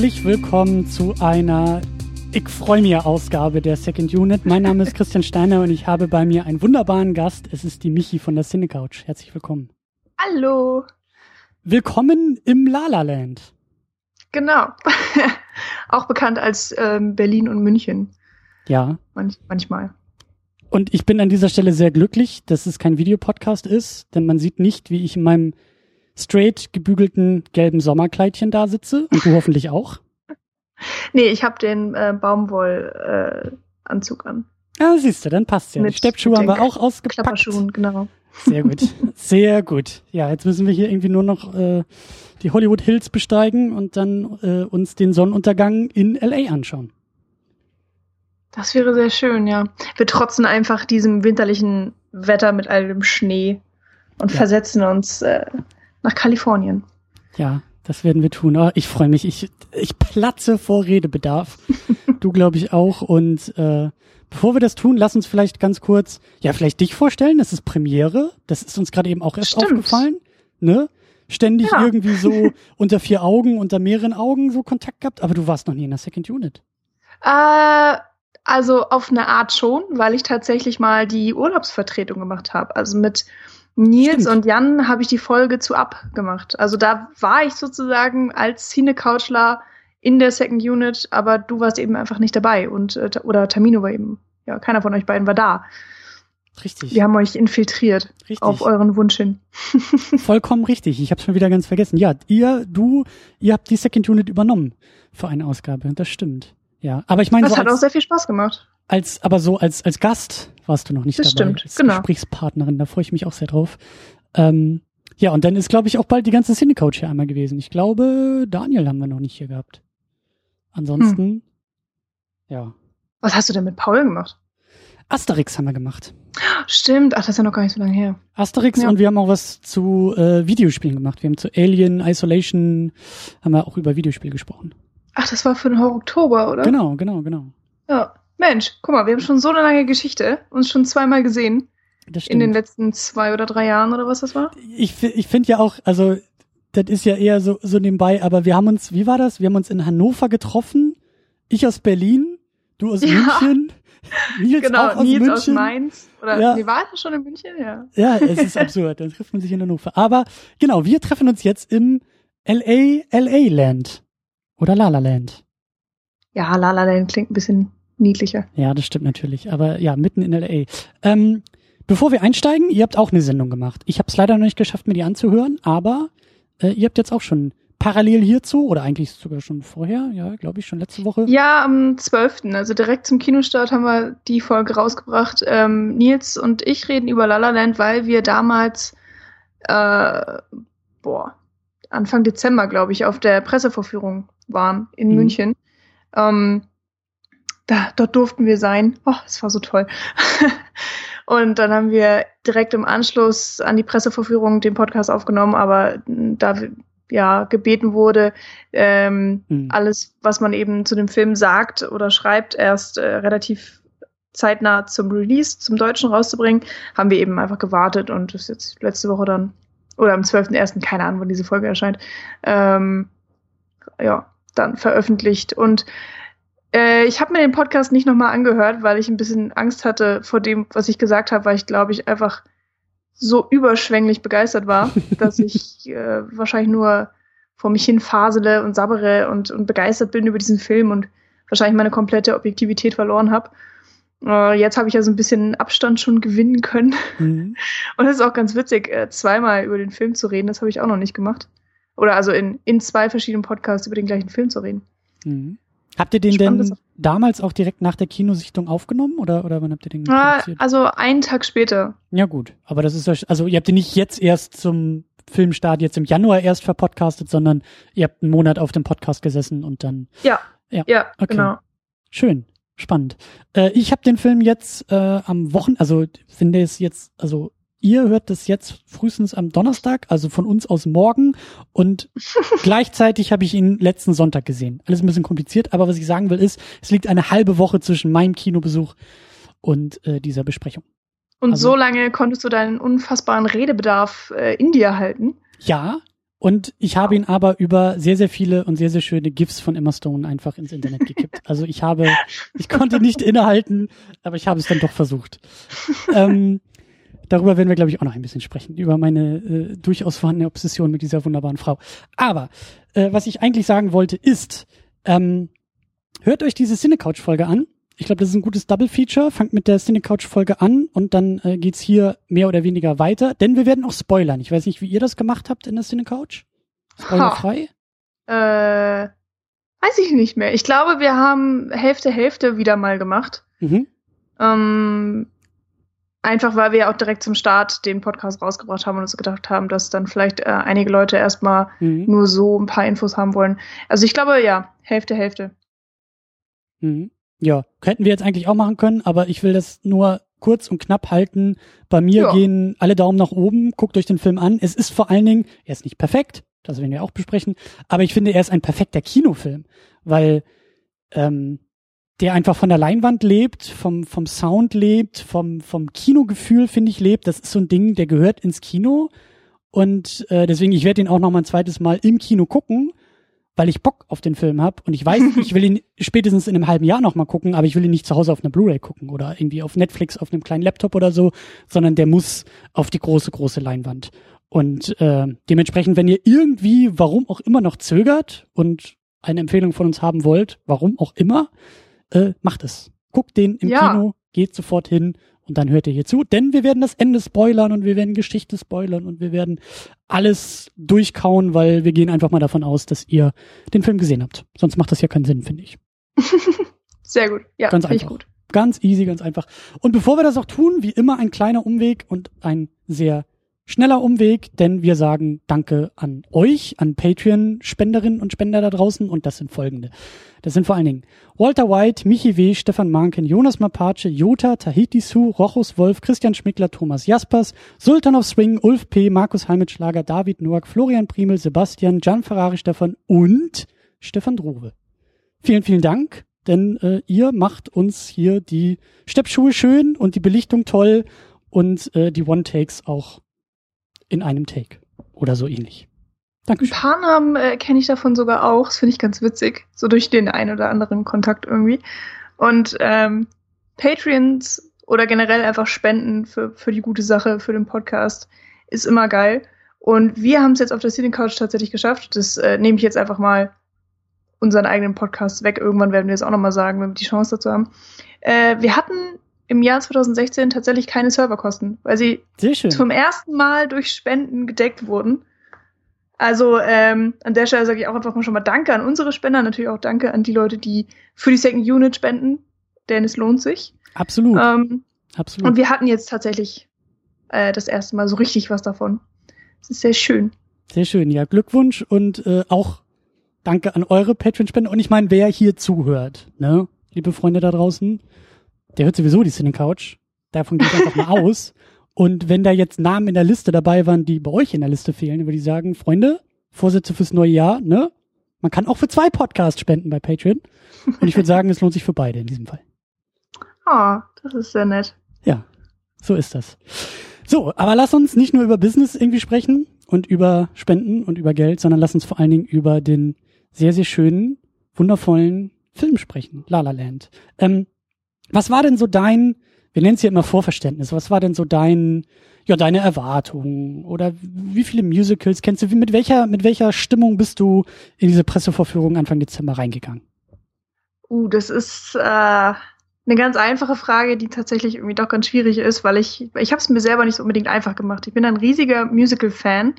Herzlich willkommen zu einer ich freue mich Ausgabe der Second Unit. Mein Name ist Christian Steiner und ich habe bei mir einen wunderbaren Gast. Es ist die Michi von der Cinecouch. Herzlich willkommen. Hallo. Willkommen im Lala Land. Genau. Auch bekannt als ähm, Berlin und München. Ja. Manch, manchmal. Und ich bin an dieser Stelle sehr glücklich, dass es kein Videopodcast ist, denn man sieht nicht, wie ich in meinem straight gebügelten gelben Sommerkleidchen da sitze und du hoffentlich auch. Nee, ich habe den äh, Baumwollanzug äh, an. Ja, siehst du, dann passt ja. Mit, Steppschuhe haben wir auch ausgepackt. Klapperschuhen, genau. Sehr gut. Sehr gut. Ja, jetzt müssen wir hier irgendwie nur noch äh, die Hollywood Hills besteigen und dann äh, uns den Sonnenuntergang in LA anschauen. Das wäre sehr schön, ja. Wir trotzen einfach diesem winterlichen Wetter mit all dem Schnee und ja. versetzen uns äh, nach Kalifornien. Ja, das werden wir tun. Oh, ich freue mich. Ich, ich platze vor Redebedarf. du, glaube ich, auch. Und äh, bevor wir das tun, lass uns vielleicht ganz kurz, ja, vielleicht dich vorstellen. Das ist Premiere. Das ist uns gerade eben auch erst Stimmt. aufgefallen. Ne? Ständig ja. irgendwie so unter vier Augen, unter mehreren Augen so Kontakt gehabt. Aber du warst noch nie in der Second Unit. Äh, also auf eine Art schon, weil ich tatsächlich mal die Urlaubsvertretung gemacht habe. Also mit Nils Stimmt. und Jan habe ich die Folge zu abgemacht. Also da war ich sozusagen als Cine-Couchler in der Second Unit, aber du warst eben einfach nicht dabei und äh, oder Tamino war eben, ja, keiner von euch beiden war da. Richtig. Wir haben euch infiltriert richtig. auf euren Wunsch hin. Vollkommen richtig. Ich habe schon wieder ganz vergessen. Ja, ihr, du, ihr habt die Second Unit übernommen für eine Ausgabe. Das stimmt. Ja, aber ich meine, das so hat auch sehr viel Spaß gemacht. Als, aber so als als Gast warst du noch nicht das dabei. Stimmt, als genau. Gesprächspartnerin, da freue ich mich auch sehr drauf. Ähm, ja, und dann ist, glaube ich, auch bald die ganze Cinecoach hier einmal gewesen. Ich glaube, Daniel haben wir noch nicht hier gehabt. Ansonsten, hm. ja. Was hast du denn mit Paul gemacht? Asterix haben wir gemacht. Stimmt, ach, das ist ja noch gar nicht so lange her. Asterix ja. und wir haben auch was zu äh, Videospielen gemacht. Wir haben zu Alien Isolation, haben wir auch über Videospiele gesprochen. Ach, das war für den Oktober, oder? Genau, genau, genau. Ja. Mensch, guck mal, wir haben schon so eine lange Geschichte, uns schon zweimal gesehen. In den letzten zwei oder drei Jahren oder was das war? Ich, ich finde ja auch, also das ist ja eher so, so nebenbei, aber wir haben uns, wie war das? Wir haben uns in Hannover getroffen. Ich aus Berlin, du aus ja. München. Nils genau, auch aus Nils München. aus Mainz. Oder ja. nee, war das schon in München? Ja. Ja, es ist absurd. Dann trifft man sich in Hannover. Aber genau, wir treffen uns jetzt im LA, LA Land. Oder Lala Land. Ja, Lala Land klingt ein bisschen niedlicher. Ja, das stimmt natürlich. Aber ja, mitten in LA. Ähm, bevor wir einsteigen, ihr habt auch eine Sendung gemacht. Ich habe es leider noch nicht geschafft, mir die anzuhören, aber äh, ihr habt jetzt auch schon parallel hierzu oder eigentlich sogar schon vorher, ja, glaube ich, schon letzte Woche. Ja, am 12., also direkt zum Kinostart haben wir die Folge rausgebracht. Ähm, Nils und ich reden über La La Land, weil wir damals, äh, boah, Anfang Dezember, glaube ich, auf der Pressevorführung waren in mhm. München. Ähm, da, dort durften wir sein. Oh, es war so toll. und dann haben wir direkt im Anschluss an die Presseverführung den Podcast aufgenommen, aber da ja gebeten wurde, ähm, mhm. alles, was man eben zu dem Film sagt oder schreibt, erst äh, relativ zeitnah zum Release, zum Deutschen rauszubringen, haben wir eben einfach gewartet und das ist jetzt letzte Woche dann, oder am 12.01., keine Ahnung, wann diese Folge erscheint, ähm, ja, dann veröffentlicht. Und äh, ich habe mir den Podcast nicht nochmal angehört, weil ich ein bisschen Angst hatte vor dem, was ich gesagt habe, weil ich glaube ich einfach so überschwänglich begeistert war, dass ich äh, wahrscheinlich nur vor mich hin fasele und sabbere und, und begeistert bin über diesen Film und wahrscheinlich meine komplette Objektivität verloren habe. Äh, jetzt habe ich ja so ein bisschen Abstand schon gewinnen können. Mhm. Und es ist auch ganz witzig, äh, zweimal über den Film zu reden. Das habe ich auch noch nicht gemacht. Oder also in, in zwei verschiedenen Podcasts über den gleichen Film zu reden. Mhm. Habt ihr den denn damals auch direkt nach der Kinosichtung aufgenommen oder, oder wann habt ihr den ah, Also einen Tag später. Ja gut, aber das ist also ihr habt ihn nicht jetzt erst zum Filmstart jetzt im Januar erst verpodcastet, sondern ihr habt einen Monat auf dem Podcast gesessen und dann. Ja. Ja, ja okay. genau. Schön, spannend. Äh, ich habe den Film jetzt äh, am Wochen, also finde es jetzt, also ihr hört das jetzt frühestens am Donnerstag, also von uns aus morgen. Und gleichzeitig habe ich ihn letzten Sonntag gesehen. Alles ein bisschen kompliziert, aber was ich sagen will ist, es liegt eine halbe Woche zwischen meinem Kinobesuch und äh, dieser Besprechung. Und also, so lange konntest du deinen unfassbaren Redebedarf äh, in dir halten? Ja, Und ich habe ihn aber über sehr, sehr viele und sehr, sehr schöne GIFs von Emma Stone einfach ins Internet gekippt. Also ich habe, ich konnte nicht innehalten, aber ich habe es dann doch versucht. ähm, darüber werden wir, glaube ich, auch noch ein bisschen sprechen, über meine äh, durchaus vorhandene Obsession mit dieser wunderbaren Frau. Aber äh, was ich eigentlich sagen wollte, ist, ähm, hört euch diese Cinecouch-Folge an. Ich glaube, das ist ein gutes Double-Feature. Fangt mit der Cinecouch-Folge an und dann äh, geht's hier mehr oder weniger weiter. Denn wir werden auch spoilern. Ich weiß nicht, wie ihr das gemacht habt in der Cinecouch. Spoilerfrei? Äh, weiß ich nicht mehr. Ich glaube, wir haben Hälfte, Hälfte wieder mal gemacht. Mhm. Ähm, einfach weil wir auch direkt zum Start den Podcast rausgebracht haben und uns gedacht haben, dass dann vielleicht äh, einige Leute erstmal mhm. nur so ein paar Infos haben wollen. Also ich glaube, ja, Hälfte, Hälfte. Mhm. Ja, hätten wir jetzt eigentlich auch machen können, aber ich will das nur kurz und knapp halten. Bei mir ja. gehen alle Daumen nach oben. Guckt euch den Film an. Es ist vor allen Dingen, er ist nicht perfekt, das werden wir auch besprechen, aber ich finde, er ist ein perfekter Kinofilm, weil ähm, der einfach von der Leinwand lebt, vom, vom Sound lebt, vom, vom Kinogefühl, finde ich, lebt. Das ist so ein Ding, der gehört ins Kino. Und äh, deswegen, ich werde ihn auch noch mal ein zweites Mal im Kino gucken weil ich Bock auf den Film habe und ich weiß, ich will ihn spätestens in einem halben Jahr noch mal gucken, aber ich will ihn nicht zu Hause auf einer Blu-ray gucken oder irgendwie auf Netflix auf einem kleinen Laptop oder so, sondern der muss auf die große große Leinwand. Und äh, dementsprechend, wenn ihr irgendwie, warum auch immer noch zögert und eine Empfehlung von uns haben wollt, warum auch immer, äh, macht es. Guckt den im ja. Kino, geht sofort hin und dann hört ihr hier zu, denn wir werden das Ende spoilern und wir werden Geschichte spoilern und wir werden alles durchkauen, weil wir gehen einfach mal davon aus, dass ihr den Film gesehen habt. Sonst macht das ja keinen Sinn, finde ich. Sehr gut. Ja, ganz einfach. Gut. Ganz easy, ganz einfach. Und bevor wir das auch tun, wie immer ein kleiner Umweg und ein sehr Schneller Umweg, denn wir sagen Danke an euch, an Patreon-Spenderinnen und Spender da draußen und das sind folgende. Das sind vor allen Dingen Walter White, Michi W., Stefan Manken, Jonas Mapace, Jota, Tahiti Su, Rochus Wolf, Christian Schmickler, Thomas Jaspers, Sultan of Swing, Ulf P., Markus Heimitschlager, David Noack, Florian Primel, Sebastian, Gian Ferrari Stefan und Stefan Drowe. Vielen, vielen Dank, denn äh, ihr macht uns hier die Steppschuhe schön und die Belichtung toll und äh, die One-Takes auch in einem Take oder so ähnlich. Dankeschön. Ein paar Namen äh, kenne ich davon sogar auch. Das finde ich ganz witzig. So durch den einen oder anderen Kontakt irgendwie. Und ähm, Patreons oder generell einfach Spenden für, für die gute Sache, für den Podcast, ist immer geil. Und wir haben es jetzt auf der Cine Couch tatsächlich geschafft. Das äh, nehme ich jetzt einfach mal unseren eigenen Podcast weg. Irgendwann werden wir es auch nochmal sagen, wenn wir die Chance dazu haben. Äh, wir hatten im Jahr 2016 tatsächlich keine Serverkosten, weil sie zum ersten Mal durch Spenden gedeckt wurden. Also ähm, an der Stelle sage ich auch einfach mal schon mal Danke an unsere Spender, natürlich auch Danke an die Leute, die für die Second Unit spenden, denn es lohnt sich. Absolut. Ähm, Absolut. Und wir hatten jetzt tatsächlich äh, das erste Mal so richtig was davon. Es ist sehr schön. Sehr schön, ja. Glückwunsch und äh, auch Danke an eure Patreon-Spender. Und ich meine, wer hier zuhört, ne, liebe Freunde da draußen, der hört sowieso die Cine Couch. Davon geht einfach mal aus. Und wenn da jetzt Namen in der Liste dabei waren, die bei euch in der Liste fehlen, würde ich sagen, Freunde, Vorsätze fürs neue Jahr, ne? Man kann auch für zwei Podcasts spenden bei Patreon. Und ich würde sagen, es lohnt sich für beide in diesem Fall. Oh, das ist sehr nett. Ja, so ist das. So, aber lass uns nicht nur über Business irgendwie sprechen und über Spenden und über Geld, sondern lass uns vor allen Dingen über den sehr, sehr schönen, wundervollen Film sprechen, La La Land. Ähm, was war denn so dein, wir nennen es ja immer Vorverständnis, was war denn so dein, ja, deine Erwartung oder wie viele Musicals kennst du? Mit welcher, mit welcher Stimmung bist du in diese Pressevorführung Anfang Dezember reingegangen? Uh, das ist äh, eine ganz einfache Frage, die tatsächlich irgendwie doch ganz schwierig ist, weil ich, ich habe es mir selber nicht so unbedingt einfach gemacht. Ich bin ein riesiger Musical-Fan,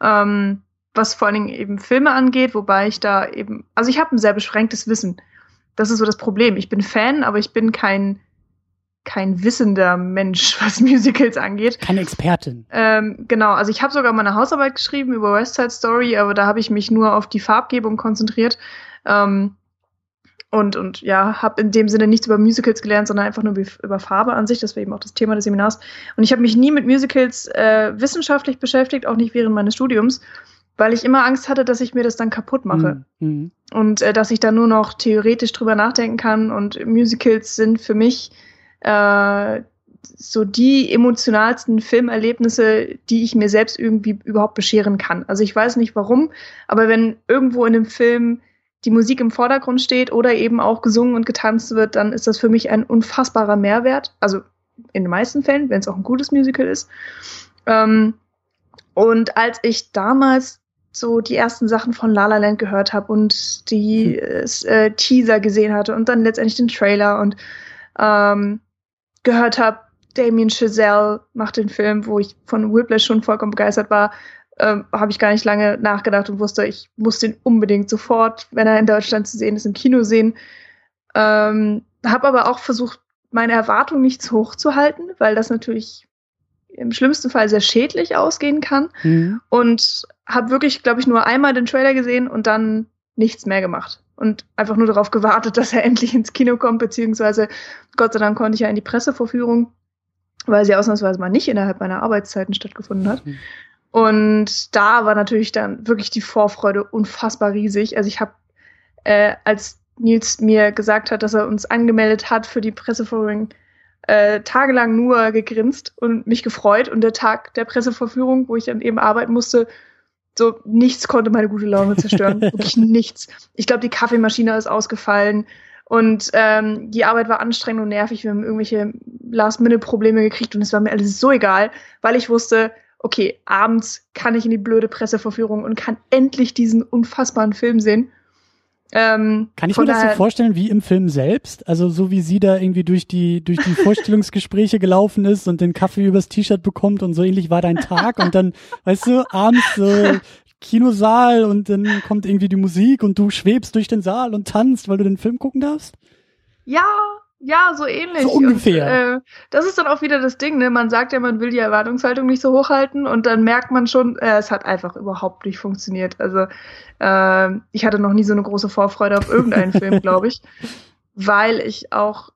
ähm, was vor allen Dingen eben Filme angeht, wobei ich da eben, also ich habe ein sehr beschränktes Wissen das ist so das Problem. Ich bin Fan, aber ich bin kein kein wissender Mensch, was Musicals angeht. Keine Expertin. Ähm, genau, also ich habe sogar meine Hausarbeit geschrieben über West Side Story, aber da habe ich mich nur auf die Farbgebung konzentriert. Ähm, und, und ja, habe in dem Sinne nichts über Musicals gelernt, sondern einfach nur über Farbe an sich. Das war eben auch das Thema des Seminars. Und ich habe mich nie mit Musicals äh, wissenschaftlich beschäftigt, auch nicht während meines Studiums weil ich immer Angst hatte, dass ich mir das dann kaputt mache. Mhm. Und äh, dass ich dann nur noch theoretisch drüber nachdenken kann. Und Musicals sind für mich äh, so die emotionalsten Filmerlebnisse, die ich mir selbst irgendwie überhaupt bescheren kann. Also ich weiß nicht warum, aber wenn irgendwo in einem Film die Musik im Vordergrund steht oder eben auch gesungen und getanzt wird, dann ist das für mich ein unfassbarer Mehrwert. Also in den meisten Fällen, wenn es auch ein gutes Musical ist. Ähm, und als ich damals so die ersten Sachen von La La Land gehört habe und die hm. äh, Teaser gesehen hatte und dann letztendlich den Trailer und ähm, gehört habe, Damien Chazelle macht den Film, wo ich von Whiplash schon vollkommen begeistert war, ähm, habe ich gar nicht lange nachgedacht und wusste, ich muss den unbedingt sofort, wenn er in Deutschland zu sehen ist, im Kino sehen. Ähm, habe aber auch versucht, meine Erwartungen nicht zu hoch zu halten, weil das natürlich im schlimmsten Fall sehr schädlich ausgehen kann. Mhm. Und habe wirklich, glaube ich, nur einmal den Trailer gesehen und dann nichts mehr gemacht. Und einfach nur darauf gewartet, dass er endlich ins Kino kommt, beziehungsweise Gott sei Dank konnte ich ja in die Pressevorführung, weil sie ausnahmsweise mal nicht innerhalb meiner Arbeitszeiten stattgefunden hat. Mhm. Und da war natürlich dann wirklich die Vorfreude unfassbar riesig. Also ich habe, äh, als Nils mir gesagt hat, dass er uns angemeldet hat für die Pressevorführung, äh, tagelang nur gegrinst und mich gefreut. Und der Tag der Presseverführung, wo ich dann eben arbeiten musste, so nichts konnte meine gute Laune zerstören. Wirklich nichts. Ich glaube, die Kaffeemaschine ist ausgefallen und ähm, die Arbeit war anstrengend und nervig. Wir haben irgendwelche Last-Minute-Probleme gekriegt und es war mir alles so egal, weil ich wusste, okay, abends kann ich in die blöde Presseverführung und kann endlich diesen unfassbaren Film sehen. Ähm, Kann ich mir das so vorstellen wie im Film selbst? Also so wie sie da irgendwie durch die durch die Vorstellungsgespräche gelaufen ist und den Kaffee übers T-Shirt bekommt und so ähnlich war dein Tag und dann, weißt du, abends so Kinosaal und dann kommt irgendwie die Musik und du schwebst durch den Saal und tanzt, weil du den Film gucken darfst? Ja, ja, so ähnlich. So ungefähr. Und, äh, das ist dann auch wieder das Ding, ne? Man sagt ja, man will die Erwartungshaltung nicht so hochhalten und dann merkt man schon, äh, es hat einfach überhaupt nicht funktioniert. Also äh, ich hatte noch nie so eine große Vorfreude auf irgendeinen Film, glaube ich, weil ich auch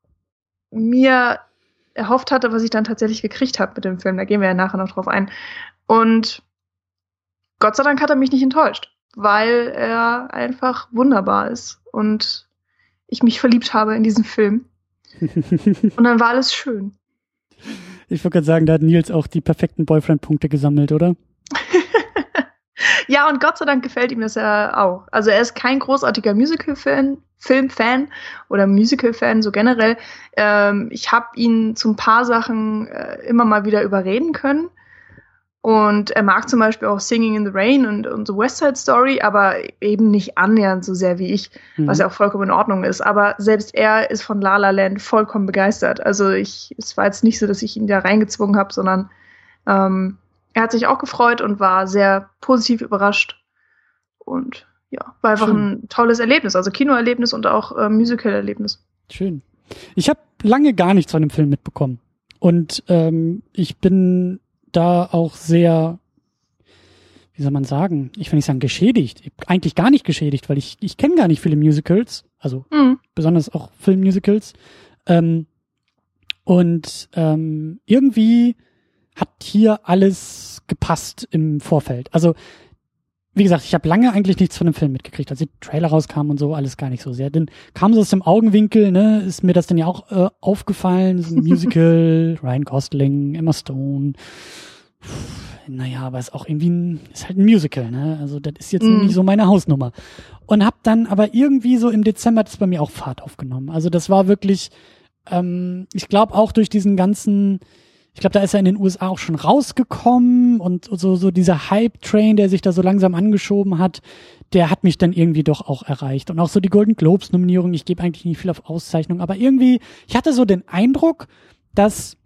mir erhofft hatte, was ich dann tatsächlich gekriegt habe mit dem Film. Da gehen wir ja nachher noch drauf ein. Und Gott sei Dank hat er mich nicht enttäuscht, weil er einfach wunderbar ist und ich mich verliebt habe in diesen Film. Und dann war alles schön. Ich wollte gerade sagen, da hat Nils auch die perfekten Boyfriend-Punkte gesammelt, oder? ja, und Gott sei Dank gefällt ihm das ja auch. Also er ist kein großartiger Musical-Fan, Film-Fan oder Musical-Fan so generell. Ähm, ich habe ihn zu ein paar Sachen äh, immer mal wieder überreden können. Und er mag zum Beispiel auch Singing in the Rain und, und The West Side Story, aber eben nicht annähernd so sehr wie ich, mhm. was ja auch vollkommen in Ordnung ist. Aber selbst er ist von La La Land vollkommen begeistert. Also ich, es war jetzt nicht so, dass ich ihn da reingezwungen habe, sondern ähm, er hat sich auch gefreut und war sehr positiv überrascht. Und ja, war einfach Schön. ein tolles Erlebnis, also Kinoerlebnis und auch äh, Musical-Erlebnis. Schön. Ich habe lange gar nichts von dem Film mitbekommen. Und ähm, ich bin da auch sehr, wie soll man sagen, ich will nicht sagen geschädigt, eigentlich gar nicht geschädigt, weil ich, ich kenne gar nicht viele Musicals, also mhm. besonders auch Filmmusicals. Ähm, und ähm, irgendwie hat hier alles gepasst im Vorfeld. Also wie gesagt, ich habe lange eigentlich nichts von dem Film mitgekriegt, als die Trailer rauskamen und so, alles gar nicht so sehr. Dann kam so aus dem Augenwinkel, ne, ist mir das dann ja auch äh, aufgefallen, so ein Musical, Ryan Gosling, Emma Stone. Naja, aber ist auch irgendwie ein, ist halt ein Musical, ne? Also das ist jetzt mm. nicht so meine Hausnummer. Und hab dann aber irgendwie so im Dezember das bei mir auch Fahrt aufgenommen. Also das war wirklich, ähm, ich glaube auch durch diesen ganzen, ich glaube, da ist er in den USA auch schon rausgekommen und so, so dieser Hype-Train, der sich da so langsam angeschoben hat, der hat mich dann irgendwie doch auch erreicht. Und auch so die Golden Globes-Nominierung, ich gebe eigentlich nicht viel auf Auszeichnung, aber irgendwie, ich hatte so den Eindruck, dass,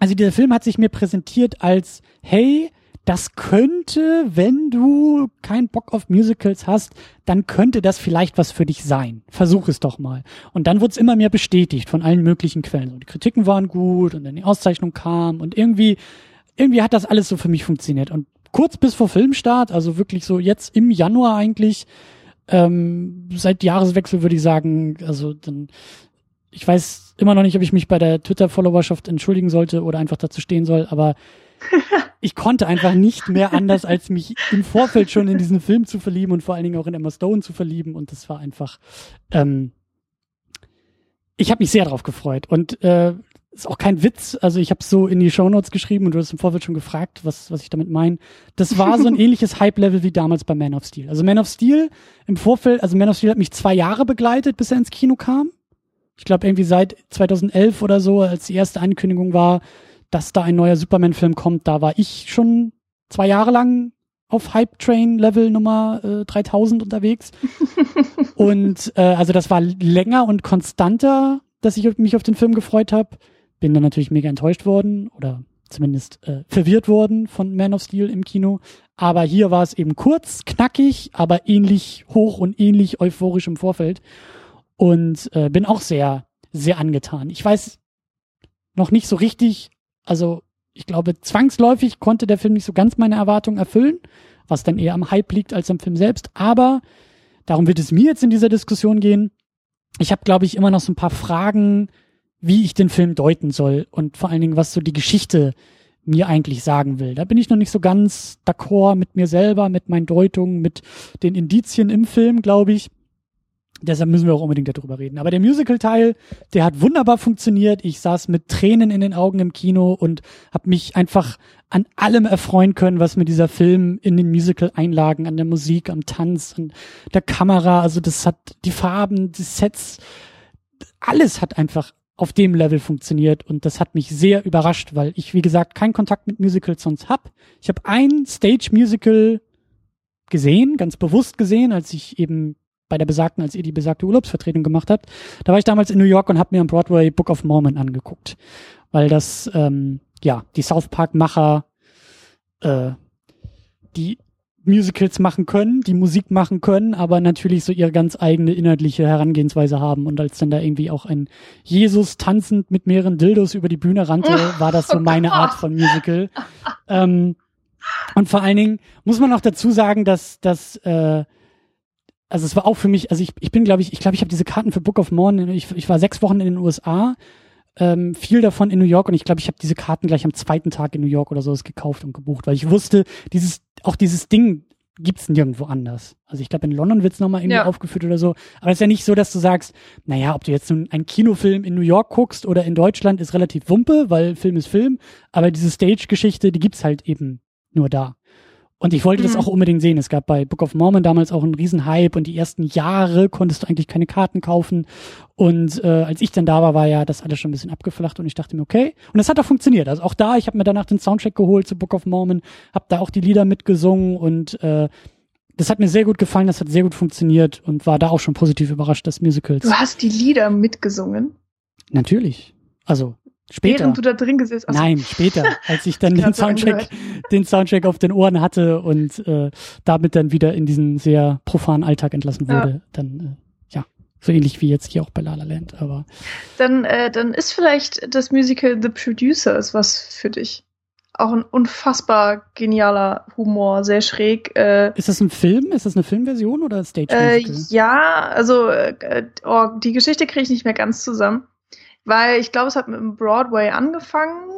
also dieser Film hat sich mir präsentiert als, hey, das könnte, wenn du keinen Bock auf Musicals hast, dann könnte das vielleicht was für dich sein. Versuch es doch mal. Und dann wurde es immer mehr bestätigt von allen möglichen Quellen. die Kritiken waren gut und dann die Auszeichnung kam und irgendwie, irgendwie hat das alles so für mich funktioniert. Und kurz bis vor Filmstart, also wirklich so jetzt im Januar eigentlich, ähm, seit Jahreswechsel würde ich sagen, also dann, ich weiß immer noch nicht, ob ich mich bei der Twitter-Followerschaft entschuldigen sollte oder einfach dazu stehen soll, aber ich konnte einfach nicht mehr anders, als mich im Vorfeld schon in diesen Film zu verlieben und vor allen Dingen auch in Emma Stone zu verlieben. Und das war einfach, ähm, ich habe mich sehr drauf gefreut. Und äh, ist auch kein Witz. Also ich habe so in die Shownotes geschrieben und du hast im Vorfeld schon gefragt, was, was ich damit meine. Das war so ein ähnliches Hype-Level wie damals bei Man of Steel. Also Man of Steel im Vorfeld, also Man of Steel hat mich zwei Jahre begleitet, bis er ins Kino kam. Ich glaube irgendwie seit 2011 oder so, als die erste Ankündigung war, dass da ein neuer Superman-Film kommt, da war ich schon zwei Jahre lang auf Hype Train Level Nummer äh, 3000 unterwegs. und äh, also das war länger und konstanter, dass ich mich auf den Film gefreut habe. Bin dann natürlich mega enttäuscht worden oder zumindest äh, verwirrt worden von Man of Steel im Kino. Aber hier war es eben kurz, knackig, aber ähnlich hoch und ähnlich euphorisch im Vorfeld. Und äh, bin auch sehr, sehr angetan. Ich weiß noch nicht so richtig, also ich glaube, zwangsläufig konnte der Film nicht so ganz meine Erwartungen erfüllen, was dann eher am Hype liegt als am Film selbst. Aber darum wird es mir jetzt in dieser Diskussion gehen. Ich habe, glaube ich, immer noch so ein paar Fragen, wie ich den Film deuten soll und vor allen Dingen, was so die Geschichte mir eigentlich sagen will. Da bin ich noch nicht so ganz d'accord mit mir selber, mit meinen Deutungen, mit den Indizien im Film, glaube ich. Deshalb müssen wir auch unbedingt darüber reden. Aber der Musical-Teil, der hat wunderbar funktioniert. Ich saß mit Tränen in den Augen im Kino und habe mich einfach an allem erfreuen können, was mir dieser Film in den Musical-Einlagen, an der Musik, am Tanz, an der Kamera, also das hat die Farben, die Sets, alles hat einfach auf dem Level funktioniert und das hat mich sehr überrascht, weil ich, wie gesagt, keinen Kontakt mit Musicals sonst hab. Ich habe ein Stage-Musical gesehen, ganz bewusst gesehen, als ich eben bei der besagten, als ihr die besagte Urlaubsvertretung gemacht habt. Da war ich damals in New York und habe mir am Broadway Book of Mormon angeguckt, weil das ähm, ja die South Park Macher äh, die Musicals machen können, die Musik machen können, aber natürlich so ihre ganz eigene inhaltliche Herangehensweise haben. Und als dann da irgendwie auch ein Jesus tanzend mit mehreren Dildos über die Bühne rannte, war das so meine Art von Musical. Ähm, und vor allen Dingen muss man auch dazu sagen, dass, dass äh, also es war auch für mich, also ich, ich bin, glaube ich, ich glaube, ich habe diese Karten für Book of Mormon, ich, ich war sechs Wochen in den USA, ähm, viel davon in New York und ich glaube, ich habe diese Karten gleich am zweiten Tag in New York oder sowas gekauft und gebucht, weil ich wusste, dieses, auch dieses Ding gibt's nirgendwo anders. Also ich glaube, in London wird's nochmal irgendwie ja. aufgeführt oder so. Aber es ist ja nicht so, dass du sagst, naja, ob du jetzt nun einen Kinofilm in New York guckst oder in Deutschland, ist relativ wumpe, weil Film ist Film. Aber diese Stage-Geschichte, die gibt's halt eben nur da. Und ich wollte mhm. das auch unbedingt sehen. Es gab bei Book of Mormon damals auch einen riesen Hype und die ersten Jahre konntest du eigentlich keine Karten kaufen. Und äh, als ich dann da war, war ja das alles schon ein bisschen abgeflacht und ich dachte mir, okay. Und das hat auch funktioniert. Also auch da, ich habe mir danach den Soundtrack geholt zu Book of Mormon, habe da auch die Lieder mitgesungen und äh, das hat mir sehr gut gefallen, das hat sehr gut funktioniert und war da auch schon positiv überrascht, das Musicals. Du hast die Lieder mitgesungen? Natürlich. Also Später. Während du da drin gesessen hast. Nein, später, als ich dann den Soundtrack, den Soundtrack auf den Ohren hatte und äh, damit dann wieder in diesen sehr profanen Alltag entlassen wurde, ja. dann äh, ja, so ähnlich wie jetzt hier auch bei La La Land, aber dann äh, dann ist vielleicht das Musical The Producers was für dich. Auch ein unfassbar genialer Humor, sehr schräg. Äh, ist das ein Film? Ist das eine Filmversion oder Stage Musical? Äh, ja, also äh, oh, die Geschichte kriege ich nicht mehr ganz zusammen weil ich glaube, es hat mit dem Broadway angefangen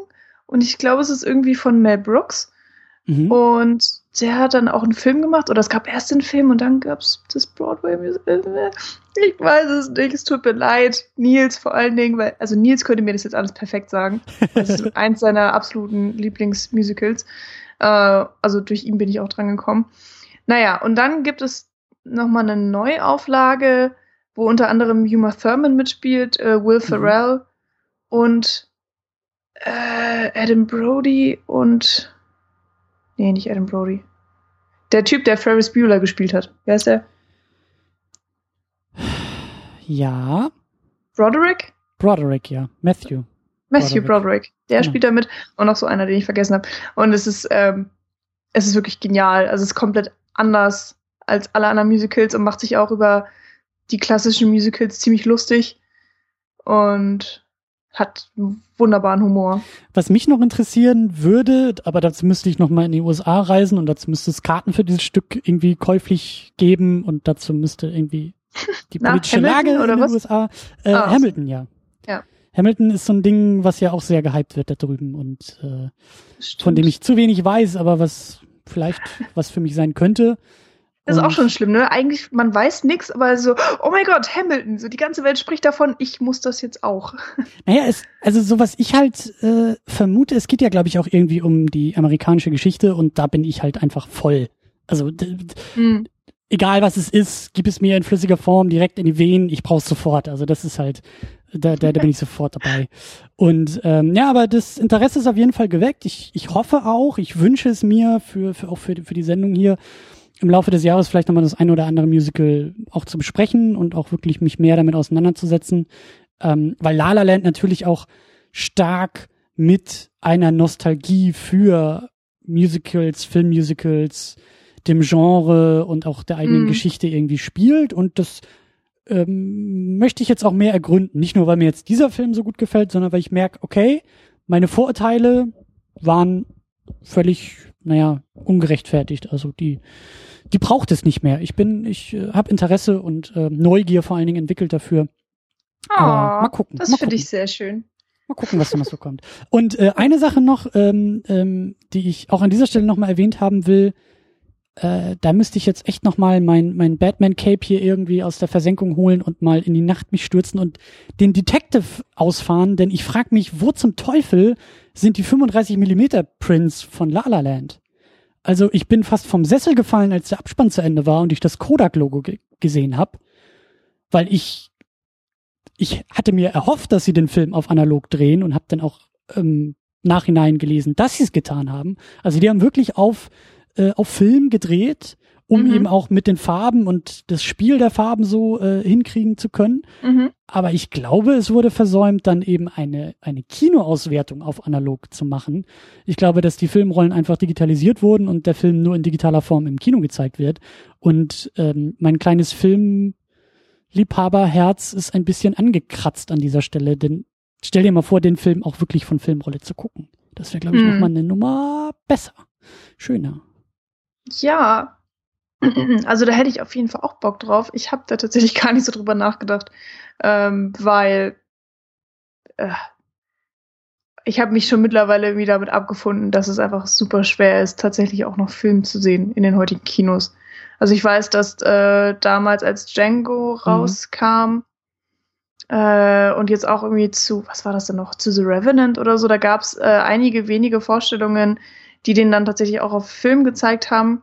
und ich glaube, es ist irgendwie von Mel Brooks. Mhm. Und der hat dann auch einen Film gemacht, oder es gab erst den Film und dann gab es das Broadway-Musical. Ich weiß es nicht, es tut mir leid. Nils vor allen Dingen, weil, also Nils könnte mir das jetzt alles perfekt sagen. Das ist eins seiner absoluten Lieblingsmusicals. Äh, also durch ihn bin ich auch dran gekommen. Naja, und dann gibt es nochmal eine Neuauflage wo unter anderem Uma Thurman mitspielt, äh, Will mhm. Ferrell mhm. und äh, Adam Brody und nee, nicht Adam Brody. Der Typ, der Ferris Bueller gespielt hat. Wer ist der? Ja. Broderick? Broderick, ja. Matthew. Matthew Broderick. Broderick. Der genau. spielt da mit. Und noch so einer, den ich vergessen habe. Und es ist, ähm, es ist wirklich genial. Also es ist komplett anders als alle anderen Musicals und macht sich auch über die klassischen Musicals ziemlich lustig und hat einen wunderbaren Humor. Was mich noch interessieren würde, aber dazu müsste ich noch mal in die USA reisen und dazu müsste es Karten für dieses Stück irgendwie käuflich geben und dazu müsste irgendwie die politische Na, Lage in den was? USA. Äh, ah, Hamilton, ja. Ja. Hamilton ist so ein Ding, was ja auch sehr gehypt wird da drüben und äh, von dem ich zu wenig weiß, aber was vielleicht was für mich sein könnte. Das ist auch schon schlimm, ne? Eigentlich, man weiß nix, aber so, oh mein Gott, Hamilton, so die ganze Welt spricht davon, ich muss das jetzt auch. Naja, es, also so was ich halt äh, vermute, es geht ja, glaube ich, auch irgendwie um die amerikanische Geschichte und da bin ich halt einfach voll. Also d- d- Hm. egal was es ist, gib es mir in flüssiger Form direkt in die Venen, ich brauch's sofort. Also das ist halt, da, da, da bin ich sofort dabei. Und ähm, ja, aber das Interesse ist auf jeden Fall geweckt. Ich, ich hoffe auch, ich wünsche es mir für, für auch für, für die Sendung hier im Laufe des Jahres vielleicht nochmal das ein oder andere Musical auch zu besprechen und auch wirklich mich mehr damit auseinanderzusetzen. Ähm, weil La La Land natürlich auch stark mit einer Nostalgie für Musicals, Filmmusicals, dem Genre und auch der eigenen Mhm. Geschichte irgendwie spielt und das ähm, möchte ich jetzt auch mehr ergründen. Nicht nur, weil mir jetzt dieser Film so gut gefällt, sondern weil ich merke, okay, meine Vorurteile waren völlig, naja, ungerechtfertigt. Also die, die braucht es nicht mehr. Ich bin, ich äh, habe Interesse und äh, Neugier vor allen Dingen entwickelt dafür. Oh, mal gucken, Das finde ich sehr schön. Mal gucken, was da noch so kommt. Und äh, eine Sache noch, ähm, ähm, die ich auch an dieser Stelle nochmal erwähnt haben will, äh, da müsste ich jetzt echt nochmal mein, mein Batman-Cape hier irgendwie aus der Versenkung holen und mal in die Nacht mich stürzen und den Detective ausfahren, denn ich frage mich, wo zum Teufel sind die 35 Millimeter Prints von La La Land? Also ich bin fast vom Sessel gefallen, als der Abspann zu Ende war und ich das Kodak-Logo ge gesehen habe, weil ich ich hatte mir erhofft, dass sie den Film auf analog drehen und habe dann auch ähm, nachhinein gelesen, dass sie es getan haben. Also die haben wirklich auf äh, auf Film gedreht, um Mhm. eben auch mit den Farben und das Spiel der Farben so äh, hinkriegen zu können. Mhm. Aber ich glaube, es wurde versäumt, dann eben eine, eine Kinoauswertung auf analog zu machen. Ich glaube, dass die Filmrollen einfach digitalisiert wurden und der Film nur in digitaler Form im Kino gezeigt wird. Und ähm, mein kleines Filmliebhaberherz ist ein bisschen angekratzt an dieser Stelle, denn stell dir mal vor, den Film auch wirklich von Filmrolle zu gucken. Das wäre, glaube ich, Hm. noch mal eine Nummer besser. Schöner. Ja. Also da hätte ich auf jeden Fall auch Bock drauf. Ich habe da tatsächlich gar nicht so drüber nachgedacht, ähm, weil äh, ich habe mich schon mittlerweile irgendwie damit abgefunden, dass es einfach super schwer ist, tatsächlich auch noch Film zu sehen in den heutigen Kinos. Also ich weiß, dass äh, damals als Django rauskam äh, und jetzt auch irgendwie zu, was war das denn noch, zu The Revenant oder so, da gab es äh, einige wenige Vorstellungen, die den dann tatsächlich auch auf Film gezeigt haben.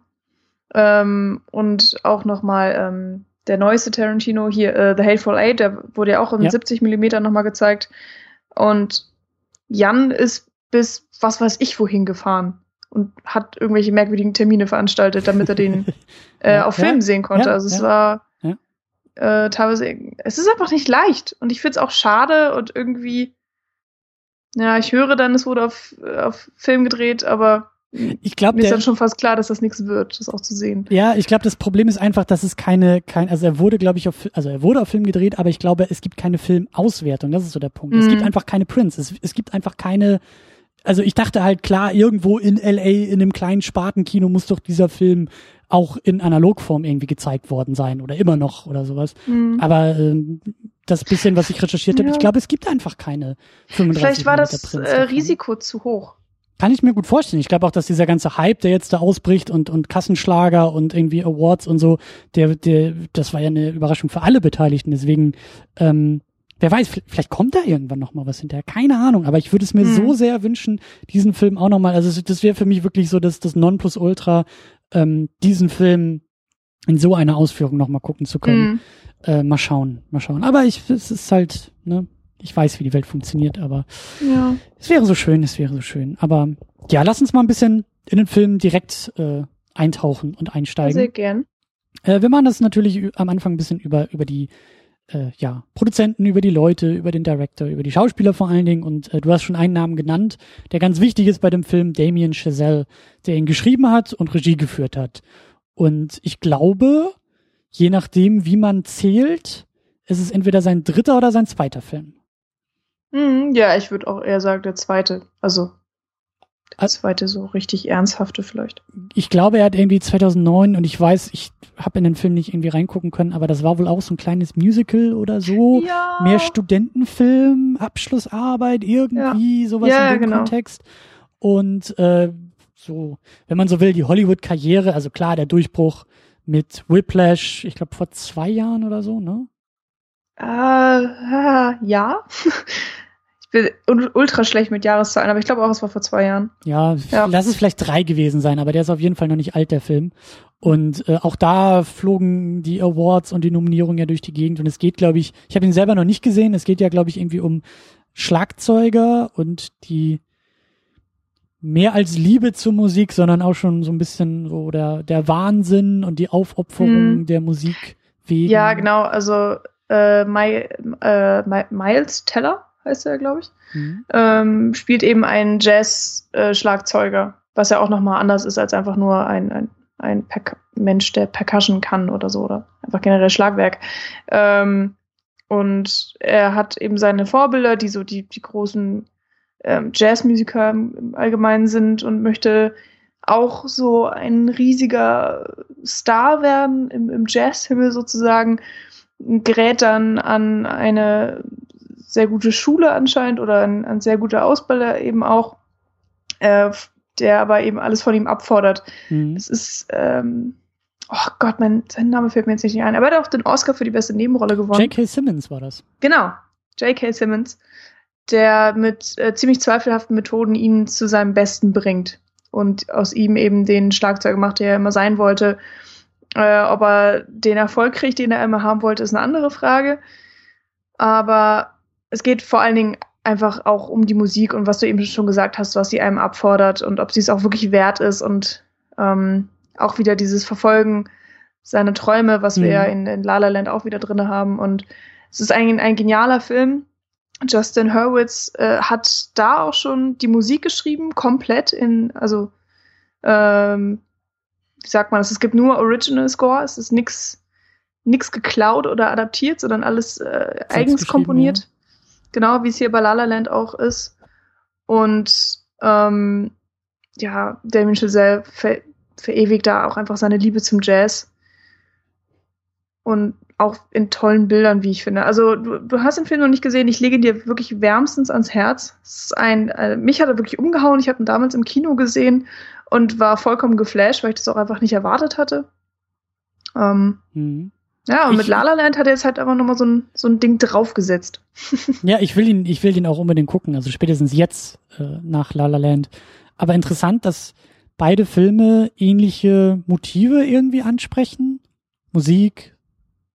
Ähm, und auch nochmal ähm, der neueste Tarantino hier, äh, The Hateful Eight, der wurde ja auch in Ja. 70 Millimeter nochmal gezeigt. Und Jan ist bis was weiß ich wohin gefahren und hat irgendwelche merkwürdigen Termine veranstaltet, damit er den äh, Ja, auf ja, Film sehen konnte. also es war äh, teilweise, es ist einfach nicht leicht. Und ich finde es auch schade und irgendwie, ja, ich höre dann, es wurde auf, auf Film gedreht, aber Ich glaube, mir ist dann schon fast klar, dass das nichts wird, das auch zu sehen. Ja, ich glaube, das Problem ist einfach, dass es keine, kein, also er wurde, glaube ich, auf, also er wurde auf Film gedreht, aber ich glaube, es gibt keine Filmauswertung. Das ist so der Punkt. Es Mhm. gibt einfach keine Prints. Es, es gibt einfach keine, also ich dachte halt klar, irgendwo in LA in einem kleinen Spartenkino muss doch dieser Film auch in Analogform irgendwie gezeigt worden sein oder immer noch oder sowas. Mhm. Aber ähm, das bisschen, was ich recherchiert habe, Ja. ich glaube, es gibt einfach keine 35 Vielleicht war das äh. Risiko zu hoch. Kann ich mir gut vorstellen. Ich glaube auch, dass dieser ganze Hype, der jetzt da ausbricht und, und Kassenschlager und irgendwie Awards und so, der, der, das war ja eine Überraschung für alle Beteiligten. Deswegen, ähm, wer weiß, vielleicht kommt da irgendwann noch mal was hinterher. Keine Ahnung. Aber ich würde es mir Hm. so sehr wünschen, diesen Film auch noch mal. Also das wäre für mich wirklich so das, das Nonplusultra, ähm, diesen Film in so einer Ausführung noch mal gucken zu können. Mhm. Äh, mal schauen, mal schauen. Aber ich, es ist halt, ne, ich weiß, wie die Welt funktioniert, aber Ja. es wäre so schön, es wäre so schön. Aber ja, lass uns mal ein bisschen in den Film direkt äh, eintauchen und Sehr einsteigen. gern. Äh, wir machen das natürlich am Anfang ein bisschen über, über die äh, ja, Produzenten, über die Leute, über den Director, über die Schauspieler vor allen Dingen. Und äh, du hast schon einen Namen genannt, der ganz wichtig ist bei dem Film, Damien Chazelle, der ihn geschrieben hat und Regie geführt hat. Und ich glaube, je nachdem, wie man zählt, ist es entweder sein dritter oder sein zweiter Film. Mhm, ja, ich würde auch eher sagen, der zweite. Also, der Ah. zweite so richtig ernsthafte vielleicht. ich glaube, er hat irgendwie 2009 und ich weiß, ich habe in den Film nicht irgendwie reingucken können, aber das war wohl auch so ein kleines Musical oder so. ja. Mehr Studentenfilm, Abschlussarbeit, irgendwie sowas Ja, in dem genau. Kontext. Und äh, so, wenn man so will, die Hollywood-Karriere, also klar, der Durchbruch mit Whiplash, ich glaube vor zwei Jahren oder so, ne? Äh ja. Ultra schlecht mit Jahreszahlen, aber ich glaube auch, es war vor zwei Jahren. Ja, ja, lass es vielleicht drei gewesen sein, aber der ist auf jeden Fall noch nicht alt, der Film. Und äh, auch da flogen die Awards und die Nominierungen ja durch die Gegend. Und es geht, glaube ich, ich habe ihn selber noch nicht gesehen, es geht ja, glaube ich, irgendwie um Schlagzeuger und die mehr als Liebe zur Musik, sondern auch schon so ein bisschen so der, der Wahnsinn und die Aufopferung hm. der Musik wegen. Ja, genau. Also äh, My, äh, Miles Teller heißt er, glaube ich, mhm. ähm, spielt eben einen Jazz-Schlagzeuger, was ja auch nochmal anders ist als einfach nur ein, ein, ein Mensch, der Percussion kann oder so, oder einfach generell Schlagwerk. Ähm, und er hat eben seine Vorbilder, die so die, die großen ähm, Jazzmusiker im Allgemeinen sind und möchte auch so ein riesiger Star werden im, im Jazzhimmel sozusagen, gerät dann an eine sehr gute Schule anscheinend oder ein, ein sehr guter Ausbilder eben auch, äh, der aber eben alles von ihm abfordert. Mhm. Es ist, ähm, oh Gott, mein, sein Name fällt mir jetzt nicht ein, aber er hat auch den Oscar für die beste Nebenrolle gewonnen. J.K. Simmons war das. Genau, J.K. Simmons der mit äh, ziemlich zweifelhaften Methoden ihn zu seinem Besten bringt und aus ihm eben den Schlagzeuger macht, der er immer sein wollte. Äh, ob er den Erfolg kriegt, den er immer haben wollte, ist eine andere Frage. Aber es geht vor allen Dingen einfach auch um die Musik und was du eben schon gesagt hast, was sie einem abfordert und ob sie es auch wirklich wert ist und ähm, auch wieder dieses Verfolgen seiner Träume, was mhm. wir ja in, in La La Land auch wieder drin haben. Und es ist ein, ein genialer Film Justin Hurwitz äh, hat da auch schon die Musik geschrieben, komplett in, also ähm, wie sagt man das, es gibt nur Original Score, es ist nix, nix geklaut oder adaptiert, sondern alles äh, eigens komponiert. Ja. Genau, wie es hier bei La La Land auch ist. Und ähm, ja, Damien Chazelle ver verewigt da auch einfach seine Liebe zum Jazz. Und auch in tollen Bildern, wie ich finde. Also du, du hast den Film noch nicht gesehen, ich lege dir wirklich wärmstens ans Herz. Ein, äh, mich hat er wirklich umgehauen. Ich habe ihn damals im Kino gesehen und war vollkommen geflasht, weil ich das auch einfach nicht erwartet hatte. Ähm, mhm. Ja, und ich, mit La La Land hat er jetzt halt einfach nochmal so ein, so ein Ding draufgesetzt. ja, ich will ihn, ich will ihn auch unbedingt gucken, also spätestens jetzt äh, nach La La Land. Aber interessant, dass beide Filme ähnliche Motive irgendwie ansprechen. Musik,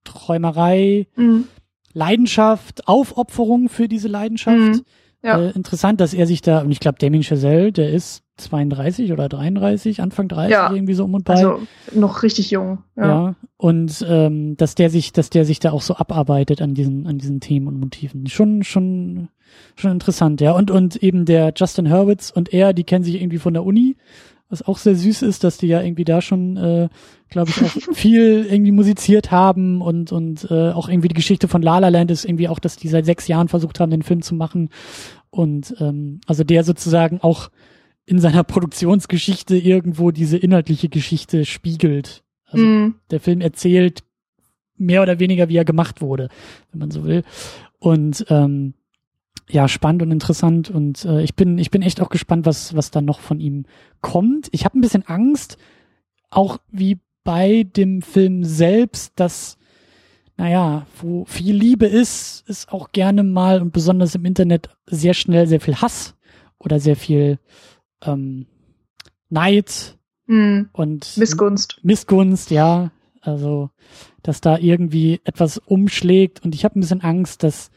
Träumerei, mhm. Leidenschaft, Aufopferung für diese Leidenschaft. Mhm. Ja. Äh, interessant, dass er sich da, und ich glaube, Damien Chazelle, der ist 32 oder 33, Anfang 30, ja. irgendwie so um und bei. Also noch richtig jung. Ja, ja. und ähm, dass der sich, dass der sich da auch so abarbeitet an diesen, an diesen Themen und Motiven. Schon, schon, schon interessant, ja. Und, und eben der Justin Hurwitz und er, die kennen sich irgendwie von der Uni was auch sehr süß ist, dass die ja irgendwie da schon, äh, glaube ich, auch viel irgendwie musiziert haben und und äh, auch irgendwie die Geschichte von La La Land ist irgendwie auch, dass die seit sechs Jahren versucht haben, den Film zu machen und ähm, also der sozusagen auch in seiner Produktionsgeschichte irgendwo diese inhaltliche Geschichte spiegelt. Also mm. der Film erzählt mehr oder weniger, wie er gemacht wurde, wenn man so will. Und ähm, ja, spannend und interessant und äh, ich bin ich bin echt auch gespannt, was was da noch von ihm kommt. Ich habe ein bisschen Angst, auch wie bei dem Film selbst, dass naja, wo viel Liebe ist, ist auch gerne mal und besonders im Internet sehr schnell sehr viel Hass oder sehr viel ähm, Neid mm, und Missgunst. Missgunst, ja. Also, dass da irgendwie etwas umschlägt und ich habe ein bisschen Angst, dass,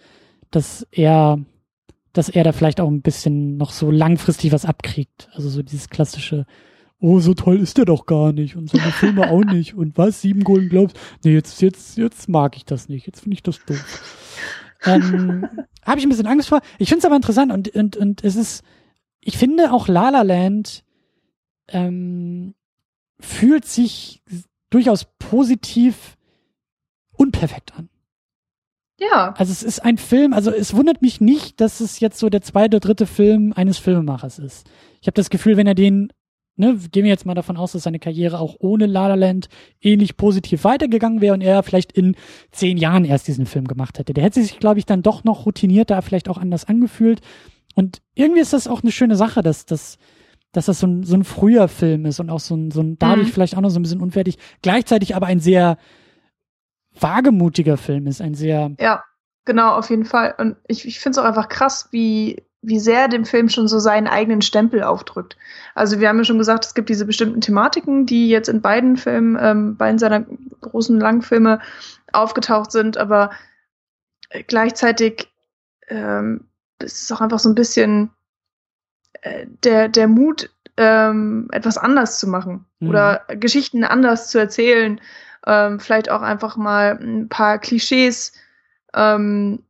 dass er dass er da vielleicht auch ein bisschen noch so langfristig was abkriegt. Also so dieses klassische, oh, so toll ist der doch gar nicht und seine Filme auch nicht und was, sieben Golden Globes? Nee, jetzt, jetzt, jetzt mag ich das nicht, jetzt finde ich das doof. ähm, Habe ich ein bisschen Angst vor. Ich finde es aber interessant und, und, und es ist, ich finde auch La La Land ähm, fühlt sich durchaus positiv unperfekt an. Ja. Also es ist ein Film, also es wundert mich nicht, dass es jetzt so der zweite, dritte Film eines Filmemachers ist. Ich habe das Gefühl, wenn er den, ne, gehen wir jetzt mal davon aus, dass seine Karriere auch ohne La La Land ähnlich positiv weitergegangen wäre und er vielleicht in zehn Jahren erst diesen Film gemacht hätte. Der hätte sich, glaube ich, dann doch noch routinierter, vielleicht auch anders angefühlt. Und irgendwie ist das auch eine schöne Sache, dass, dass, dass das so ein, so ein früher Film ist und auch so ein, so ein dadurch mhm. vielleicht auch noch so ein bisschen unfertig, gleichzeitig aber ein sehr wagemutiger Film ist, ein sehr. Ja, genau, auf jeden Fall. Und ich, ich finde es auch einfach krass, wie, wie sehr dem Film schon so seinen eigenen Stempel aufdrückt. Also wir haben ja schon gesagt, es gibt diese bestimmten Thematiken, die jetzt in beiden Filmen, ähm, beiden seiner großen Langfilme aufgetaucht sind, aber gleichzeitig ähm, es ist auch einfach so ein bisschen äh, der, der Mut, ähm, etwas anders zu machen mhm. oder Geschichten anders zu erzählen. Ähm, vielleicht auch einfach mal ein paar Klischees ähm,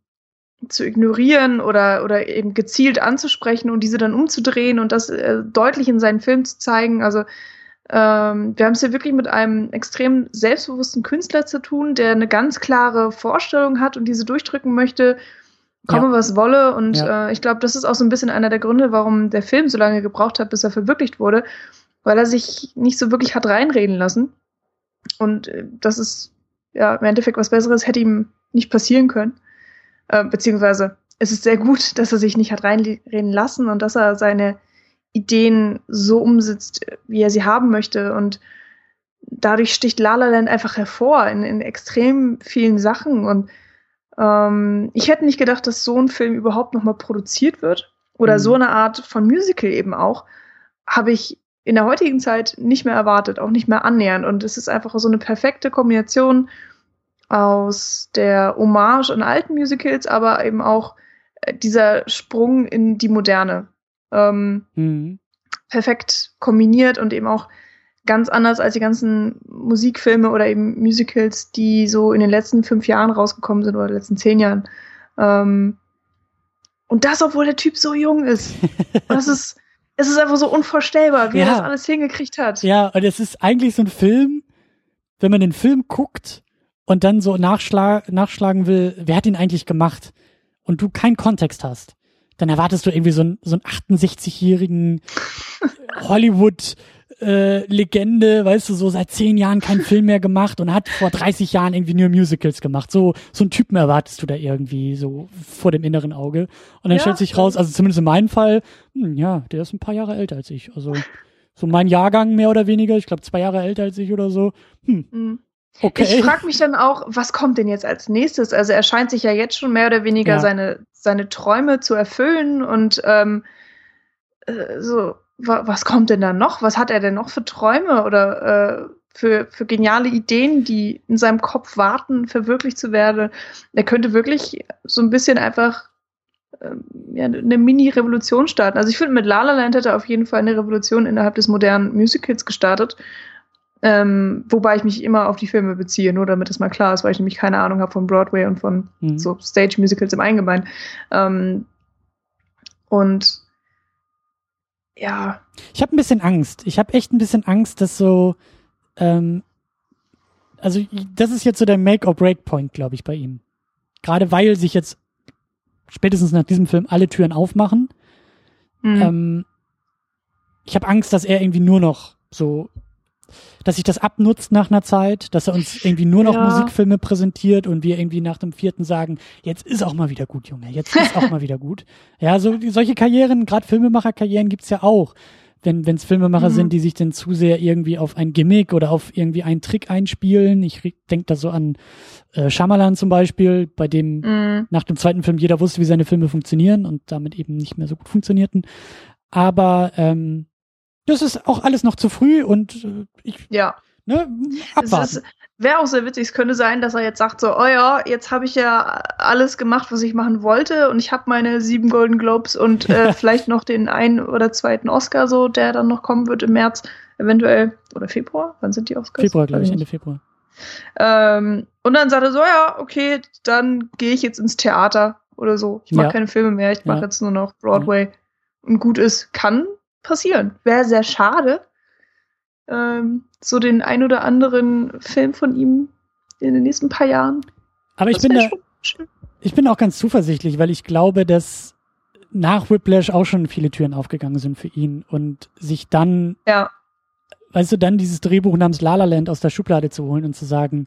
zu ignorieren oder, oder eben gezielt anzusprechen und diese dann umzudrehen und das äh, deutlich in seinen Filmen zu zeigen. Also ähm, wir haben es hier wirklich mit einem extrem selbstbewussten Künstler zu tun, der eine ganz klare Vorstellung hat und diese durchdrücken möchte komme, ja. was wolle. Und ja. äh, ich glaube, das ist auch so ein bisschen einer der Gründe, warum der Film so lange gebraucht hat, bis er verwirklicht wurde, weil er sich nicht so wirklich hat reinreden lassen. Und äh, das ist ja im Endeffekt was Besseres hätte ihm nicht passieren können. Äh, beziehungsweise es ist sehr gut, dass er sich nicht hat reinreden lassen und dass er seine Ideen so umsetzt, wie er sie haben möchte. Und dadurch sticht La La Land einfach hervor in, in extrem vielen Sachen. Und ähm, ich hätte nicht gedacht, dass so ein Film überhaupt nochmal produziert wird. Oder mhm. so eine Art von Musical eben auch. Habe ich in der heutigen Zeit nicht mehr erwartet, auch nicht mehr annähernd. Und es ist einfach so eine perfekte Kombination aus der Hommage an alten Musicals, aber eben auch äh, dieser Sprung in die Moderne. Ähm, mhm. Perfekt kombiniert und eben auch ganz anders als die ganzen Musikfilme oder eben Musicals, die so in den letzten fünf Jahren rausgekommen sind oder letzten zehn Jahren. Ähm, und das, obwohl der Typ so jung ist. das ist, es ist einfach so unvorstellbar, wie ja. er das alles hingekriegt hat. Ja, und es ist eigentlich so ein Film, wenn man den Film guckt und dann so nachschlag, nachschlagen will, wer hat ihn eigentlich gemacht? Und du keinen Kontext hast, dann erwartest du irgendwie so einen, so einen 68-jährigen Hollywood äh, Legende, weißt du, so seit zehn Jahren keinen Film mehr gemacht und hat vor 30 Jahren irgendwie nur Musicals gemacht. So, so einen Typen erwartest du da irgendwie so vor dem inneren Auge. Und dann ja. stellt sich raus, also zumindest in meinem Fall, hm, ja, der ist ein paar Jahre älter als ich. Also so mein Jahrgang mehr oder weniger, ich glaube zwei Jahre älter als ich oder so. Hm. Mhm. Okay. Ich frage mich dann auch, was kommt denn jetzt als nächstes? Also er scheint sich ja jetzt schon mehr oder weniger ja. seine, seine Träume zu erfüllen und ähm, äh, so was kommt denn da noch? Was hat er denn noch für Träume oder äh, für, für geniale Ideen, die in seinem Kopf warten, verwirklicht zu werden? Er könnte wirklich so ein bisschen einfach ähm, ja, eine Mini-Revolution starten. Also ich finde, mit La La Land hätte er auf jeden Fall eine Revolution innerhalb des modernen Musicals gestartet. Ähm, wobei ich mich immer auf die Filme beziehe, nur damit das mal klar ist, weil ich nämlich keine Ahnung habe von Broadway und von mhm. so Stage-Musicals im Allgemeinen. Ähm, und ja. Ich habe ein bisschen Angst. Ich habe echt ein bisschen Angst, dass so, ähm, also das ist jetzt so der Make-or-Break-Point, glaube ich, bei ihm. Gerade weil sich jetzt spätestens nach diesem Film alle Türen aufmachen. Mhm. Ähm, ich habe Angst, dass er irgendwie nur noch so dass sich das abnutzt nach einer Zeit, dass er uns irgendwie nur noch ja. Musikfilme präsentiert und wir irgendwie nach dem vierten sagen, jetzt ist auch mal wieder gut, Junge, jetzt ist auch mal wieder gut. Ja, so solche Karrieren, gerade Filmemacherkarrieren gibt's ja auch. Wenn es Filmemacher mhm. sind, die sich dann zu sehr irgendwie auf ein Gimmick oder auf irgendwie einen Trick einspielen. Ich denke da so an äh, Shyamalan zum Beispiel, bei dem mhm. nach dem zweiten Film jeder wusste, wie seine Filme funktionieren und damit eben nicht mehr so gut funktionierten. Aber ähm, das ist auch alles noch zu früh und äh, ich, ja. ne, abwarten. Wäre auch sehr witzig. Es könnte sein, dass er jetzt sagt so, oh ja, jetzt habe ich ja alles gemacht, was ich machen wollte und ich habe meine sieben Golden Globes und äh, vielleicht noch den einen oder zweiten Oscar so, der dann noch kommen wird im März, eventuell oder Februar. Wann sind die Oscars? Februar, glaube ich, Ende Februar. Ähm, und dann sagt er so, ja, okay, dann gehe ich jetzt ins Theater oder so. Ich mache ja. keine Filme mehr, ich mache ja. jetzt nur noch Broadway. Ja. Und gut ist, kann passieren. Wäre sehr schade. Ähm, so den ein oder anderen Film von ihm in den nächsten paar Jahren. Aber ich bin da, ich bin auch ganz zuversichtlich, weil ich glaube, dass nach Whiplash auch schon viele Türen aufgegangen sind für ihn und sich dann, ja. weißt du, dann dieses Drehbuch namens La La Land aus der Schublade zu holen und zu sagen,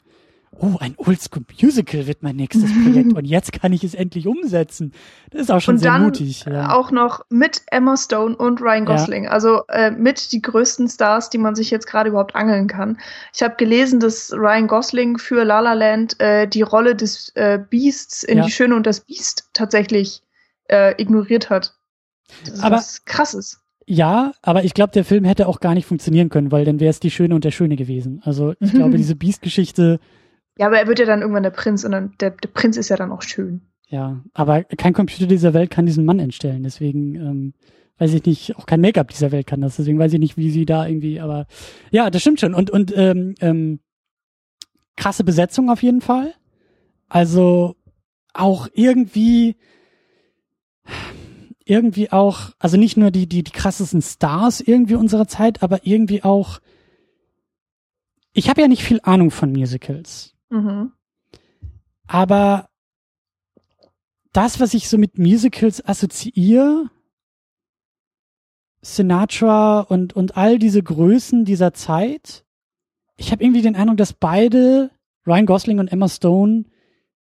oh, ein Oldschool-Musical wird mein nächstes Projekt und jetzt kann ich es endlich umsetzen. Das ist auch schon und sehr dann mutig. Ja. Auch noch mit Emma Stone und Ryan Ja. Gosling. Also äh, mit die größten Stars, die man sich jetzt gerade überhaupt angeln kann. Ich habe gelesen, dass Ryan Gosling für La La Land äh, die Rolle des äh, Beasts in Ja. Die Schöne und das Biest tatsächlich äh, ignoriert hat. Das ist Aber- was krasses. Ja, aber ich glaube, der Film hätte auch gar nicht funktionieren können, weil dann wäre es die Schöne und der Schöne gewesen. Also ich glaube, diese Beast-Geschichte, Ja, aber er wird ja dann irgendwann der Prinz und dann, der, der Prinz ist ja dann auch schön. ja, aber kein Computer dieser Welt kann diesen Mann entstellen. Deswegen ähm, weiß ich nicht, auch kein Make-up dieser Welt kann das. Deswegen weiß ich nicht, wie sie da irgendwie, aber ja, das stimmt schon. Und, und ähm, ähm, krasse Besetzung auf jeden Fall. Also auch irgendwie irgendwie auch, also nicht nur die, die, die krassesten Stars irgendwie unserer Zeit, aber irgendwie auch, ich habe ja nicht viel Ahnung von Musicals, Mhm. aber das, was ich so mit Musicals assoziiere, Sinatra und, und all diese Größen dieser Zeit, ich habe irgendwie den Eindruck, dass beide, Ryan Gosling und Emma Stone,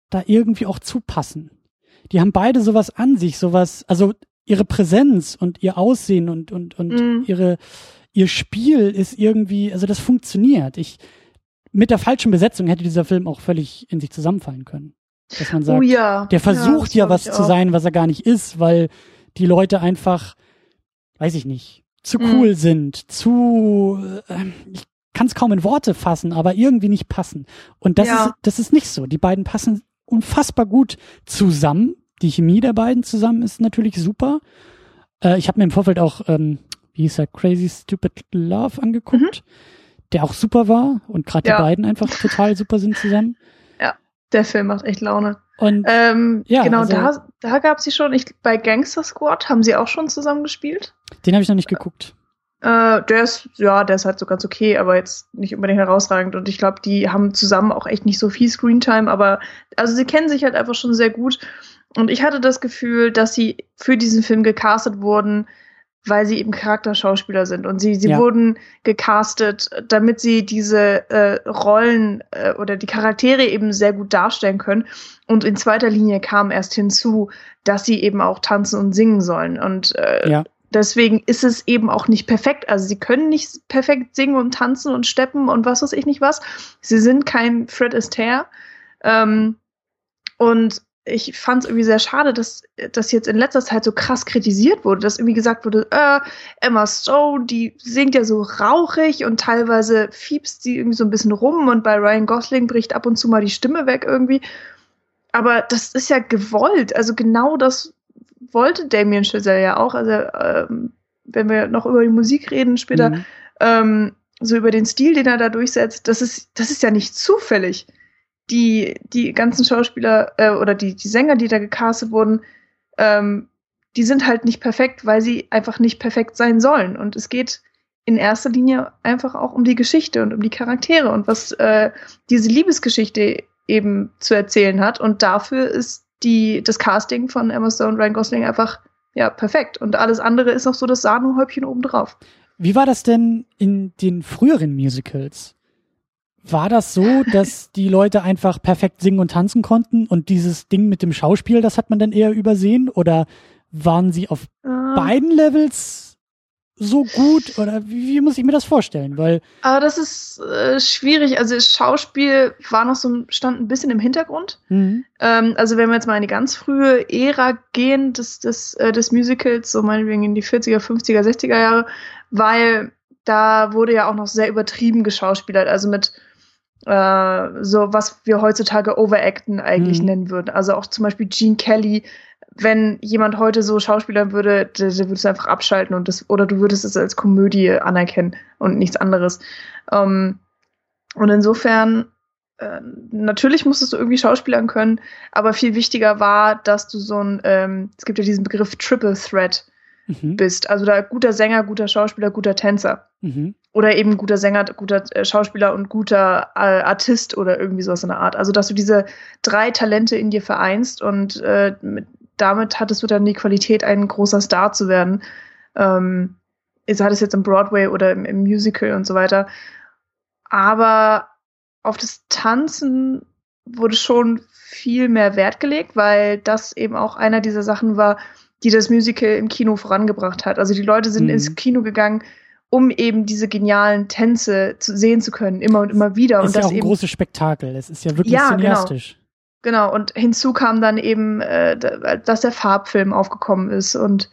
da irgendwie auch zupassen. Die haben beide sowas an sich, sowas, also ihre Präsenz und ihr Aussehen und, und, und Mhm. ihre, ihr Spiel ist irgendwie, also das funktioniert. Ich, mit der falschen Besetzung hätte dieser Film auch völlig in sich zusammenfallen können. Dass man sagt, oh ja. der versucht ja, glaub was zu sein, was er gar nicht ist, weil die Leute einfach, weiß ich nicht, zu Mhm. cool sind, zu, äh, ich kann es kaum in Worte fassen, aber irgendwie nicht passen. Und das Ja. ist, das ist nicht so. Die beiden passen unfassbar gut zusammen. Die Chemie der beiden zusammen ist natürlich super. Äh, ich habe mir im Vorfeld auch, ähm, wie hieß er, Crazy Stupid Love angeguckt, der auch super war und gerade. Ja. die beiden einfach total super sind zusammen. Der Film macht echt Laune. Und Ähm, Ja, genau, also- da, da gab sie schon, ich, bei Gangster Squad haben sie auch schon zusammen gespielt. den habe ich noch nicht geguckt. Äh, der ist, ja, der ist halt so ganz okay, aber jetzt nicht unbedingt herausragend. Und ich glaube, die haben zusammen auch echt nicht so viel Screentime, aber also sie kennen sich halt einfach schon sehr gut. Und ich hatte das Gefühl, dass sie für diesen Film gecastet wurden, weil sie eben Charakterschauspieler sind. Und sie, sie Ja. wurden gecastet, damit sie diese äh, Rollen äh, oder die Charaktere eben sehr gut darstellen können. Und in zweiter Linie kam erst hinzu, dass sie eben auch tanzen und singen sollen. Und äh, Ja. deswegen ist es eben auch nicht perfekt. Also sie können nicht perfekt singen und tanzen und steppen und was weiß ich nicht was. Sie sind kein Fred Astaire. Ähm, und ich fand es irgendwie sehr schade, dass das jetzt in letzter Zeit so krass kritisiert wurde, dass irgendwie gesagt wurde, äh, Emma Stone, die singt ja so rauchig und teilweise fiebst sie irgendwie so ein bisschen rum und bei Ryan Gosling bricht ab und zu mal die Stimme weg irgendwie. Aber das ist ja gewollt. Also genau das wollte Damien Chazelle ja auch. Also ähm, wenn wir noch über die Musik reden später, Mhm. ähm, so über den Stil, den er da durchsetzt, das ist, das ist ja nicht zufällig. Die, die ganzen Schauspieler äh, oder die, die Sänger, die da gecastet wurden, ähm, die sind halt nicht perfekt, weil sie einfach nicht perfekt sein sollen. Und es geht in erster Linie einfach auch um die Geschichte und um die Charaktere und was äh, diese Liebesgeschichte eben zu erzählen hat. Und dafür ist die, das Casting von Emma Stone und Ryan Gosling einfach ja perfekt. Und alles andere ist noch so das Sahnehäubchen obendrauf. Wie war das denn in den früheren Musicals? War das so, dass die Leute einfach perfekt singen und tanzen konnten und dieses Ding mit dem Schauspiel, das hat man dann eher übersehen? Oder waren sie auf Ähm, beiden Levels so gut? Oder wie, wie muss ich mir das vorstellen? Weil, Aber das ist äh, schwierig. Also das Schauspiel war noch so stand ein bisschen im Hintergrund. mhm, Ähm, also wenn wir jetzt mal in die ganz frühe Ära gehen des, des, äh, des Musicals, so meinetwegen in die 40er, 50er, 60er Jahre, weil da wurde ja auch noch sehr übertrieben geschauspielert, also mit äh, so was wir heutzutage Overacten eigentlich Mhm. nennen würden. Also auch zum Beispiel Gene Kelly, wenn jemand heute so schauspielern würde, der, der würdest du einfach abschalten und das, oder du würdest es als Komödie anerkennen und nichts anderes. Ähm, und insofern, äh, natürlich musstest du irgendwie schauspielern können, aber viel wichtiger war, dass du so ein, ähm, es gibt ja diesen Begriff Triple Threat mhm, bist. Also da guter Sänger, guter Schauspieler, guter Tänzer. mhm, Oder eben guter Sänger, guter äh, Schauspieler und guter äh, Artist oder irgendwie sowas in der Art. Also dass du diese drei Talente in dir vereinst und äh, mit, damit hattest du dann die Qualität, ein großer Star zu werden. Ähm, sei das jetzt im Broadway oder im, im Musical und so weiter. Aber auf das Tanzen wurde schon viel mehr Wert gelegt, weil das eben auch einer dieser Sachen war, die das Musical im Kino vorangebracht hat. Also die Leute sind mhm. ins Kino gegangen, um eben diese genialen Tänze zu sehen zu können, immer und immer wieder. Es ist und ja auch ein eben, großes Spektakel. Es ist ja wirklich ja, cineastisch. Genau. genau. Und hinzu kam dann eben, äh, dass der Farbfilm aufgekommen ist und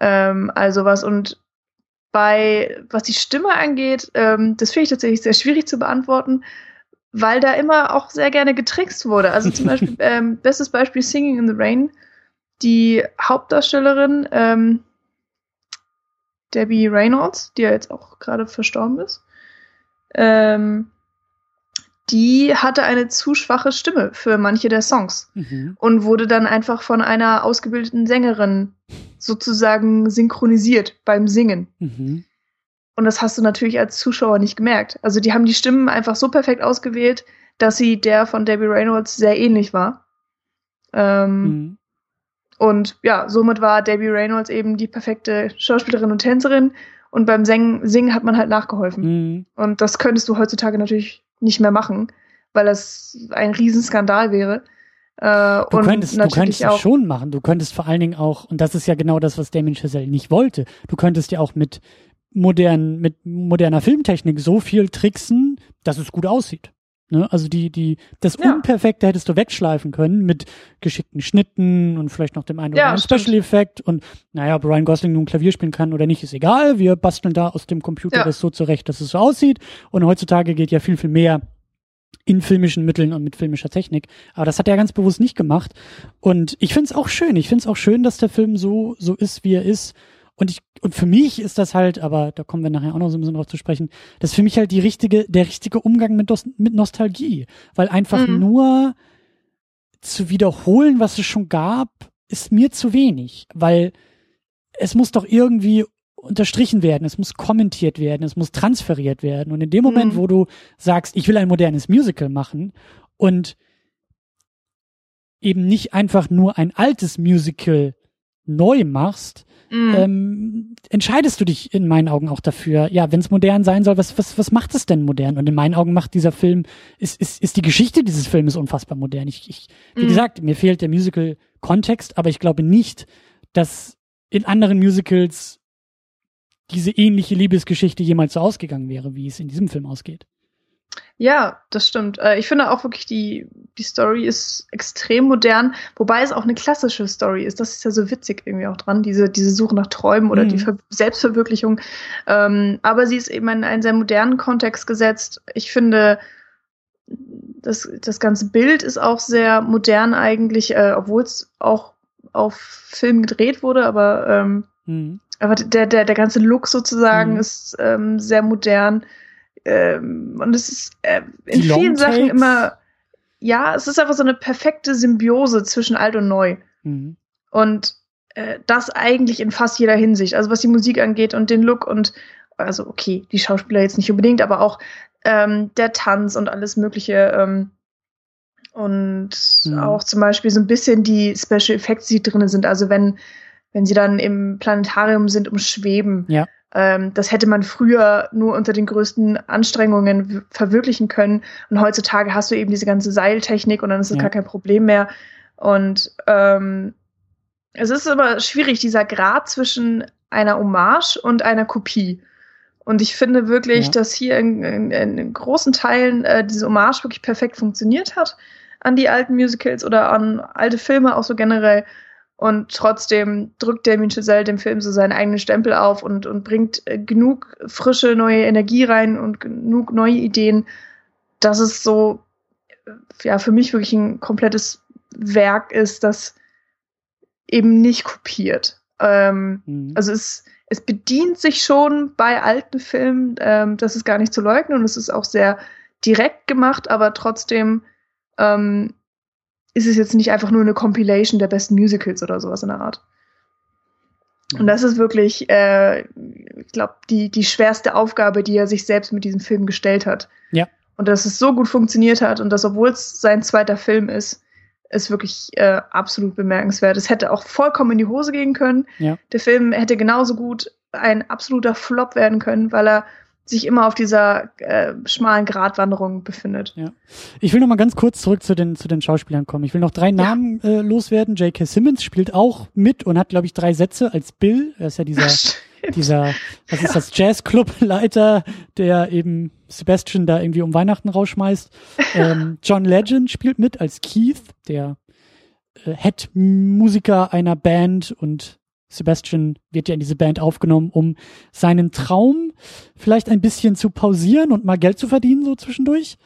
ähm, all sowas. Und bei, was die Stimme angeht, ähm, das finde ich tatsächlich sehr schwierig zu beantworten, weil da immer auch sehr gerne getrickst wurde. Also zum Beispiel, ähm, bestes Beispiel Singing in the Rain. Die Hauptdarstellerin, ähm, Debbie Reynolds, die ja jetzt auch gerade verstorben ist, ähm, die hatte eine zu schwache Stimme für manche der Songs mhm. und wurde dann einfach von einer ausgebildeten Sängerin sozusagen synchronisiert beim Singen. Mhm. Und das hast du natürlich als Zuschauer nicht gemerkt. Also die haben die Stimmen einfach so perfekt ausgewählt, dass sie der von Debbie Reynolds sehr ähnlich war. Ähm, mhm. Und ja, somit war Debbie Reynolds eben die perfekte Schauspielerin und Tänzerin. Und beim Singen, Singen hat man halt nachgeholfen. Mhm. Und das könntest du heutzutage natürlich nicht mehr machen, weil das ein Riesenskandal wäre. Äh, du könntest, du könntest es schon machen. Du könntest vor allen Dingen auch, und das ist ja genau das, was Damien Chazelle nicht wollte, du könntest ja auch mit modernen, mit moderner Filmtechnik so viel tricksen, dass es gut aussieht. Ne? Also die, die, das ja. Unperfekte hättest du wegschleifen können mit geschickten Schnitten und vielleicht noch dem einen oder anderen Special Effekt und naja, ob Ryan Gosling nun Klavier spielen kann oder nicht, ist egal. Wir basteln da aus dem Computer ja. das so zurecht, dass es so aussieht. Und heutzutage geht ja viel, viel mehr in filmischen Mitteln und mit filmischer Technik. Aber das hat er ganz bewusst nicht gemacht. Und ich finde es auch schön. Ich finde es auch schön, dass der Film so, so ist, wie er ist. Und ich, und für mich ist das halt, aber da kommen wir nachher auch noch so ein bisschen drauf zu sprechen, das ist für mich halt die richtige, der richtige Umgang mit, mit Nostalgie. Weil einfach mhm. nur zu wiederholen, was es schon gab, ist mir zu wenig. Weil es muss doch irgendwie unterstrichen werden, es muss kommentiert werden, es muss transferiert werden. Und in dem Moment, mhm. wo du sagst, ich will ein modernes Musical machen und eben nicht einfach nur ein altes Musical neu machst, mhm. ähm, entscheidest du dich in meinen Augen auch dafür, ja, wenn es modern sein soll, was, was, was macht es denn modern? Und in meinen Augen macht dieser Film, ist, ist, ist die Geschichte dieses Filmes unfassbar modern. Ich, ich wie mhm. gesagt, mir fehlt der Musical-Kontext, aber ich glaube nicht, dass in anderen Musicals diese ähnliche Liebesgeschichte jemals so ausgegangen wäre, wie es in diesem Film ausgeht. Ja, das stimmt. Äh, ich finde auch wirklich, die, die Story ist extrem modern, wobei es auch eine klassische Story ist. Das ist ja so witzig irgendwie auch dran, diese, diese Suche nach Träumen oder mhm. die Ver Selbstverwirklichung. Ähm, aber sie ist eben in einen sehr modernen Kontext gesetzt. Ich finde, das, das ganze Bild ist auch sehr modern eigentlich, äh, obwohl es auch auf Film gedreht wurde, aber, ähm, mhm. aber der, der, der ganze Look sozusagen mhm. ist ähm, sehr modern. Ähm, und es ist äh, in vielen Sachen immer, ja, es ist einfach so eine perfekte Symbiose zwischen alt und neu. Mhm. Und äh, das eigentlich in fast jeder Hinsicht. Also was die Musik angeht und den Look und also okay, die Schauspieler jetzt nicht unbedingt, aber auch ähm, der Tanz und alles Mögliche. Ähm, und mhm. auch zum Beispiel so ein bisschen die Special Effects, die drin sind. Also wenn, wenn sie dann im Planetarium sind, umschweben. Ja. Ähm, das hätte man früher nur unter den größten Anstrengungen verwirklichen können. Und heutzutage hast du eben diese ganze Seiltechnik und dann ist es ja. gar kein Problem mehr. Und ähm, es ist aber schwierig, dieser Grad zwischen einer Hommage und einer Kopie. Und ich finde wirklich, ja. dass hier in, in, in großen Teilen äh, diese Hommage wirklich perfekt funktioniert hat an die alten Musicals oder an alte Filme auch so generell. Und trotzdem drückt der Chazelle dem Film so seinen eigenen Stempel auf und, und bringt äh, genug frische neue Energie rein und genug neue Ideen, dass es so, äh, ja, für mich wirklich ein komplettes Werk ist, das eben nicht kopiert. Ähm, mhm. Also es, es bedient sich schon bei alten Filmen, ähm, das ist gar nicht zu leugnen und es ist auch sehr direkt gemacht, aber trotzdem ähm, ist es jetzt nicht einfach nur eine Compilation der besten Musicals oder sowas in der Art. Und das ist wirklich, äh, ich glaube, die, die schwerste Aufgabe, die er sich selbst mit diesem Film gestellt hat. Ja. Und dass es so gut funktioniert hat und dass, obwohl es sein zweiter Film ist, ist wirklich äh, absolut bemerkenswert. Es hätte auch vollkommen in die Hose gehen können. Ja. Der Film hätte genauso gut ein absoluter Flop werden können, weil er sich immer auf dieser äh, schmalen Gratwanderung befindet. Ja. Ich will noch mal ganz kurz zurück zu den zu den Schauspielern kommen. Ich will noch drei ja. Namen äh, loswerden. J.K. Simmons spielt auch mit und hat glaube ich drei Sätze als Bill. Er ist ja dieser dieser was ist das Jazzclub-Leiter, der eben Sebastian da irgendwie um Weihnachten rausschmeißt. Ähm, John Legend spielt mit als Keith, der äh, Head-Musiker einer Band und Sebastian wird ja in diese Band aufgenommen, um seinen Traum vielleicht ein bisschen zu pausieren und mal Geld zu verdienen, so zwischendurch.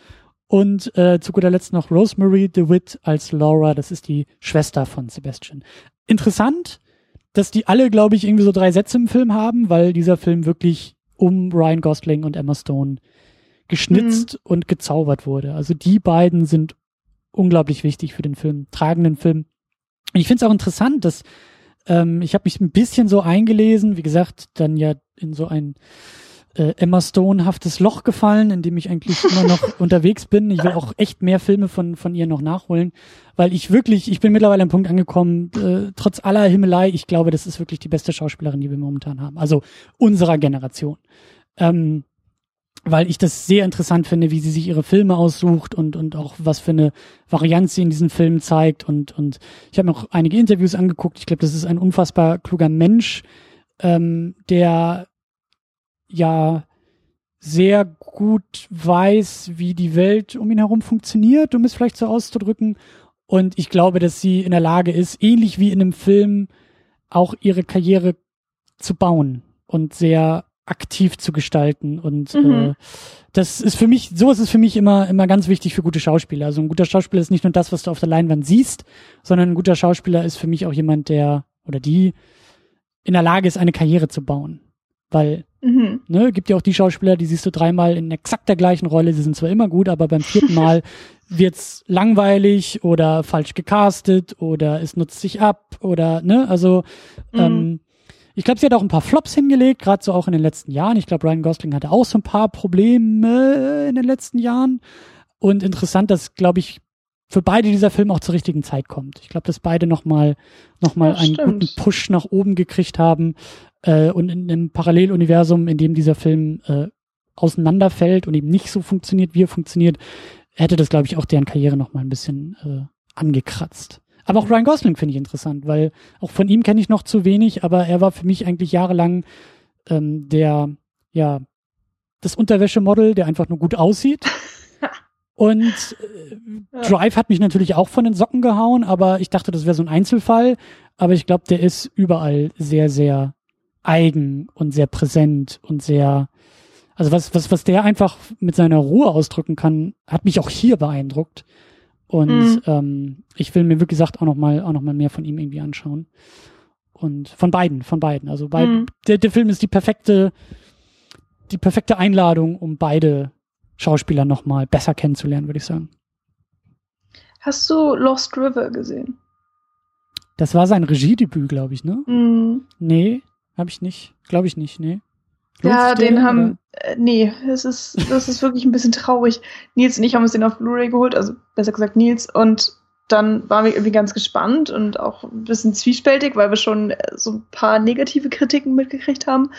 Und äh, zu guter Letzt noch Rosemary DeWitt als Laura, das ist die Schwester von Sebastian. Interessant, dass die alle, glaube ich, irgendwie so drei Sätze im Film haben, weil dieser Film wirklich um Ryan Gosling und Emma Stone geschnitzt mhm. und gezaubert wurde. Also die beiden sind unglaublich wichtig für den Film, tragenden Film. Und ich finde es auch interessant, dass ähm, ich habe mich ein bisschen so eingelesen, wie gesagt, dann ja in so ein äh, Emma Stone-haftes Loch gefallen, in dem ich eigentlich immer noch unterwegs bin. Ich will auch echt mehr Filme von, von ihr noch nachholen, weil ich wirklich, ich bin mittlerweile am Punkt angekommen, äh, trotz aller Himmelei, ich glaube, das ist wirklich die beste Schauspielerin, die wir momentan haben. Also unserer Generation. Ähm, weil ich das sehr interessant finde, wie sie sich ihre Filme aussucht und, und auch was für eine Varianz sie in diesen Filmen zeigt. Und, und ich habe mir auch einige Interviews angeguckt. Ich glaube, das ist ein unfassbar kluger Mensch, ähm, der ja sehr gut weiß, wie die Welt um ihn herum funktioniert, um es vielleicht so auszudrücken. Und ich glaube, dass sie in der Lage ist, ähnlich wie in einem Film, auch ihre Karriere zu bauen und sehr aktiv zu gestalten. Und mhm. äh, das ist für mich, sowas ist für mich immer, immer ganz wichtig für gute Schauspieler. Also ein guter Schauspieler ist nicht nur das, was du auf der Leinwand siehst, sondern ein guter Schauspieler ist für mich auch jemand, der oder die in der Lage ist, eine Karriere zu bauen. Weil, mhm. ne, gibt ja auch die Schauspieler, die siehst du dreimal in exakt der gleichen Rolle, sie sind zwar immer gut, aber beim vierten Mal wird's langweilig oder falsch gecastet oder es nutzt sich ab oder, ne, also, mhm. ähm, ich glaube, sie hat auch ein paar Flops hingelegt, gerade so auch in den letzten Jahren. Ich glaube, Ryan Gosling hatte auch so ein paar Probleme in den letzten Jahren. Und interessant, dass, glaube ich, für beide dieser Film auch zur richtigen Zeit kommt. Ich glaube, dass beide nochmal noch mal, einen stimmt. guten Push nach oben gekriegt haben. Äh, und in einem Paralleluniversum, in dem dieser Film äh, auseinanderfällt und eben nicht so funktioniert, wie er funktioniert, hätte das, glaube ich, auch deren Karriere nochmal ein bisschen äh, angekratzt. Aber auch Ryan Gosling finde ich interessant, weil auch von ihm kenne ich noch zu wenig, aber er war für mich eigentlich jahrelang ähm, der, ja, das Unterwäschemodel, der einfach nur gut aussieht. Und äh, Drive hat mich natürlich auch von den Socken gehauen, aber ich dachte, das wäre so ein Einzelfall. Aber ich glaube, der ist überall sehr, sehr eigen und sehr präsent und sehr, also was, was, was der einfach mit seiner Ruhe ausdrücken kann, hat mich auch hier beeindruckt. Und mhm. ähm, ich will mir, wie gesagt, auch noch mal, auch noch mal mehr von ihm irgendwie anschauen. Und von beiden, von beiden. Also beid, mhm. der, der Film ist die perfekte, die perfekte Einladung, um beide Schauspieler noch mal besser kennenzulernen, würde ich sagen. Hast du Lost River gesehen? Das war sein Regiedebüt, glaube ich, ne? Mhm. Nee, habe ich nicht. Glaube ich nicht, nee. Ja, den haben, äh, nee, das ist, das ist wirklich ein bisschen traurig. Nils und ich haben uns den auf Blu-ray geholt, also besser gesagt Nils, und dann waren wir irgendwie ganz gespannt und auch ein bisschen zwiespältig, weil wir schon äh, so ein paar negative Kritiken mitgekriegt haben.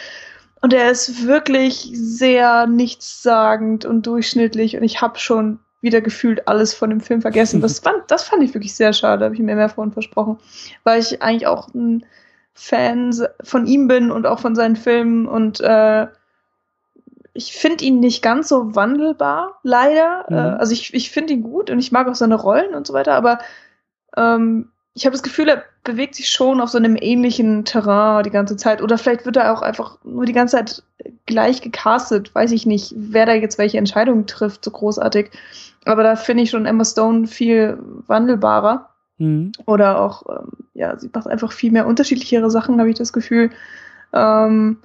Und er ist wirklich sehr nichtssagend und durchschnittlich und ich habe schon wieder gefühlt alles von dem Film vergessen. Das fand, das fand ich wirklich sehr schade, habe ich mir mehr vorhin versprochen, weil ich eigentlich auch ein Fan von ihm bin und auch von seinen Filmen und äh, ich finde ihn nicht ganz so wandelbar, leider. Mhm. Äh, also ich, ich finde ihn gut und ich mag auch seine Rollen und so weiter, aber ähm, ich habe das Gefühl, er bewegt sich schon auf so einem ähnlichen Terrain die ganze Zeit. Oder vielleicht wird er auch einfach nur die ganze Zeit gleich gecastet. Weiß ich nicht, wer da jetzt welche Entscheidungen trifft, so großartig. Aber da finde ich schon Emma Stone viel wandelbarer. Mhm. Oder auch, ähm, ja, sie macht einfach viel mehr unterschiedlichere Sachen, habe ich das Gefühl. Ähm,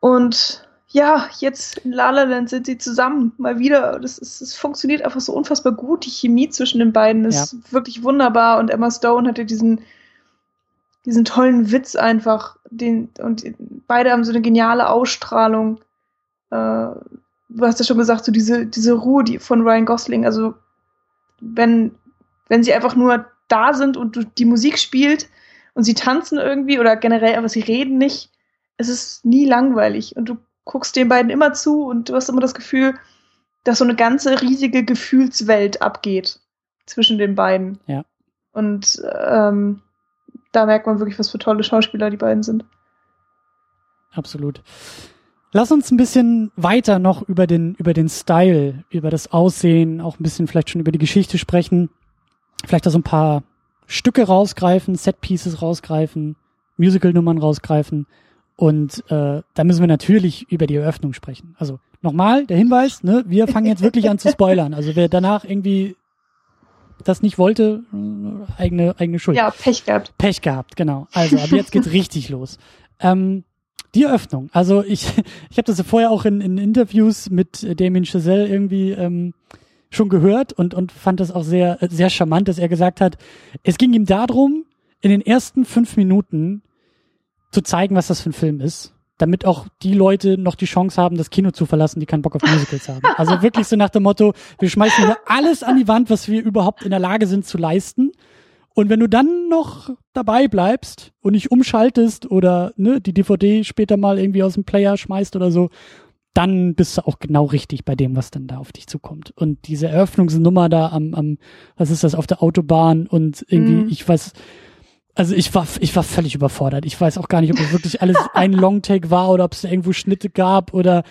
und ja, jetzt in La La Land sind sie zusammen mal wieder. Das, ist, das funktioniert einfach so unfassbar gut. Die Chemie zwischen den beiden ist ja. wirklich wunderbar und Emma Stone hatte diesen diesen tollen Witz einfach, den und beide haben so eine geniale Ausstrahlung. Äh, du hast ja schon gesagt, so diese diese Ruhe die von Ryan Gosling. Also wenn wenn sie einfach nur da sind und die Musik spielt und sie tanzen irgendwie oder generell, aber sie reden nicht, es ist nie langweilig und du guckst den beiden immer zu und du hast immer das Gefühl, dass so eine ganze riesige Gefühlswelt abgeht zwischen den beiden. Ja. Und ähm, da merkt man wirklich, was für tolle Schauspieler die beiden sind. Absolut. Lass uns ein bisschen weiter noch über den, über den Style, über das Aussehen, auch ein bisschen vielleicht schon über die Geschichte sprechen. Vielleicht da so ein paar Stücke rausgreifen, Setpieces rausgreifen, Musical-Nummern rausgreifen. Und äh, da müssen wir natürlich über die Eröffnung sprechen. Also nochmal der Hinweis, ne, wir fangen jetzt wirklich an zu spoilern. Also wer danach irgendwie das nicht wollte, äh, eigene, eigene Schuld. Ja, Pech gehabt. Pech gehabt, genau. Also, aber jetzt geht's richtig los. Ähm, die Eröffnung. Also ich, ich habe das ja vorher auch in, in Interviews mit Damien Chazelle irgendwie ähm, schon gehört und, und fand das auch sehr, sehr charmant, dass er gesagt hat, es ging ihm darum, in den ersten fünf Minuten zu zeigen, was das für ein Film ist, damit auch die Leute noch die Chance haben, das Kino zu verlassen, die keinen Bock auf Musicals haben. Also wirklich so nach dem Motto, wir schmeißen hier alles an die Wand, was wir überhaupt in der Lage sind zu leisten. Und wenn du dann noch dabei bleibst und nicht umschaltest oder ne, die DVD später mal irgendwie aus dem Player schmeißt oder so, dann bist du auch genau richtig bei dem, was dann da auf dich zukommt. Und diese Eröffnungsnummer da am, am was ist das, auf der Autobahn und irgendwie, mm. ich weiß, also ich war, ich war völlig überfordert. Ich weiß auch gar nicht, ob es wirklich alles ein Longtake war oder ob es da irgendwo Schnitte gab oder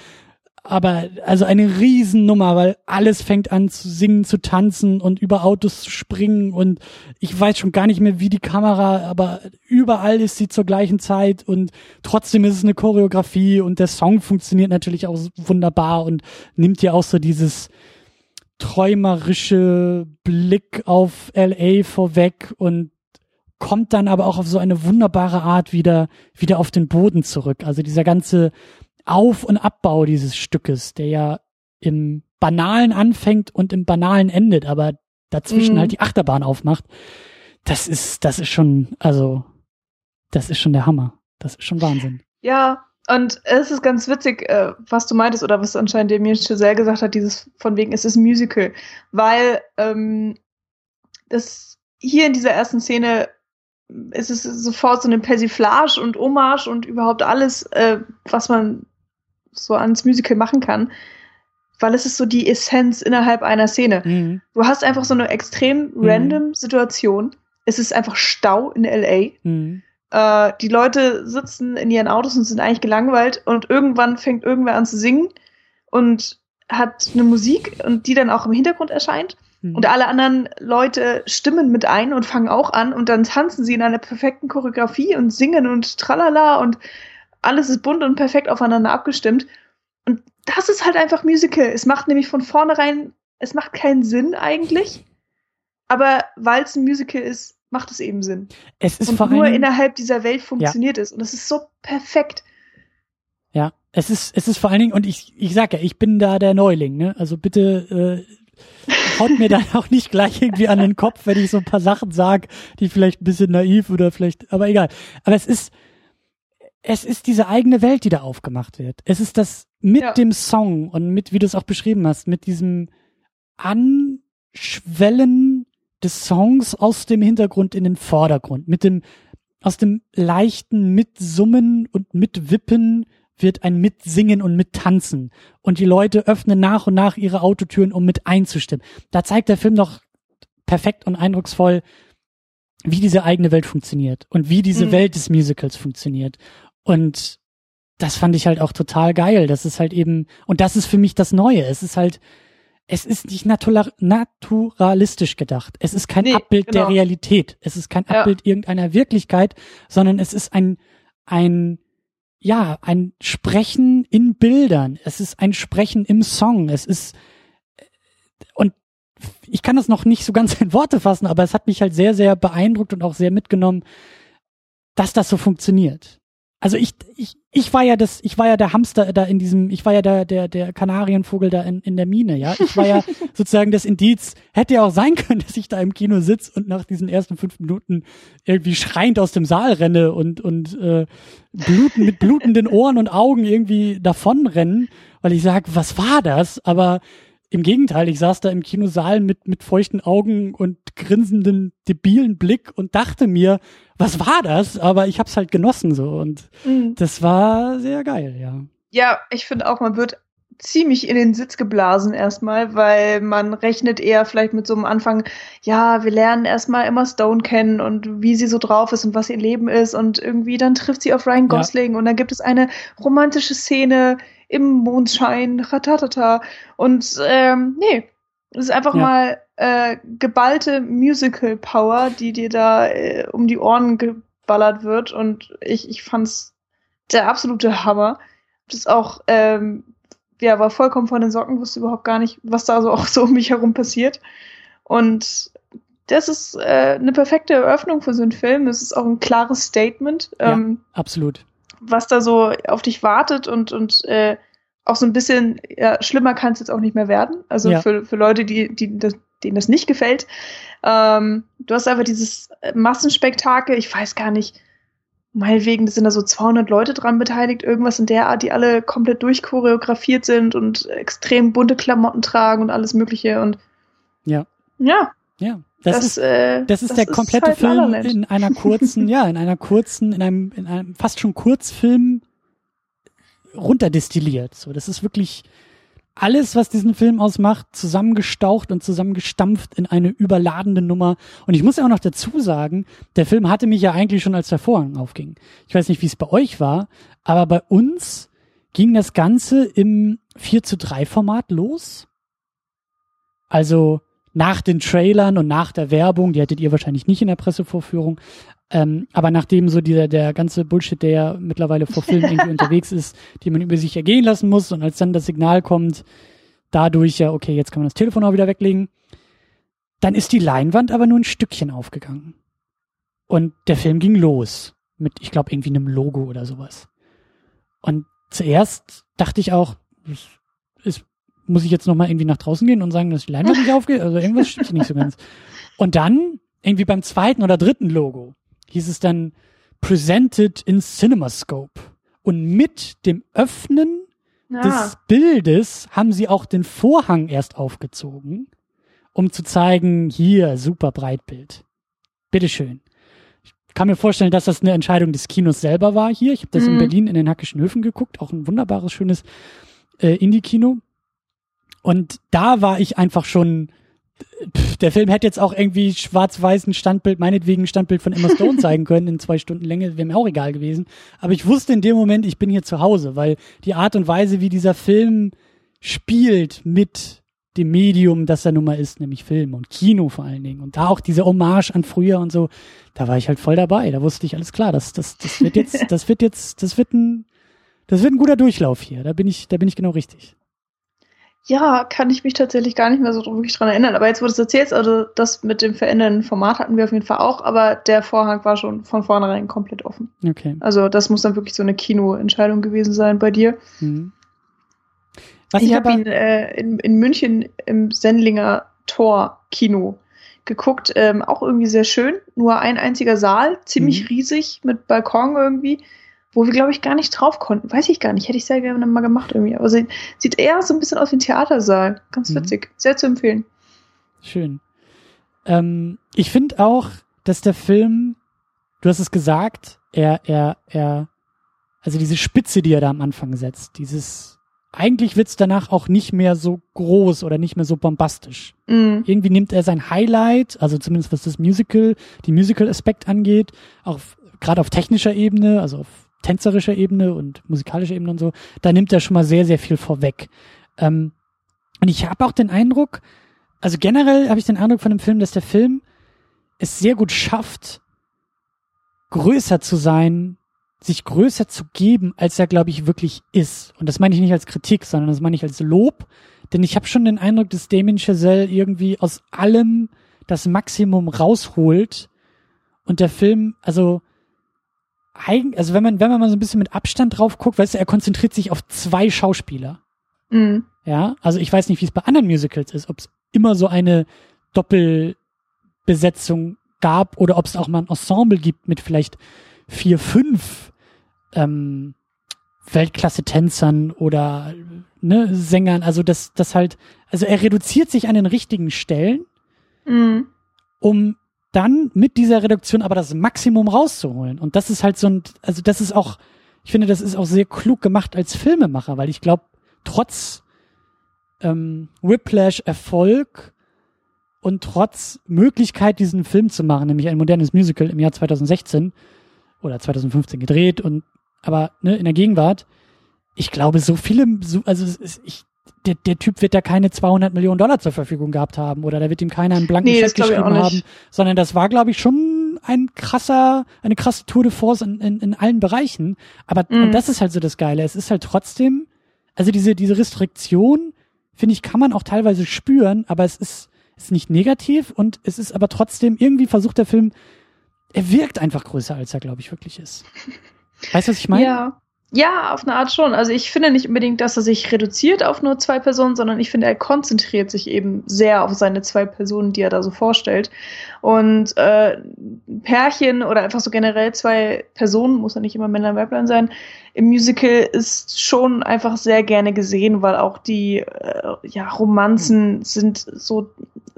aber also eine Riesennummer, weil alles fängt an zu singen, zu tanzen und über Autos zu springen und ich weiß schon gar nicht mehr, wie die Kamera, aber überall ist sie zur gleichen Zeit und trotzdem ist es eine Choreografie und der Song funktioniert natürlich auch wunderbar und nimmt ja auch so dieses träumerische Blick auf LA vorweg und kommt dann aber auch auf so eine wunderbare Art wieder, wieder auf den Boden zurück. Also dieser ganze auf- und Abbau dieses Stückes, der ja im Banalen anfängt und im Banalen endet, aber dazwischen mhm. halt die Achterbahn aufmacht. Das ist, das ist schon, also, das ist schon der Hammer. Das ist schon Wahnsinn. Ja, und es ist ganz witzig, äh, was du meintest oder was anscheinend Damien Chazelle gesagt hat, dieses von wegen, es ist ein Musical, weil ähm, das hier in dieser ersten Szene es ist sofort so eine Persiflage und Hommage und überhaupt alles, äh, was man so ans Musical machen kann, weil es ist so die Essenz innerhalb einer Szene. Mhm. Du hast einfach so eine extrem mhm. random Situation. Es ist einfach Stau in LA. Mhm. Äh, die Leute sitzen in ihren Autos und sind eigentlich gelangweilt und irgendwann fängt irgendwer an zu singen und hat eine Musik und die dann auch im Hintergrund erscheint. Mhm. Und alle anderen Leute stimmen mit ein und fangen auch an und dann tanzen sie in einer perfekten Choreografie und singen und tralala und alles ist bunt und perfekt aufeinander abgestimmt. Und das ist halt einfach Musical. Es macht nämlich von vornherein, es macht keinen Sinn eigentlich. Aber weil es ein Musical ist, macht es eben Sinn. Es ist und nur innerhalb dieser Welt funktioniert ja. es. Und es ist so perfekt. Ja, es ist, es ist vor allen Dingen, und ich, ich sag ja, ich bin da der Neuling, ne? Also bitte äh, haut mir dann auch nicht gleich irgendwie an den Kopf, wenn ich so ein paar Sachen sag, die vielleicht ein bisschen naiv oder vielleicht, aber egal. Aber es ist, es ist diese eigene Welt, die da aufgemacht wird. Es ist das mit ja. dem Song und mit, wie du es auch beschrieben hast, mit diesem Anschwellen des Songs aus dem Hintergrund in den Vordergrund, mit dem, aus dem leichten Mitsummen und Mitwippen wird ein Mitsingen und Mittanzen. Und die Leute öffnen nach und nach ihre Autotüren, um mit einzustimmen. Da zeigt der Film doch perfekt und eindrucksvoll, wie diese eigene Welt funktioniert und wie diese mhm. Welt des Musicals funktioniert. Und das fand ich halt auch total geil. Das ist halt eben, und das ist für mich das Neue. Es ist halt, es ist nicht natura naturalistisch gedacht. Es ist kein nee, Abbild genau. der Realität. Es ist kein ja. Abbild irgendeiner Wirklichkeit, sondern es ist ein, ein, ja, ein Sprechen in Bildern. Es ist ein Sprechen im Song. Es ist, und ich kann das noch nicht so ganz in Worte fassen, aber es hat mich halt sehr, sehr beeindruckt und auch sehr mitgenommen, dass das so funktioniert. Also ich, ich, ich war ja das, ich war ja der Hamster da in diesem, ich war ja der, der, der Kanarienvogel da in, in der Mine, ja. Ich war ja sozusagen das Indiz, hätte ja auch sein können, dass ich da im Kino sitze und nach diesen ersten fünf Minuten irgendwie schreiend aus dem Saal renne und, und äh, bluten, mit blutenden Ohren und Augen irgendwie davonrennen, weil ich sag, was war das? Aber im Gegenteil, ich saß da im Kinosaal mit, mit feuchten Augen und grinsenden, debilen Blick und dachte mir, was war das? Aber ich hab's halt genossen so und mhm. das war sehr geil, ja. Ja, ich finde auch, man wird ziemlich in den Sitz geblasen erstmal, weil man rechnet eher vielleicht mit so einem Anfang, ja, wir lernen erstmal Emma Stone kennen und wie sie so drauf ist und was ihr Leben ist und irgendwie dann trifft sie auf Ryan Gosling ja. und dann gibt es eine romantische Szene im Mondschein, ratatata und ähm, nee, es ist einfach ja. mal äh, geballte Musical Power, die dir da äh, um die Ohren geballert wird und ich, ich fand's der absolute Hammer. Das ist auch ähm, ja, war vollkommen von den Socken, wusste überhaupt gar nicht, was da so auch so um mich herum passiert. Und das ist äh, eine perfekte Eröffnung für so einen Film. Es ist auch ein klares Statement. Ähm, ja, absolut. Was da so auf dich wartet und, und äh, auch so ein bisschen, ja, schlimmer kann es jetzt auch nicht mehr werden. Also ja. für, für Leute, die, die das, denen das nicht gefällt. Ähm, du hast einfach dieses Massenspektakel, ich weiß gar nicht, meinetwegen sind da so 200 Leute dran beteiligt, irgendwas in der Art, die alle komplett durchchoreografiert sind und extrem bunte Klamotten tragen und alles Mögliche und ja. Ja. Ja. Das, das ist, äh, das ist das der komplette halt Film in einer kurzen, ja, in einer kurzen, in einem, in einem fast schon Kurzfilm runterdestilliert. So, das ist wirklich, alles, was diesen Film ausmacht, zusammengestaucht und zusammengestampft in eine überladende Nummer. Und ich muss ja auch noch dazu sagen, der Film hatte mich ja eigentlich schon, als der Vorhang aufging. Ich weiß nicht, wie es bei euch war, aber bei uns ging das Ganze im 4 zu 3 Format los. Also nach den Trailern und nach der Werbung, die hattet ihr wahrscheinlich nicht in der Pressevorführung, ähm, aber nachdem so dieser, der ganze Bullshit, der ja mittlerweile vor Filmen irgendwie unterwegs ist, die man über sich ergehen lassen muss und als dann das Signal kommt, dadurch ja, okay, jetzt kann man das Telefon auch wieder weglegen, dann ist die Leinwand aber nur ein Stückchen aufgegangen. Und der Film ging los mit, ich glaube, irgendwie einem Logo oder sowas. Und zuerst dachte ich auch, muss ich jetzt nochmal irgendwie nach draußen gehen und sagen, dass die Leinwand nicht aufgeht? Also irgendwas stimmt nicht so ganz. Und dann, irgendwie beim zweiten oder dritten Logo, hieß es dann Presented in CinemaScope. Und mit dem Öffnen ja. des Bildes haben sie auch den Vorhang erst aufgezogen, um zu zeigen, hier, super Breitbild. Bitteschön. Ich kann mir vorstellen, dass das eine Entscheidung des Kinos selber war hier. Ich habe das mhm. in Berlin in den Hackischen Höfen geguckt, auch ein wunderbares, schönes äh, Indie-Kino. Und da war ich einfach schon der Film hätte jetzt auch irgendwie schwarz-weißen Standbild, meinetwegen Standbild von Emma Stone zeigen können in zwei Stunden Länge, wäre mir auch egal gewesen. Aber ich wusste in dem Moment, ich bin hier zu Hause, weil die Art und Weise, wie dieser Film spielt mit dem Medium, das er nun mal ist, nämlich Film und Kino vor allen Dingen. Und da auch diese Hommage an früher und so, da war ich halt voll dabei. Da wusste ich alles klar, das, das, das wird jetzt, das wird jetzt, das wird ein, das wird ein guter Durchlauf hier. Da bin ich, da bin ich genau richtig. Ja, kann ich mich tatsächlich gar nicht mehr so wirklich dran erinnern. Aber jetzt, wo du es erzählst, also das mit dem verändernden Format hatten wir auf jeden Fall auch, aber der Vorhang war schon von vornherein komplett offen. Okay. Also das muss dann wirklich so eine Kinoentscheidung gewesen sein bei dir. Mhm. Was ich habe ihn äh, in, in München im Sendlinger Tor Kino geguckt, ähm, auch irgendwie sehr schön. Nur ein einziger Saal, ziemlich mhm. riesig mit Balkon irgendwie wo wir, glaube ich, gar nicht drauf konnten. Weiß ich gar nicht. Hätte ich sehr gerne mal gemacht irgendwie. Aber sie sieht eher so ein bisschen aus wie ein Theatersaal. Ganz mhm. witzig. Sehr zu empfehlen. Schön. Ähm, ich finde auch, dass der Film, du hast es gesagt, er, er, er, also diese Spitze, die er da am Anfang setzt, dieses, eigentlich wird's danach auch nicht mehr so groß oder nicht mehr so bombastisch. Mm. Irgendwie nimmt er sein Highlight, also zumindest was das Musical, die Musical-Aspekt angeht, auch gerade auf technischer Ebene, also auf tänzerischer Ebene und musikalischer Ebene und so, da nimmt er schon mal sehr, sehr viel vorweg. Ähm, und ich habe auch den Eindruck, also generell habe ich den Eindruck von dem Film, dass der Film es sehr gut schafft, größer zu sein, sich größer zu geben, als er, glaube ich, wirklich ist. Und das meine ich nicht als Kritik, sondern das meine ich als Lob. Denn ich habe schon den Eindruck, dass Damien Chazelle irgendwie aus allem das Maximum rausholt und der Film, also also wenn man, wenn man mal so ein bisschen mit Abstand drauf guckt, weißt du, er konzentriert sich auf zwei Schauspieler. Mhm. Ja, also ich weiß nicht, wie es bei anderen Musicals ist, ob es immer so eine Doppelbesetzung gab oder ob es auch mal ein Ensemble gibt mit vielleicht vier, fünf ähm, Weltklasse-Tänzern oder ne, Sängern. Also das, das halt, also er reduziert sich an den richtigen Stellen, mhm. um dann mit dieser Reduktion aber das Maximum rauszuholen. Und das ist halt so ein, also das ist auch ich finde, das ist auch sehr klug gemacht als Filmemacher, weil ich glaube, trotz ähm, Whiplash Erfolg und trotz Möglichkeit, diesen Film zu machen, nämlich ein modernes Musical im Jahr 2016 oder 2015 gedreht und aber ne, in der Gegenwart, ich glaube, so viele, so, also ich, der, der Typ wird da keine 200 Millionen Dollar zur Verfügung gehabt haben oder da wird ihm keiner einen blanken nee, Scheck geschrieben haben, sondern das war, glaube ich, schon ein krasser, eine krasse Tour de Force in, in, in allen Bereichen. Aber mm. und das ist halt so das Geile. Es ist halt trotzdem, also diese, diese Restriktion, finde ich, kann man auch teilweise spüren, aber es ist, ist nicht negativ und es ist aber trotzdem, irgendwie versucht der Film, er wirkt einfach größer, als er, glaube ich, wirklich ist. Weißt du, was ich meine? Ja. Ja, auf eine Art schon. Also ich finde nicht unbedingt, dass er sich reduziert auf nur zwei Personen, sondern ich finde, er konzentriert sich eben sehr auf seine zwei Personen, die er da so vorstellt. Und äh, Pärchen oder einfach so generell zwei Personen, muss ja nicht immer Männer und Weiblein sein, im Musical ist schon einfach sehr gerne gesehen, weil auch die äh, ja, Romanzen sind so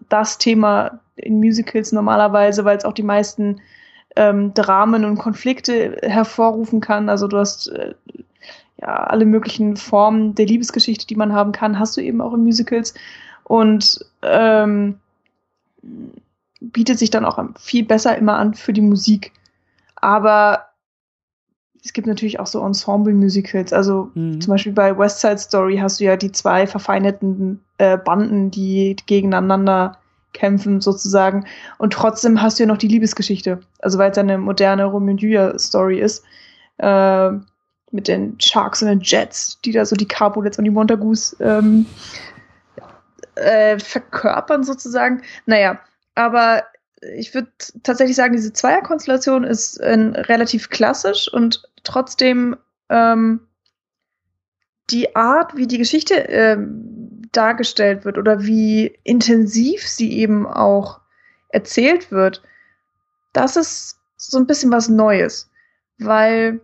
das Thema in Musicals normalerweise, weil es auch die meisten ähm, Dramen und Konflikte hervorrufen kann. Also du hast äh, ja alle möglichen Formen der Liebesgeschichte, die man haben kann, hast du eben auch in Musicals und ähm, bietet sich dann auch viel besser immer an für die Musik. Aber es gibt natürlich auch so Ensemble-Musicals. Also mhm. zum Beispiel bei West Side Story hast du ja die zwei verfeindeten äh, Banden, die gegeneinander kämpfen sozusagen. Und trotzdem hast du ja noch die Liebesgeschichte. Also weil es eine moderne Romeo Julia Story ist. Äh, mit den Sharks und den Jets, die da so die Capulets und die Montagus ähm, äh, verkörpern sozusagen. Naja, aber ich würde tatsächlich sagen, diese Zweierkonstellation ist äh, relativ klassisch und trotzdem ähm, die Art, wie die Geschichte ähm, dargestellt wird oder wie intensiv sie eben auch erzählt wird, das ist so ein bisschen was Neues, weil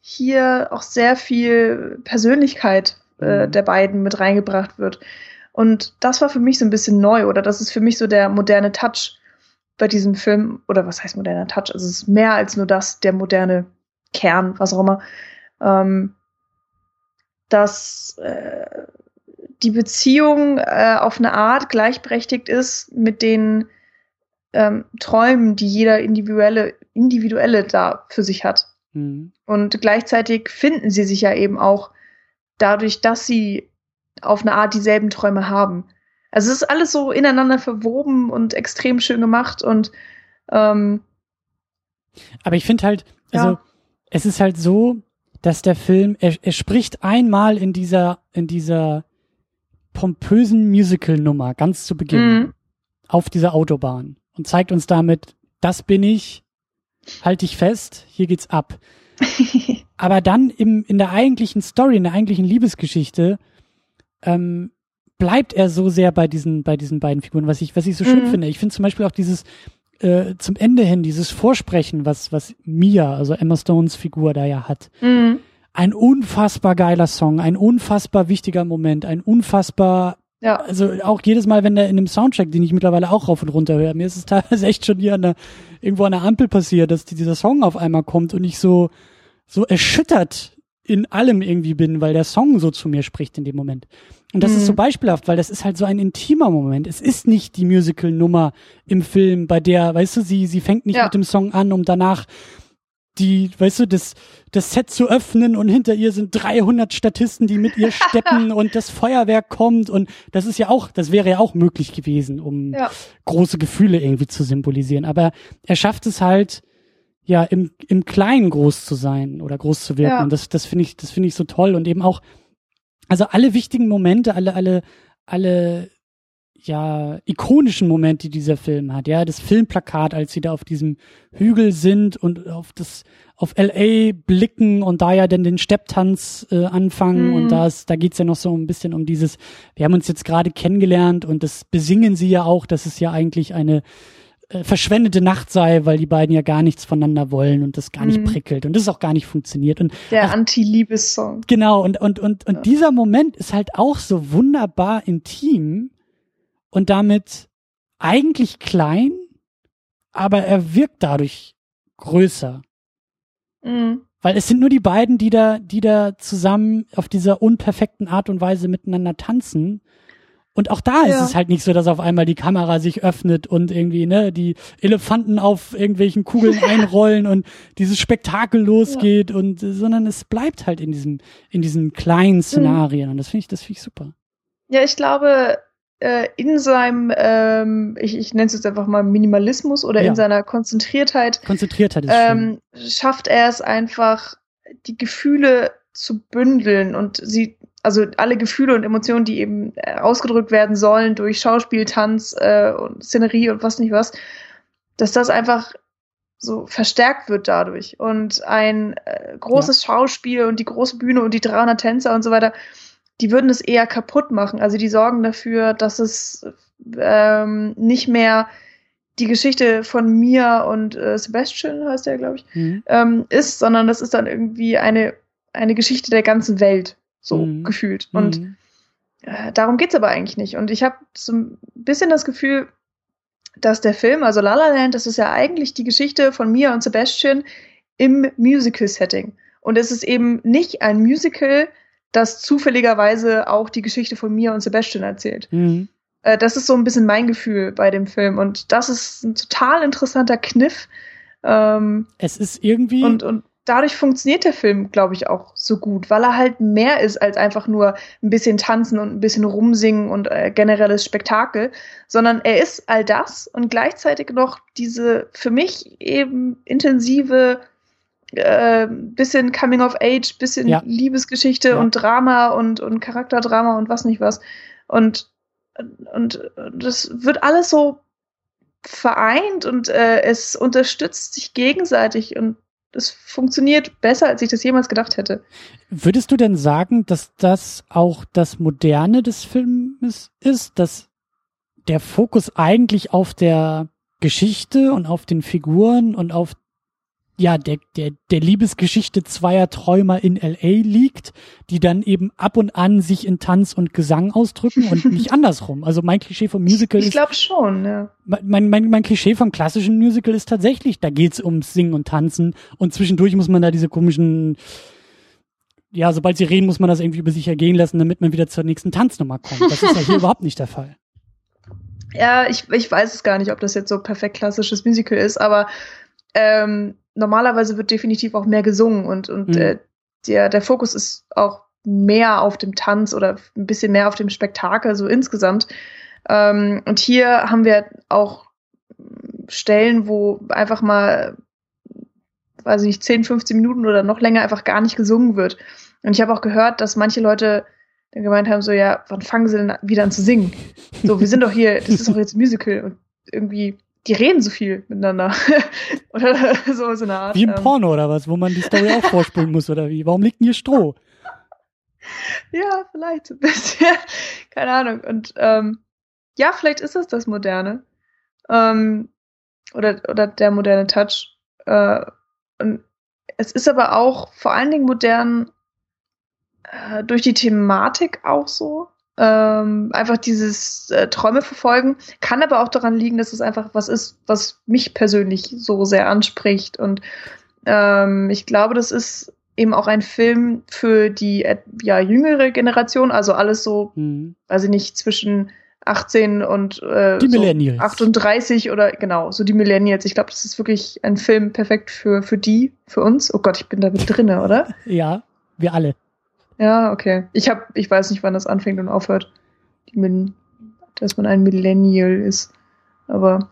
hier auch sehr viel Persönlichkeit äh, mhm. der beiden mit reingebracht wird. Und das war für mich so ein bisschen neu oder das ist für mich so der moderne Touch bei diesem Film. Oder was heißt moderner Touch? Also es ist mehr als nur das, der moderne Kern, was auch immer. Ähm, dass äh, die Beziehung äh, auf eine Art gleichberechtigt ist mit den ähm, Träumen, die jeder individuelle, individuelle da für sich hat. Mhm. Und gleichzeitig finden sie sich ja eben auch dadurch, dass sie auf eine Art dieselben Träume haben. Also es ist alles so ineinander verwoben und extrem schön gemacht und ähm, aber ich finde halt, also ja. es ist halt so, dass der Film, er, er spricht einmal in dieser, in dieser pompösen Musical-Nummer ganz zu Beginn mhm. auf dieser Autobahn und zeigt uns damit, das bin ich, halt dich fest, hier geht's ab. Aber dann im, in der eigentlichen Story, in der eigentlichen Liebesgeschichte, ähm, bleibt er so sehr bei diesen, bei diesen beiden Figuren, was ich, was ich so schön mhm. finde. Ich finde zum Beispiel auch dieses, äh, zum Ende hin, dieses Vorsprechen, was, was Mia, also Emma Stones Figur da ja hat. Mhm. Ein unfassbar geiler Song, ein unfassbar wichtiger Moment, ein unfassbar ja. Also auch jedes Mal, wenn der in einem Soundcheck, den ich mittlerweile auch rauf und runter höre, mir ist es teilweise echt schon hier an der, irgendwo an der Ampel passiert, dass dieser Song auf einmal kommt und ich so, so erschüttert in allem irgendwie bin, weil der Song so zu mir spricht in dem Moment. Und das mhm. ist so mhm. beispielhaft, weil das ist halt so ein intimer Moment. Es ist nicht die Musical-Nummer im Film, bei der, weißt du, sie, sie fängt nicht ja. mit dem Song an, um danach die, weißt du, das, das Set zu öffnen und hinter ihr sind 300 Statisten, die mit ihr steppen und das Feuerwerk kommt und das ist ja auch, das wäre ja auch möglich gewesen, um ja. große Gefühle irgendwie zu symbolisieren. Aber er schafft es halt, ja, im, im Kleinen groß zu sein oder groß zu wirken. Ja. Und das, das finde ich, das finde ich so toll und eben auch, also alle wichtigen Momente, alle, alle, alle, ja, ikonischen Momente, die dieser Film hat, ja, das Filmplakat, als sie da auf diesem Hügel sind und auf das, auf LA blicken und da ja dann den Stepptanz äh, anfangen mhm. und da ist, da geht's ja noch so ein bisschen um dieses, wir haben uns jetzt gerade kennengelernt und das besingen sie ja auch, dass es ja eigentlich eine äh, verschwendete Nacht sei, weil die beiden ja gar nichts voneinander wollen und das gar nicht mhm. prickelt und das auch gar nicht funktioniert. Und der Anti-Liebes-Song. Genau, und, und, und, und ja. dieser Moment ist halt auch so wunderbar intim und damit eigentlich klein, aber er wirkt dadurch größer. Mhm. Weil es sind nur die beiden, die da, die da zusammen auf dieser unperfekten Art und Weise miteinander tanzen. Und auch da ja. ist es halt nicht so, dass auf einmal die Kamera sich öffnet und irgendwie, ne, die Elefanten auf irgendwelchen Kugeln einrollen und dieses Spektakel losgeht ja. und, sondern es bleibt halt in diesem, in diesen kleinen mhm. Szenarien. Mhm. Und das finde ich, das finde ich super. Ja, ich glaube, äh, in seinem, ähm, ich, ich nenne es jetzt einfach mal Minimalismus oder ja. in seiner Konzentriertheit, Konzentriertheit ist ähm, schafft er es einfach, die Gefühle zu bündeln und sie, also alle Gefühle und Emotionen, die eben äh, ausgedrückt werden sollen durch Schauspiel, Tanz äh, und Szenerie und was nicht was, dass das einfach so verstärkt wird dadurch und ein äh, großes ja. Schauspiel und die große Bühne und die 300 Tänzer und so weiter die würden es eher kaputt machen. Also die sorgen dafür, dass es ähm, nicht mehr die Geschichte von mir und äh, Sebastian heißt der, glaube ich, mhm. ähm, ist, sondern das ist dann irgendwie eine, eine Geschichte der ganzen Welt, so mhm. gefühlt. Und mhm. äh, darum geht's aber eigentlich nicht. Und ich habe so ein bisschen das Gefühl, dass der Film, also La La Land, das ist ja eigentlich die Geschichte von mir und Sebastian im Musical-Setting. Und es ist eben nicht ein Musical, das zufälligerweise auch die Geschichte von mir und Sebastian erzählt. Mhm. Äh, das ist so ein bisschen mein Gefühl bei dem Film und das ist ein total interessanter Kniff. Ähm, es ist irgendwie und, und dadurch funktioniert der Film, glaube ich, auch so gut, weil er halt mehr ist als einfach nur ein bisschen tanzen und ein bisschen rumsingen und äh, generelles Spektakel, sondern er ist all das und gleichzeitig noch diese für mich eben intensive äh, bisschen Coming of Age, bisschen ja. Liebesgeschichte ja. und Drama und, und Charakterdrama und was nicht was. Und, und das wird alles so vereint und äh, es unterstützt sich gegenseitig und es funktioniert besser, als ich das jemals gedacht hätte. Würdest du denn sagen, dass das auch das Moderne des Films ist, dass der Fokus eigentlich auf der Geschichte und auf den Figuren und auf ja, der, der, der Liebesgeschichte zweier Träumer in LA liegt, die dann eben ab und an sich in Tanz und Gesang ausdrücken und nicht andersrum. Also mein Klischee vom Musical ich, ist. Ich glaube schon, ja. Mein, mein, mein Klischee vom klassischen Musical ist tatsächlich, da geht's ums Singen und Tanzen und zwischendurch muss man da diese komischen, ja, sobald sie reden, muss man das irgendwie über sich ergehen lassen, damit man wieder zur nächsten Tanznummer kommt. Das ist ja hier überhaupt nicht der Fall. Ja, ich, ich weiß es gar nicht, ob das jetzt so perfekt klassisches Musical ist, aber ähm, normalerweise wird definitiv auch mehr gesungen und, und mhm. äh, der, der Fokus ist auch mehr auf dem Tanz oder ein bisschen mehr auf dem Spektakel, so insgesamt. Ähm, und hier haben wir auch Stellen, wo einfach mal, weiß ich nicht, 10, 15 Minuten oder noch länger einfach gar nicht gesungen wird. Und ich habe auch gehört, dass manche Leute dann gemeint haben, so, ja, wann fangen sie denn wieder an zu singen? So, wir sind doch hier, das ist doch jetzt ein Musical und irgendwie die reden so viel miteinander. oder so, so eine Art. Wie im ähm, Porno oder was, wo man die Story auch vorspulen muss oder wie? Warum liegt denn hier Stroh? ja, vielleicht ein bisschen. Keine Ahnung. Und ähm, ja, vielleicht ist es das Moderne. Ähm, oder, oder der moderne Touch. Äh, und es ist aber auch vor allen Dingen modern äh, durch die Thematik auch so ähm, einfach dieses äh, Träume verfolgen. Kann aber auch daran liegen, dass es einfach was ist, was mich persönlich so sehr anspricht. Und ähm, ich glaube, das ist eben auch ein Film für die äh, ja, jüngere Generation, also alles so, mhm. weiß ich nicht, zwischen 18 und äh, die Millennials. So 38 oder genau, so die Millennials. Ich glaube, das ist wirklich ein Film perfekt für, für die, für uns. Oh Gott, ich bin da mit drinne, oder? ja, wir alle. Ja, okay. Ich hab, ich weiß nicht, wann das anfängt und aufhört. Die, dass man ein Millennial ist. Aber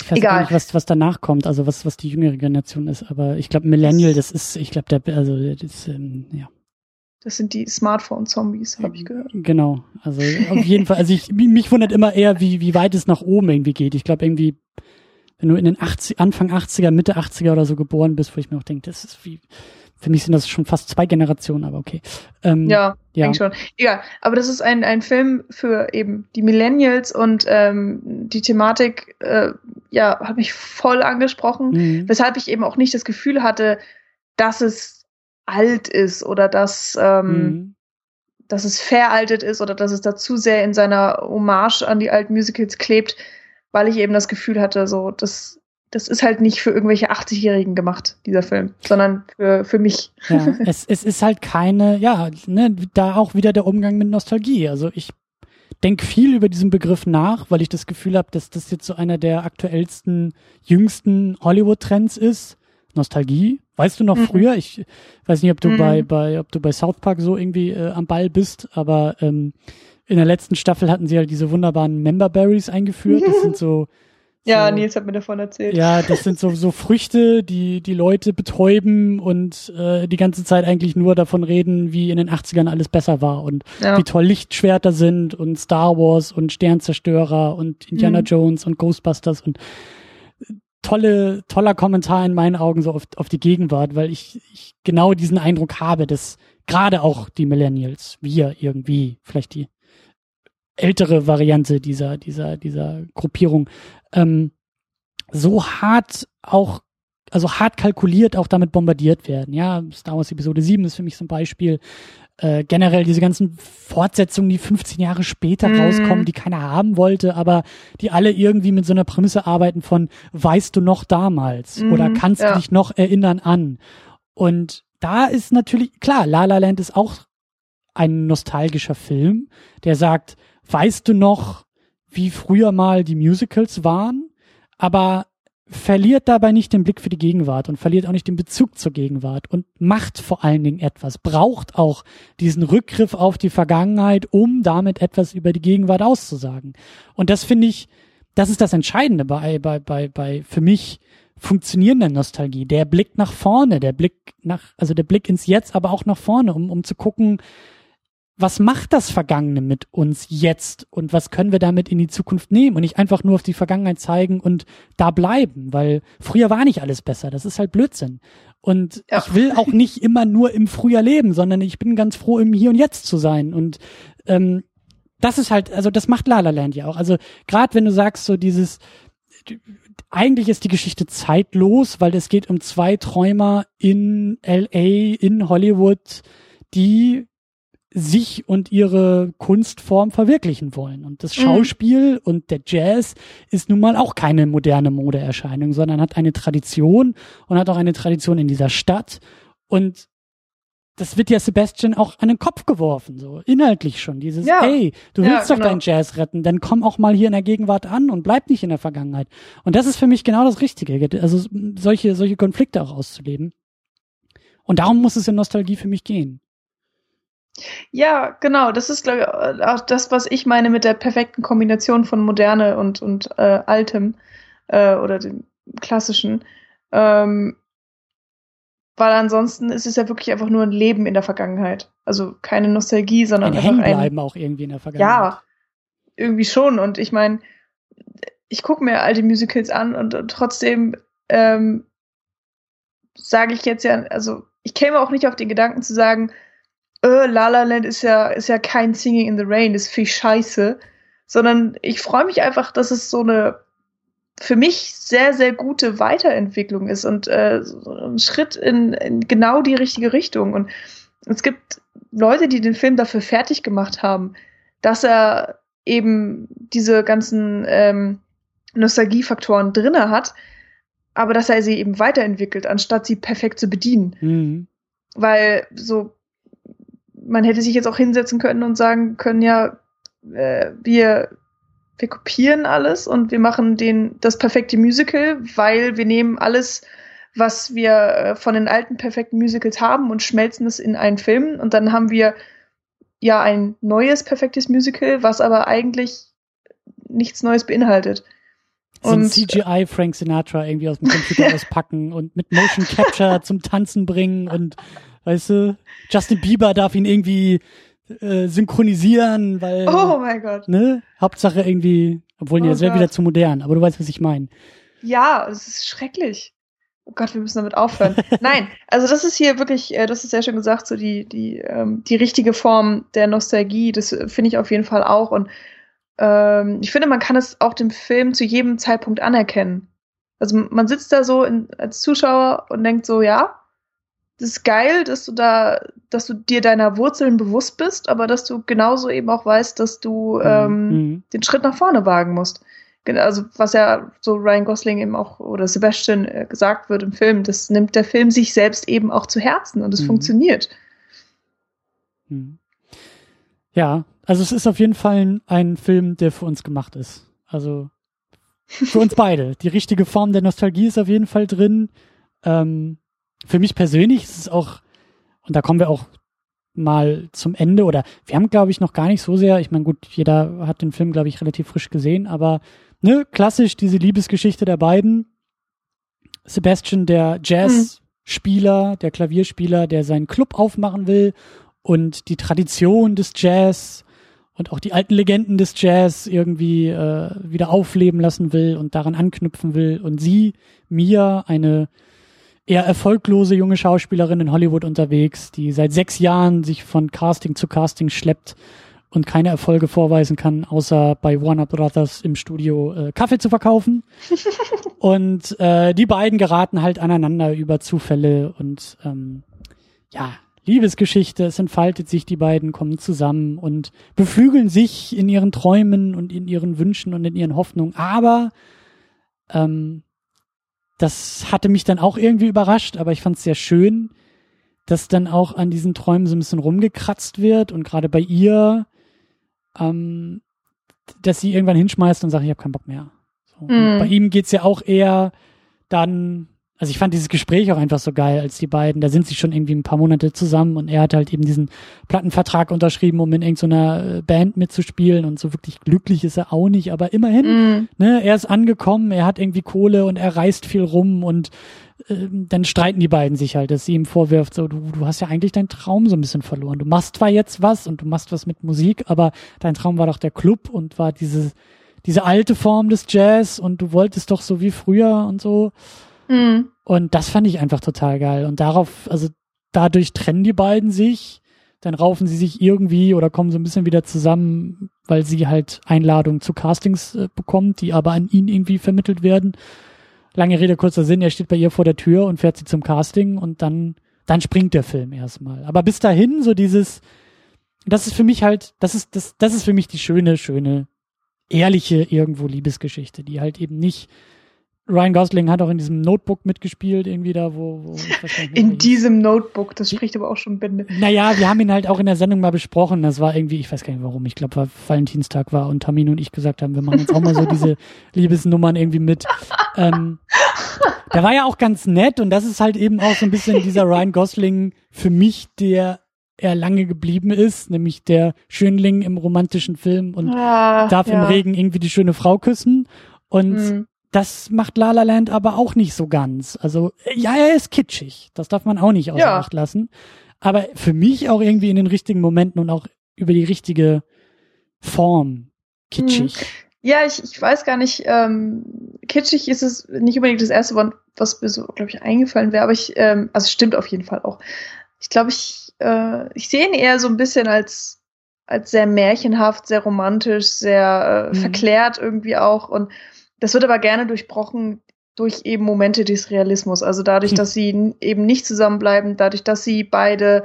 ich weiß Egal. nicht, was, was danach kommt, also was, was die jüngere Generation ist, aber ich glaube, Millennial, das ist, ich glaube, der, also, das, ähm, ja. Das sind die Smartphone-Zombies, habe ich gehört. Genau, also auf jeden Fall, also ich, mich wundert immer eher, wie, wie weit es nach oben irgendwie geht. Ich glaube irgendwie, wenn du in den 80, Anfang 80er, Mitte 80er oder so geboren bist, wo ich mir auch denke, das ist wie, für mich sind das schon fast zwei Generationen, aber okay. Ähm, ja, ja, denke schon. Egal. Aber das ist ein, ein Film für eben die Millennials und ähm, die Thematik, äh, ja, hat mich voll angesprochen, mhm. weshalb ich eben auch nicht das Gefühl hatte, dass es alt ist oder dass, ähm, mhm. dass es veraltet ist oder dass es da zu sehr in seiner Hommage an die alten Musicals klebt, weil ich eben das Gefühl hatte, so, das das ist halt nicht für irgendwelche 80-Jährigen gemacht, dieser Film, sondern für, für mich. Ja, es, es ist halt keine, ja, ne, da auch wieder der Umgang mit Nostalgie. Also ich denke viel über diesen Begriff nach, weil ich das Gefühl habe, dass das jetzt so einer der aktuellsten, jüngsten Hollywood-Trends ist. Nostalgie. Weißt du noch mhm. früher? Ich weiß nicht, ob du mhm. bei, bei, ob du bei South Park so irgendwie äh, am Ball bist, aber ähm, in der letzten Staffel hatten sie halt diese wunderbaren Member Berries eingeführt. Das sind so ja, Nils hat mir davon erzählt. Ja, das sind so, so Früchte, die die Leute betäuben und äh, die ganze Zeit eigentlich nur davon reden, wie in den 80ern alles besser war und ja. wie toll Lichtschwerter sind und Star Wars und Sternzerstörer und Indiana mhm. Jones und Ghostbusters und äh, tolle, toller Kommentar in meinen Augen so auf, auf die Gegenwart, weil ich, ich genau diesen Eindruck habe, dass gerade auch die Millennials, wir irgendwie, vielleicht die ältere Variante dieser, dieser, dieser Gruppierung, ähm, so hart auch, also hart kalkuliert auch damit bombardiert werden. Ja, Star Wars Episode 7 ist für mich so ein Beispiel. Äh, generell diese ganzen Fortsetzungen, die 15 Jahre später mm. rauskommen, die keiner haben wollte, aber die alle irgendwie mit so einer Prämisse arbeiten von, weißt du noch damals mm, oder kannst ja. du dich noch erinnern an? Und da ist natürlich, klar, La La Land ist auch ein nostalgischer Film, der sagt, weißt du noch, wie früher mal die Musicals waren, aber verliert dabei nicht den Blick für die Gegenwart und verliert auch nicht den Bezug zur Gegenwart und macht vor allen Dingen etwas, braucht auch diesen Rückgriff auf die Vergangenheit, um damit etwas über die Gegenwart auszusagen. Und das finde ich, das ist das Entscheidende bei, bei, bei, bei, für mich funktionierender Nostalgie. Der Blick nach vorne, der Blick nach, also der Blick ins Jetzt, aber auch nach vorne, um, um zu gucken, was macht das Vergangene mit uns jetzt und was können wir damit in die Zukunft nehmen und nicht einfach nur auf die Vergangenheit zeigen und da bleiben, weil früher war nicht alles besser. Das ist halt Blödsinn. Und ja. ich will auch nicht immer nur im Frühjahr leben, sondern ich bin ganz froh, im Hier und Jetzt zu sein. Und ähm, das ist halt, also das macht La La Land ja auch. Also gerade wenn du sagst, so dieses, eigentlich ist die Geschichte zeitlos, weil es geht um zwei Träumer in LA, in Hollywood, die sich und ihre Kunstform verwirklichen wollen. Und das mhm. Schauspiel mhm. und der Jazz ist nun mal auch keine moderne Modeerscheinung, sondern hat eine Tradition und hat auch eine Tradition in dieser Stadt. Und das wird ja Sebastian auch an den Kopf geworfen, so inhaltlich schon. Dieses, ja. hey, du willst ja, doch genau. deinen Jazz retten, dann komm auch mal hier in der Gegenwart an und bleib nicht in der Vergangenheit. Und das ist für mich genau das Richtige, also solche, solche Konflikte auch auszuleben. Und darum muss es in Nostalgie für mich gehen. Ja, genau. Das ist, glaube ich, auch das, was ich meine mit der perfekten Kombination von Moderne und, und äh, Altem äh, oder dem Klassischen. Ähm, weil ansonsten ist es ja wirklich einfach nur ein Leben in der Vergangenheit. Also keine Nostalgie, sondern ein einfach ein auch irgendwie in der Vergangenheit. Ja, irgendwie schon. Und ich meine, ich gucke mir alte Musicals an und, und trotzdem ähm, sage ich jetzt ja, also ich käme auch nicht auf den Gedanken zu sagen, äh, La La Land ist ja, ist ja kein Singing in the Rain, ist viel scheiße, sondern ich freue mich einfach, dass es so eine für mich sehr, sehr gute Weiterentwicklung ist und äh, so ein Schritt in, in genau die richtige Richtung. Und es gibt Leute, die den Film dafür fertig gemacht haben, dass er eben diese ganzen ähm, Nostalgiefaktoren drinne hat, aber dass er sie eben weiterentwickelt, anstatt sie perfekt zu bedienen. Mhm. Weil so man hätte sich jetzt auch hinsetzen können und sagen können, ja, äh, wir, wir kopieren alles und wir machen den, das perfekte Musical, weil wir nehmen alles, was wir äh, von den alten perfekten Musicals haben und schmelzen es in einen Film und dann haben wir ja ein neues perfektes Musical, was aber eigentlich nichts Neues beinhaltet. So ein CGI Frank Sinatra irgendwie aus dem Computer auspacken und mit Motion Capture zum Tanzen bringen und Weißt du, Justin Bieber darf ihn irgendwie äh, synchronisieren, weil. Oh mein Gott. Ne? Hauptsache irgendwie, obwohl, nee, oh das wäre wieder zu modern, aber du weißt, was ich meine. Ja, es ist schrecklich. Oh Gott, wir müssen damit aufhören. Nein, also das ist hier wirklich, äh, das ist sehr schön gesagt, so die, die, ähm, die richtige Form der Nostalgie, das finde ich auf jeden Fall auch. Und ähm, ich finde, man kann es auch dem Film zu jedem Zeitpunkt anerkennen. Also man sitzt da so in, als Zuschauer und denkt so, ja, das ist geil, dass du da, dass du dir deiner Wurzeln bewusst bist, aber dass du genauso eben auch weißt, dass du mhm. ähm, mhm. den Schritt nach vorne wagen musst. also was ja so Ryan Gosling eben auch oder Sebastian äh, gesagt wird im Film, das nimmt der Film sich selbst eben auch zu Herzen und es mhm. funktioniert. Mhm. Ja, also es ist auf jeden Fall ein, ein Film, der für uns gemacht ist. Also für uns beide. Die richtige Form der Nostalgie ist auf jeden Fall drin. Ähm, für mich persönlich ist es auch, und da kommen wir auch mal zum Ende, oder wir haben, glaube ich, noch gar nicht so sehr, ich meine, gut, jeder hat den Film, glaube ich, relativ frisch gesehen, aber ne, klassisch diese Liebesgeschichte der beiden. Sebastian, der Jazzspieler, der Klavierspieler, der seinen Club aufmachen will und die Tradition des Jazz und auch die alten Legenden des Jazz irgendwie äh, wieder aufleben lassen will und daran anknüpfen will. Und sie, Mia, eine eher erfolglose junge Schauspielerin in Hollywood unterwegs, die seit sechs Jahren sich von Casting zu Casting schleppt und keine Erfolge vorweisen kann, außer bei Warner Brothers im Studio äh, Kaffee zu verkaufen. und äh, die beiden geraten halt aneinander über Zufälle und ähm, ja, Liebesgeschichte, es entfaltet sich, die beiden kommen zusammen und beflügeln sich in ihren Träumen und in ihren Wünschen und in ihren Hoffnungen. Aber ähm, das hatte mich dann auch irgendwie überrascht, aber ich fand es sehr schön, dass dann auch an diesen Träumen so ein bisschen rumgekratzt wird und gerade bei ihr, ähm, dass sie irgendwann hinschmeißt und sagt, ich habe keinen Bock mehr. So. Mm. Bei ihm geht's ja auch eher dann also ich fand dieses Gespräch auch einfach so geil, als die beiden, da sind sie schon irgendwie ein paar Monate zusammen und er hat halt eben diesen Plattenvertrag unterschrieben, um in irgendeiner äh, Band mitzuspielen und so wirklich glücklich ist er auch nicht, aber immerhin, mm. ne, er ist angekommen, er hat irgendwie Kohle und er reist viel rum und äh, dann streiten die beiden sich halt, dass sie ihm vorwirft, so, du, du hast ja eigentlich deinen Traum so ein bisschen verloren. Du machst zwar jetzt was und du machst was mit Musik, aber dein Traum war doch der Club und war diese, diese alte Form des Jazz und du wolltest doch so wie früher und so. Mhm. Und das fand ich einfach total geil. Und darauf, also dadurch trennen die beiden sich, dann raufen sie sich irgendwie oder kommen so ein bisschen wieder zusammen, weil sie halt Einladungen zu Castings äh, bekommt, die aber an ihn irgendwie vermittelt werden. Lange Rede, kurzer Sinn, er steht bei ihr vor der Tür und fährt sie zum Casting und dann, dann springt der Film erstmal. Aber bis dahin so dieses, das ist für mich halt, das ist, das, das ist für mich die schöne, schöne, ehrliche irgendwo Liebesgeschichte, die halt eben nicht Ryan Gosling hat auch in diesem Notebook mitgespielt, irgendwie da, wo. wo in diesem Notebook, das spricht aber auch schon Bände. Naja, wir haben ihn halt auch in der Sendung mal besprochen. Das war irgendwie, ich weiß gar nicht warum, ich glaube, weil Valentinstag war und Tamin und ich gesagt haben, wir machen jetzt auch mal so diese Liebesnummern irgendwie mit. Ähm, der war ja auch ganz nett und das ist halt eben auch so ein bisschen dieser Ryan Gosling für mich, der er lange geblieben ist, nämlich der Schönling im romantischen Film und ah, darf ja. im Regen irgendwie die schöne Frau küssen. Und mhm das macht La La Land aber auch nicht so ganz. Also, ja, er ist kitschig. Das darf man auch nicht außer ja. Acht lassen. Aber für mich auch irgendwie in den richtigen Momenten und auch über die richtige Form kitschig. Hm. Ja, ich, ich weiß gar nicht, ähm, kitschig ist es nicht unbedingt das erste Wort, was mir so, glaube ich, eingefallen wäre, aber ich, ähm, also stimmt auf jeden Fall auch. Ich glaube, ich, äh, ich sehe ihn eher so ein bisschen als, als sehr märchenhaft, sehr romantisch, sehr äh, mhm. verklärt irgendwie auch und das wird aber gerne durchbrochen durch eben Momente des Realismus. Also dadurch, hm. dass sie eben nicht zusammenbleiben, dadurch, dass sie beide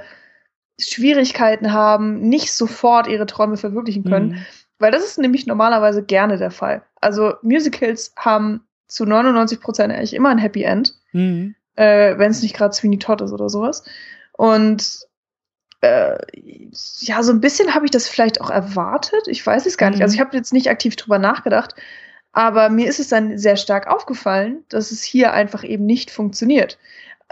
Schwierigkeiten haben, nicht sofort ihre Träume verwirklichen können. Mhm. Weil das ist nämlich normalerweise gerne der Fall. Also Musicals haben zu 99 Prozent eigentlich immer ein Happy End, mhm. äh, wenn es nicht gerade Sweeney Todd ist oder sowas. Und äh, ja, so ein bisschen habe ich das vielleicht auch erwartet. Ich weiß es gar mhm. nicht. Also ich habe jetzt nicht aktiv drüber nachgedacht. Aber mir ist es dann sehr stark aufgefallen, dass es hier einfach eben nicht funktioniert.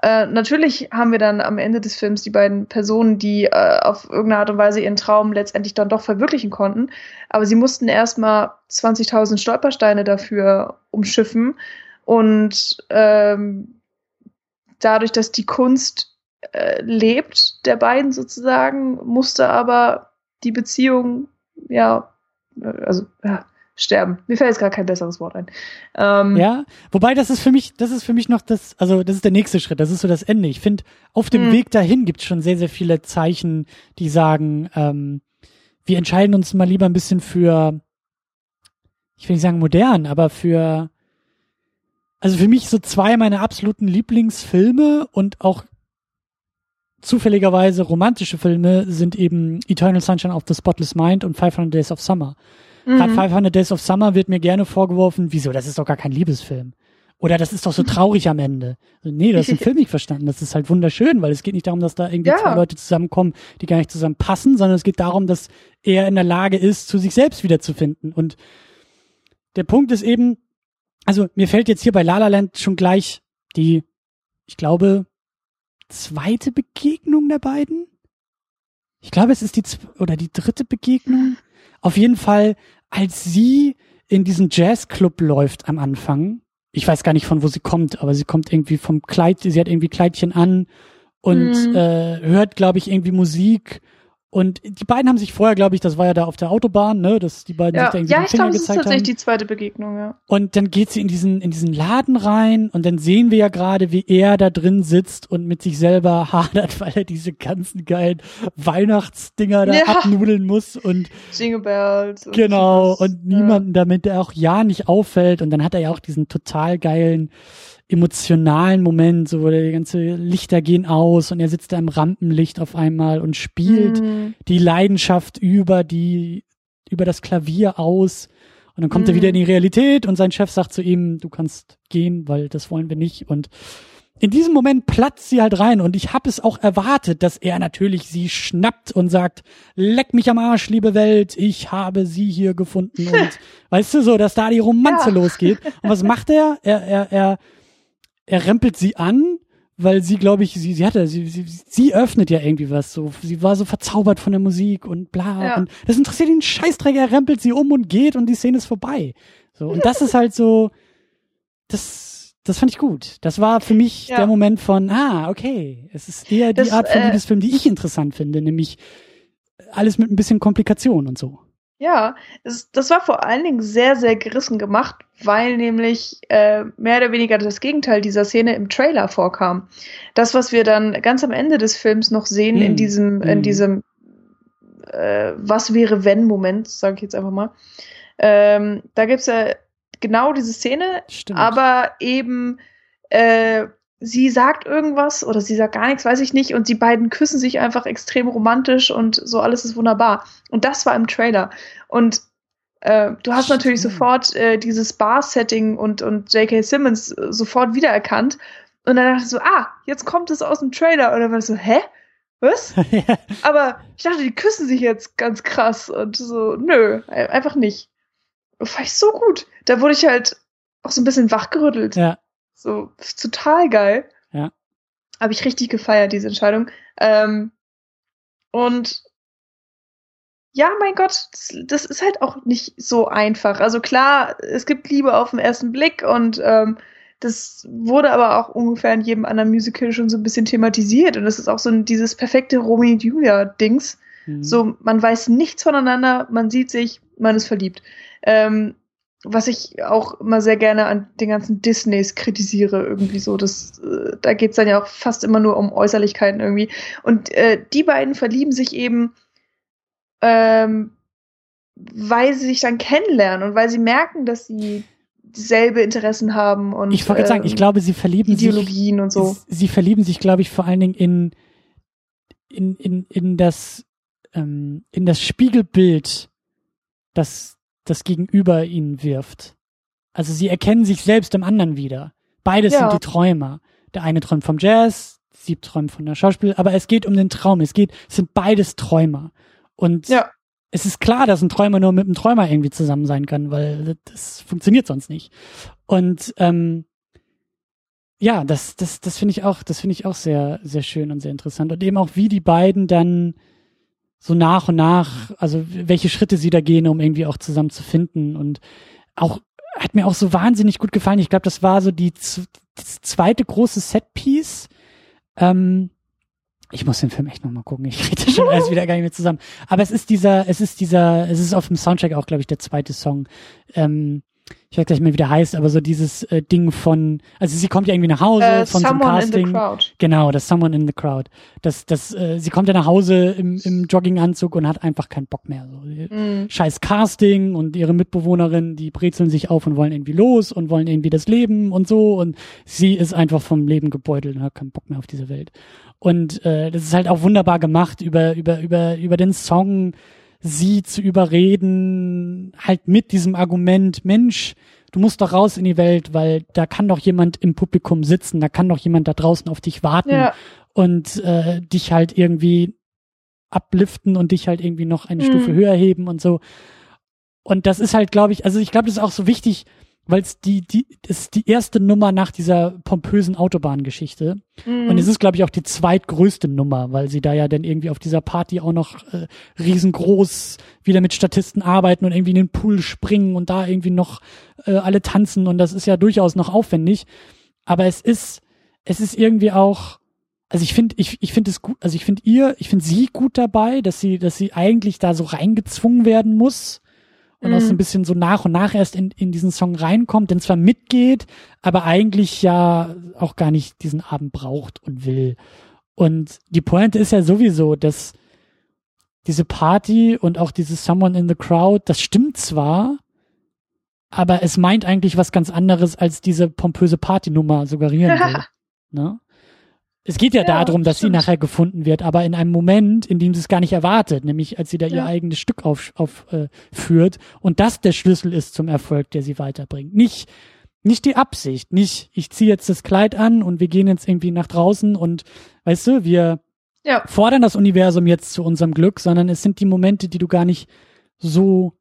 Äh, natürlich haben wir dann am Ende des Films die beiden Personen, die äh, auf irgendeine Art und Weise ihren Traum letztendlich dann doch verwirklichen konnten. Aber sie mussten erstmal 20.000 Stolpersteine dafür umschiffen. Und ähm, dadurch, dass die Kunst äh, lebt, der beiden sozusagen, musste aber die Beziehung, ja, äh, also, ja, sterben. Mir fällt jetzt gerade kein besseres Wort ein. Ähm, ja, wobei das ist für mich, das ist für mich noch das, also das ist der nächste Schritt, das ist so das Ende. Ich finde, auf dem mhm. Weg dahin gibt es schon sehr, sehr viele Zeichen, die sagen, ähm, wir entscheiden uns mal lieber ein bisschen für, ich will nicht sagen modern, aber für, also für mich so zwei meiner absoluten Lieblingsfilme und auch zufälligerweise romantische Filme sind eben Eternal Sunshine of the Spotless Mind und 500 Days of Summer. Mhm. Gerade 500 Days of Summer wird mir gerne vorgeworfen, wieso, das ist doch gar kein Liebesfilm. Oder das ist doch so traurig am Ende. Nee, das ist im Film nicht verstanden. Das ist halt wunderschön, weil es geht nicht darum, dass da irgendwie ja. zwei Leute zusammenkommen, die gar nicht zusammen passen, sondern es geht darum, dass er in der Lage ist, zu sich selbst wiederzufinden. Und der Punkt ist eben, also mir fällt jetzt hier bei La La Land schon gleich die, ich glaube, zweite Begegnung der beiden. Ich glaube, es ist die oder die dritte Begegnung. Auf jeden Fall, als sie in diesen Jazzclub läuft am Anfang. Ich weiß gar nicht von wo sie kommt, aber sie kommt irgendwie vom Kleid, sie hat irgendwie Kleidchen an und mhm. äh, hört, glaube ich, irgendwie Musik und die beiden haben sich vorher, glaube ich, das war ja da auf der Autobahn, ne, dass die beiden ja. sich da irgendwie ja, den Finger glaub, gezeigt haben. Ja, ich glaube, das ist tatsächlich die zweite Begegnung, ja. Und dann geht sie in diesen in diesen Laden rein und dann sehen wir ja gerade, wie er da drin sitzt und mit sich selber hadert, weil er diese ganzen geilen Weihnachtsdinger da ja. abnudeln muss und Jingle Bells. Und genau und ja. niemanden damit der auch ja nicht auffällt und dann hat er ja auch diesen total geilen emotionalen Moment, so wo die ganze Lichter gehen aus und er sitzt da im Rampenlicht auf einmal und spielt mm. die Leidenschaft über die, über das Klavier aus. Und dann kommt mm. er wieder in die Realität und sein Chef sagt zu ihm, du kannst gehen, weil das wollen wir nicht. Und in diesem Moment platzt sie halt rein und ich habe es auch erwartet, dass er natürlich sie schnappt und sagt, leck mich am Arsch, liebe Welt, ich habe sie hier gefunden und weißt du so, dass da die Romanze ja. losgeht. Und was macht er? Er, er, er er rempelt sie an, weil sie, glaube ich, sie, sie hatte, sie, sie, sie öffnet ja irgendwie was, so, sie war so verzaubert von der Musik und bla, ja. und das interessiert ihn Scheißdreck, er rempelt sie um und geht und die Szene ist vorbei. So, und das ist halt so, das, das fand ich gut. Das war für mich ja. der Moment von, ah, okay, es ist eher die das, Art von äh, Liebesfilm, die ich interessant finde, nämlich alles mit ein bisschen Komplikation und so. Ja, das, das war vor allen Dingen sehr, sehr gerissen gemacht, weil nämlich äh, mehr oder weniger das Gegenteil dieser Szene im Trailer vorkam. Das, was wir dann ganz am Ende des Films noch sehen hm. in diesem, hm. in diesem äh, Was wäre wenn Moment, sage ich jetzt einfach mal. Ähm, da gibt's ja genau diese Szene, Stimmt. aber eben äh, sie sagt irgendwas oder sie sagt gar nichts, weiß ich nicht, und die beiden küssen sich einfach extrem romantisch und so alles ist wunderbar. Und das war im Trailer. Und äh, du hast natürlich sofort äh, dieses Bar-Setting und, und J.K. Simmons äh, sofort wiedererkannt. Und dann dachte ich so, ah, jetzt kommt es aus dem Trailer. Und dann war ich so, hä? Was? Aber ich dachte, die küssen sich jetzt ganz krass. Und so, nö, einfach nicht. Fand ich so gut. Da wurde ich halt auch so ein bisschen wachgerüttelt. Ja. So, total geil. Ja. Habe ich richtig gefeiert, diese Entscheidung. Ähm, und ja, mein Gott, das, das, ist halt auch nicht so einfach. Also klar, es gibt Liebe auf den ersten Blick und ähm, das wurde aber auch ungefähr in jedem anderen Musical schon so ein bisschen thematisiert. Und das ist auch so ein, dieses perfekte Romeo und Julia-Dings. Mhm. So, man weiß nichts voneinander, man sieht sich, man ist verliebt. Ähm, was ich auch immer sehr gerne an den ganzen Disneys kritisiere, irgendwie so. Das, äh, da geht's dann ja auch fast immer nur um Äußerlichkeiten irgendwie. Und äh, die beiden verlieben sich eben, ähm, weil sie sich dann kennenlernen und weil sie merken, dass sie dieselbe Interessen haben und ich wollte ähm, sagen, ich ähm, glaube, sie verlieben Ideologien sich, und so. Sie verlieben sich, glaube ich, vor allen Dingen in in in in das ähm, in das Spiegelbild, das das Gegenüber ihnen wirft. Also sie erkennen sich selbst im anderen wieder. Beides ja. sind die Träumer. Der eine träumt vom Jazz, sie träumt von der Schauspiel, aber es geht um den Traum. Es geht, es sind beides Träumer. Und ja. es ist klar, dass ein Träumer nur mit einem Träumer irgendwie zusammen sein kann, weil das funktioniert sonst nicht. Und ähm, ja, das, das, das finde ich auch, das finde ich auch sehr, sehr schön und sehr interessant. Und eben auch, wie die beiden dann so nach und nach, also welche Schritte sie da gehen, um irgendwie auch zusammen zu finden und auch hat mir auch so wahnsinnig gut gefallen. Ich glaube, das war so die, die zweite große Setpiece. Ähm, ich muss den Film echt nochmal gucken. Ich das schon alles wieder gar nicht mehr zusammen. Aber es ist dieser, es ist dieser, es ist auf dem Soundtrack auch, glaube ich, der zweite Song. Ähm, ich weiß gleich mal, wie der heißt, aber so dieses äh, Ding von, also sie kommt ja irgendwie nach Hause Äh, von so einem Someone in Casting. the Crowd. Genau, das Someone in the Crowd. Das, das, äh, sie kommt ja nach Hause im, im Jogginganzug und hat einfach keinen Bock mehr. So. Mhm. Scheiß Casting und ihre Mitbewohnerin, die brezeln sich auf und wollen irgendwie los und wollen irgendwie das Leben und so und sie ist einfach vom Leben gebeutelt und hat keinen Bock mehr auf diese Welt. Und äh, das ist halt auch wunderbar gemacht über über über über den Song sie zu überreden, halt mit diesem Argument, Mensch, du musst doch raus in die Welt, weil da kann doch jemand im Publikum sitzen, da kann doch jemand da draußen auf dich warten Ja. und äh, dich halt irgendwie abliften und dich halt irgendwie noch eine Mhm. Stufe höher heben und so. Und das ist halt, glaube ich, also ich glaube, das ist auch so wichtig, weil es die, die, ist die erste Nummer nach dieser pompösen Autobahngeschichte. Mhm. Und es ist, glaube ich, auch die zweitgrößte Nummer, weil sie da ja dann irgendwie auf dieser Party auch noch äh, riesengroß wieder mit Statisten arbeiten und irgendwie in den Pool springen und da irgendwie noch äh, alle tanzen und das ist ja durchaus noch aufwendig. Aber es ist, es ist irgendwie auch, also ich finde, ich, ich finde es gut, also ich finde ihr, ich finde sie gut dabei, dass sie, dass sie eigentlich da so reingezwungen werden muss und auch so ein Mhm. bisschen so nach und nach erst in, in diesen Song reinkommt, denn zwar mitgeht, aber eigentlich ja auch gar nicht diesen Abend braucht und will. Und die Pointe ist ja sowieso, dass diese Party und auch dieses Someone in the Crowd, das stimmt zwar, aber es meint eigentlich was ganz anderes, als diese pompöse Partynummer suggerieren will. ne? Es geht ja, Ja, darum, dass stimmt. sie nachher gefunden wird, aber in einem Moment, in dem sie es gar nicht erwartet, nämlich als sie da ihr Ja. eigenes Stück aufführt auf, äh, führt und das der Schlüssel ist zum Erfolg, der sie weiterbringt. Nicht, nicht die Absicht, nicht ich ziehe jetzt das Kleid an und wir gehen jetzt irgendwie nach draußen und weißt du, wir Ja. fordern das Universum jetzt zu unserem Glück, sondern es sind die Momente, die du gar nicht so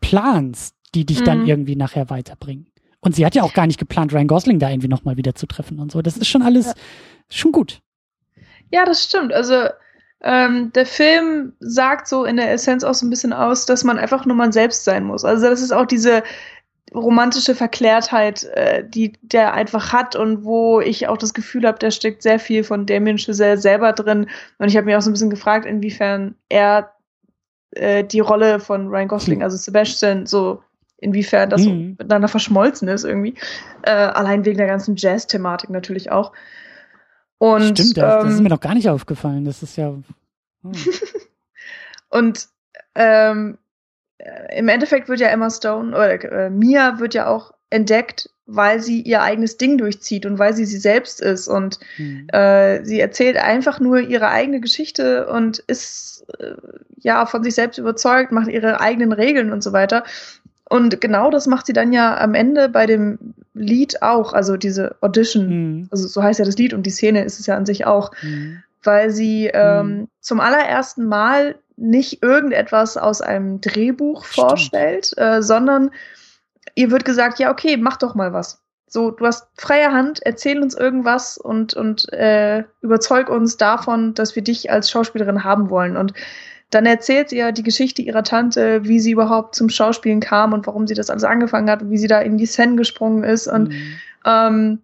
planst, die dich dann Mhm. irgendwie nachher weiterbringen. Und sie hat ja auch gar nicht geplant, Ryan Gosling da irgendwie nochmal wieder zu treffen und so. Das ist schon alles Ja. schon gut. Ja, das stimmt. Also ähm, der Film sagt so in der Essenz auch so ein bisschen aus, dass man einfach nur man selbst sein muss. Also das ist auch diese romantische Verklärtheit, äh, die der einfach hat und wo ich auch das Gefühl habe, da steckt sehr viel von Damien Chazelle selber drin. Und ich habe mich auch so ein bisschen gefragt, inwiefern er äh, die Rolle von Ryan Gosling, also Sebastian, so inwiefern das so Mhm. miteinander verschmolzen ist irgendwie. Äh, allein wegen der ganzen Jazz-Thematik natürlich auch. Und Stimmt, das, das ist ähm, mir noch gar nicht aufgefallen. Das ist ja. hm. Und ähm, äh, im Endeffekt wird ja Emma Stone oder äh, Mia wird ja auch entdeckt, weil sie ihr eigenes Ding durchzieht und weil sie sie selbst ist und Hm. äh, sie erzählt einfach nur ihre eigene Geschichte und ist äh, ja von sich selbst überzeugt, macht ihre eigenen Regeln und so weiter. Und genau das macht sie dann ja am Ende bei dem Lied auch, also diese Audition, Hm. also so heißt ja das Lied und die Szene ist es ja an sich auch Hm. weil sie ähm, Mhm. zum allerersten Mal nicht irgendetwas aus einem Drehbuch Stimmt. vorstellt, äh, sondern ihr wird gesagt, ja, okay, mach doch mal was. So, du hast freie Hand, erzähl uns irgendwas und, und äh, überzeug uns davon, dass wir dich als Schauspielerin haben wollen. Und dann erzählt sie ja die Geschichte ihrer Tante, wie sie überhaupt zum Schauspielen kam und warum sie das alles angefangen hat und wie sie da in die Szene gesprungen ist. Und Hm. ähm,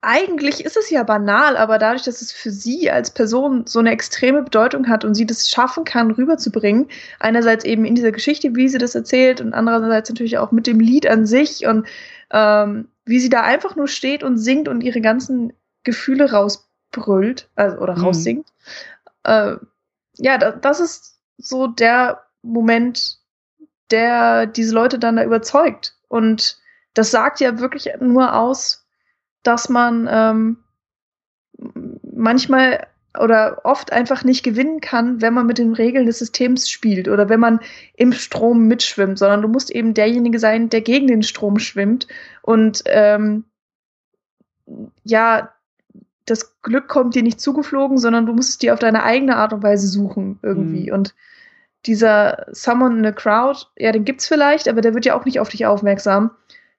eigentlich ist es ja banal, aber dadurch, dass es für sie als Person so eine extreme Bedeutung hat und sie das schaffen kann, rüberzubringen, einerseits eben in dieser Geschichte, wie sie das erzählt und andererseits natürlich auch mit dem Lied an sich und ähm, wie sie da einfach nur steht und singt und ihre ganzen Gefühle rausbrüllt, also oder Mhm. raussingt. Äh, ja, da, das ist so der Moment, der diese Leute dann da überzeugt. Und das sagt ja wirklich nur aus, dass man ähm, manchmal oder oft einfach nicht gewinnen kann, wenn man mit den Regeln des Systems spielt oder wenn man im Strom mitschwimmt, sondern du musst eben derjenige sein, der gegen den Strom schwimmt und ähm, ja, das Glück kommt dir nicht zugeflogen, sondern du musst es dir auf deine eigene Art und Weise suchen irgendwie. Mhm. Und dieser Someone in a Crowd, ja, den gibt's vielleicht, aber der wird ja auch nicht auf dich aufmerksam,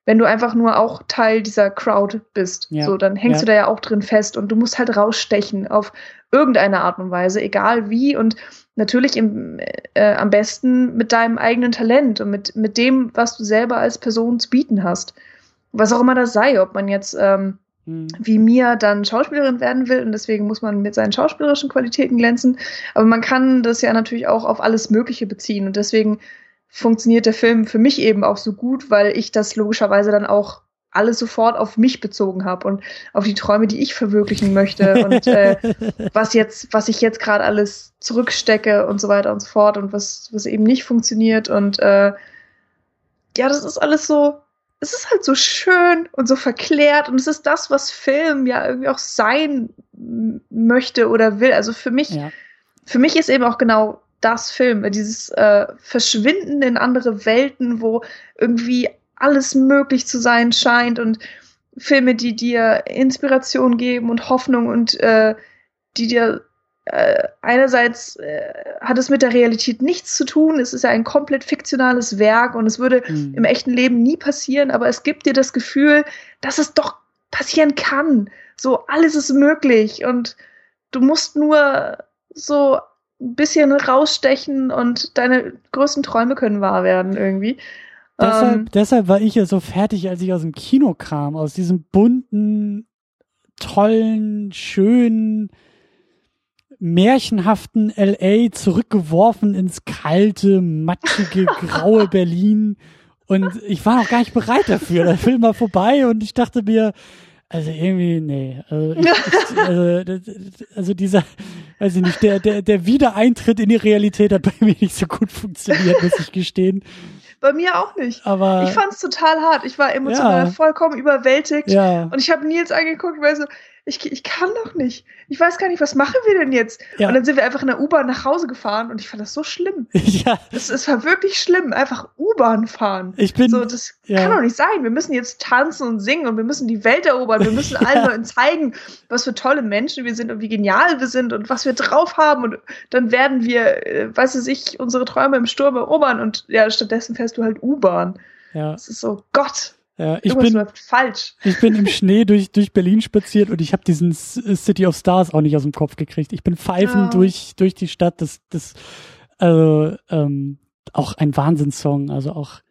wenn du einfach nur auch Teil dieser Crowd bist. Ja. So, dann hängst Ja. du da ja auch drin fest und du musst halt rausstechen auf irgendeine Art und Weise, egal wie und natürlich im, äh, am besten mit deinem eigenen Talent und mit, mit dem, was du selber als Person zu bieten hast. Was auch immer das sei, ob man jetzt ähm, Hm. Wie Mia dann Schauspielerin werden will. Und deswegen muss man mit seinen schauspielerischen Qualitäten glänzen. Aber man kann das ja natürlich auch auf alles Mögliche beziehen. Und deswegen funktioniert der Film für mich eben auch so gut, weil ich das logischerweise dann auch alles sofort auf mich bezogen habe und auf die Träume, die ich verwirklichen möchte und äh, was jetzt, was ich jetzt gerade alles zurückstecke und so weiter und so fort und was, was eben nicht funktioniert. Und äh, ja, das ist alles so, es ist halt so schön und so verklärt und es ist das, was Film ja irgendwie auch sein möchte oder will. Also für mich, ja. für mich ist eben auch genau das Film, dieses äh, Verschwinden in andere Welten, wo irgendwie alles möglich zu sein scheint und Filme, die dir Inspiration geben und Hoffnung und äh, die dir äh, einerseits äh, hat es mit der Realität nichts zu tun, es ist ja ein komplett fiktionales Werk und es würde mhm. im echten Leben nie passieren, aber es gibt dir das Gefühl, dass es doch passieren kann. So, alles ist möglich und du musst nur so ein bisschen rausstechen und deine größten Träume können wahr werden irgendwie. Deshalb, ähm, deshalb war ich ja so fertig, als ich aus dem Kino kam, aus diesem bunten, tollen, schönen, märchenhaften LA zurückgeworfen ins kalte, matschige, graue Berlin. Und ich war noch gar nicht bereit dafür. Der Film war vorbei und ich dachte mir, also irgendwie, nee. Also, ich, ich, also, also, dieser, weiß ich nicht, der, der, der Wiedereintritt in die Realität hat bei mir nicht so gut funktioniert, muss ich gestehen. Bei mir auch nicht. Aber ich fand es total hart. Ich war emotional ja. vollkommen überwältigt. Ja. Und ich habe Nils angeguckt war so, ich, ich kann doch nicht. Ich weiß gar nicht, was machen wir denn jetzt? Ja. Und dann sind wir einfach in der U-Bahn nach Hause gefahren und ich fand das so schlimm. Ja. Das, das war wirklich schlimm. Einfach U-Bahn fahren. Ich bin. So, das ja. kann doch nicht sein. Wir müssen jetzt tanzen und singen und wir müssen die Welt erobern. Wir müssen allen Leuten zeigen, was für tolle Menschen wir sind und wie genial wir sind und was wir drauf haben. Und dann werden wir, äh, weiß ich, unsere Träume im Sturm erobern und ja, stattdessen fährst du halt U-Bahn. Ja. Das ist so, Gott. Ja, ich bin, falsch. Ich bin im Schnee durch, durch Berlin spaziert und ich habe diesen City of Stars auch nicht aus dem Kopf gekriegt. Ich bin pfeifend ja. durch, durch die Stadt. Das, das, also, ähm, auch ein Wahnsinnssong. Also auch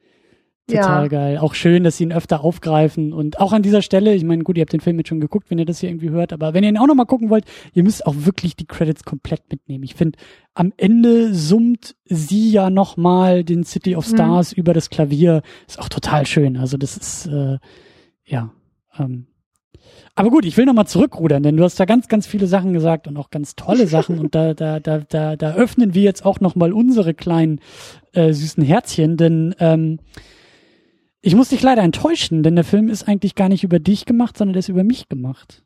Total ja. geil. Auch schön, dass sie ihn öfter aufgreifen. Und auch an dieser Stelle, ich meine, gut, ihr habt den Film jetzt schon geguckt, wenn ihr das hier irgendwie hört, aber wenn ihr ihn auch nochmal gucken wollt, ihr müsst auch wirklich die Credits komplett mitnehmen. Ich finde, am Ende summt sie ja nochmal den City of mhm. Stars mhm. über das Klavier. Ist auch total schön. Also das ist, äh, ja. Ähm. Aber gut, ich will nochmal zurückrudern, denn du hast da ganz, ganz viele Sachen gesagt und auch ganz tolle Sachen. und da, da, da, da, da öffnen wir jetzt auch nochmal unsere kleinen äh, süßen Herzchen, denn ähm, ich muss dich leider enttäuschen, denn der Film ist eigentlich gar nicht über dich gemacht, sondern der ist über mich gemacht.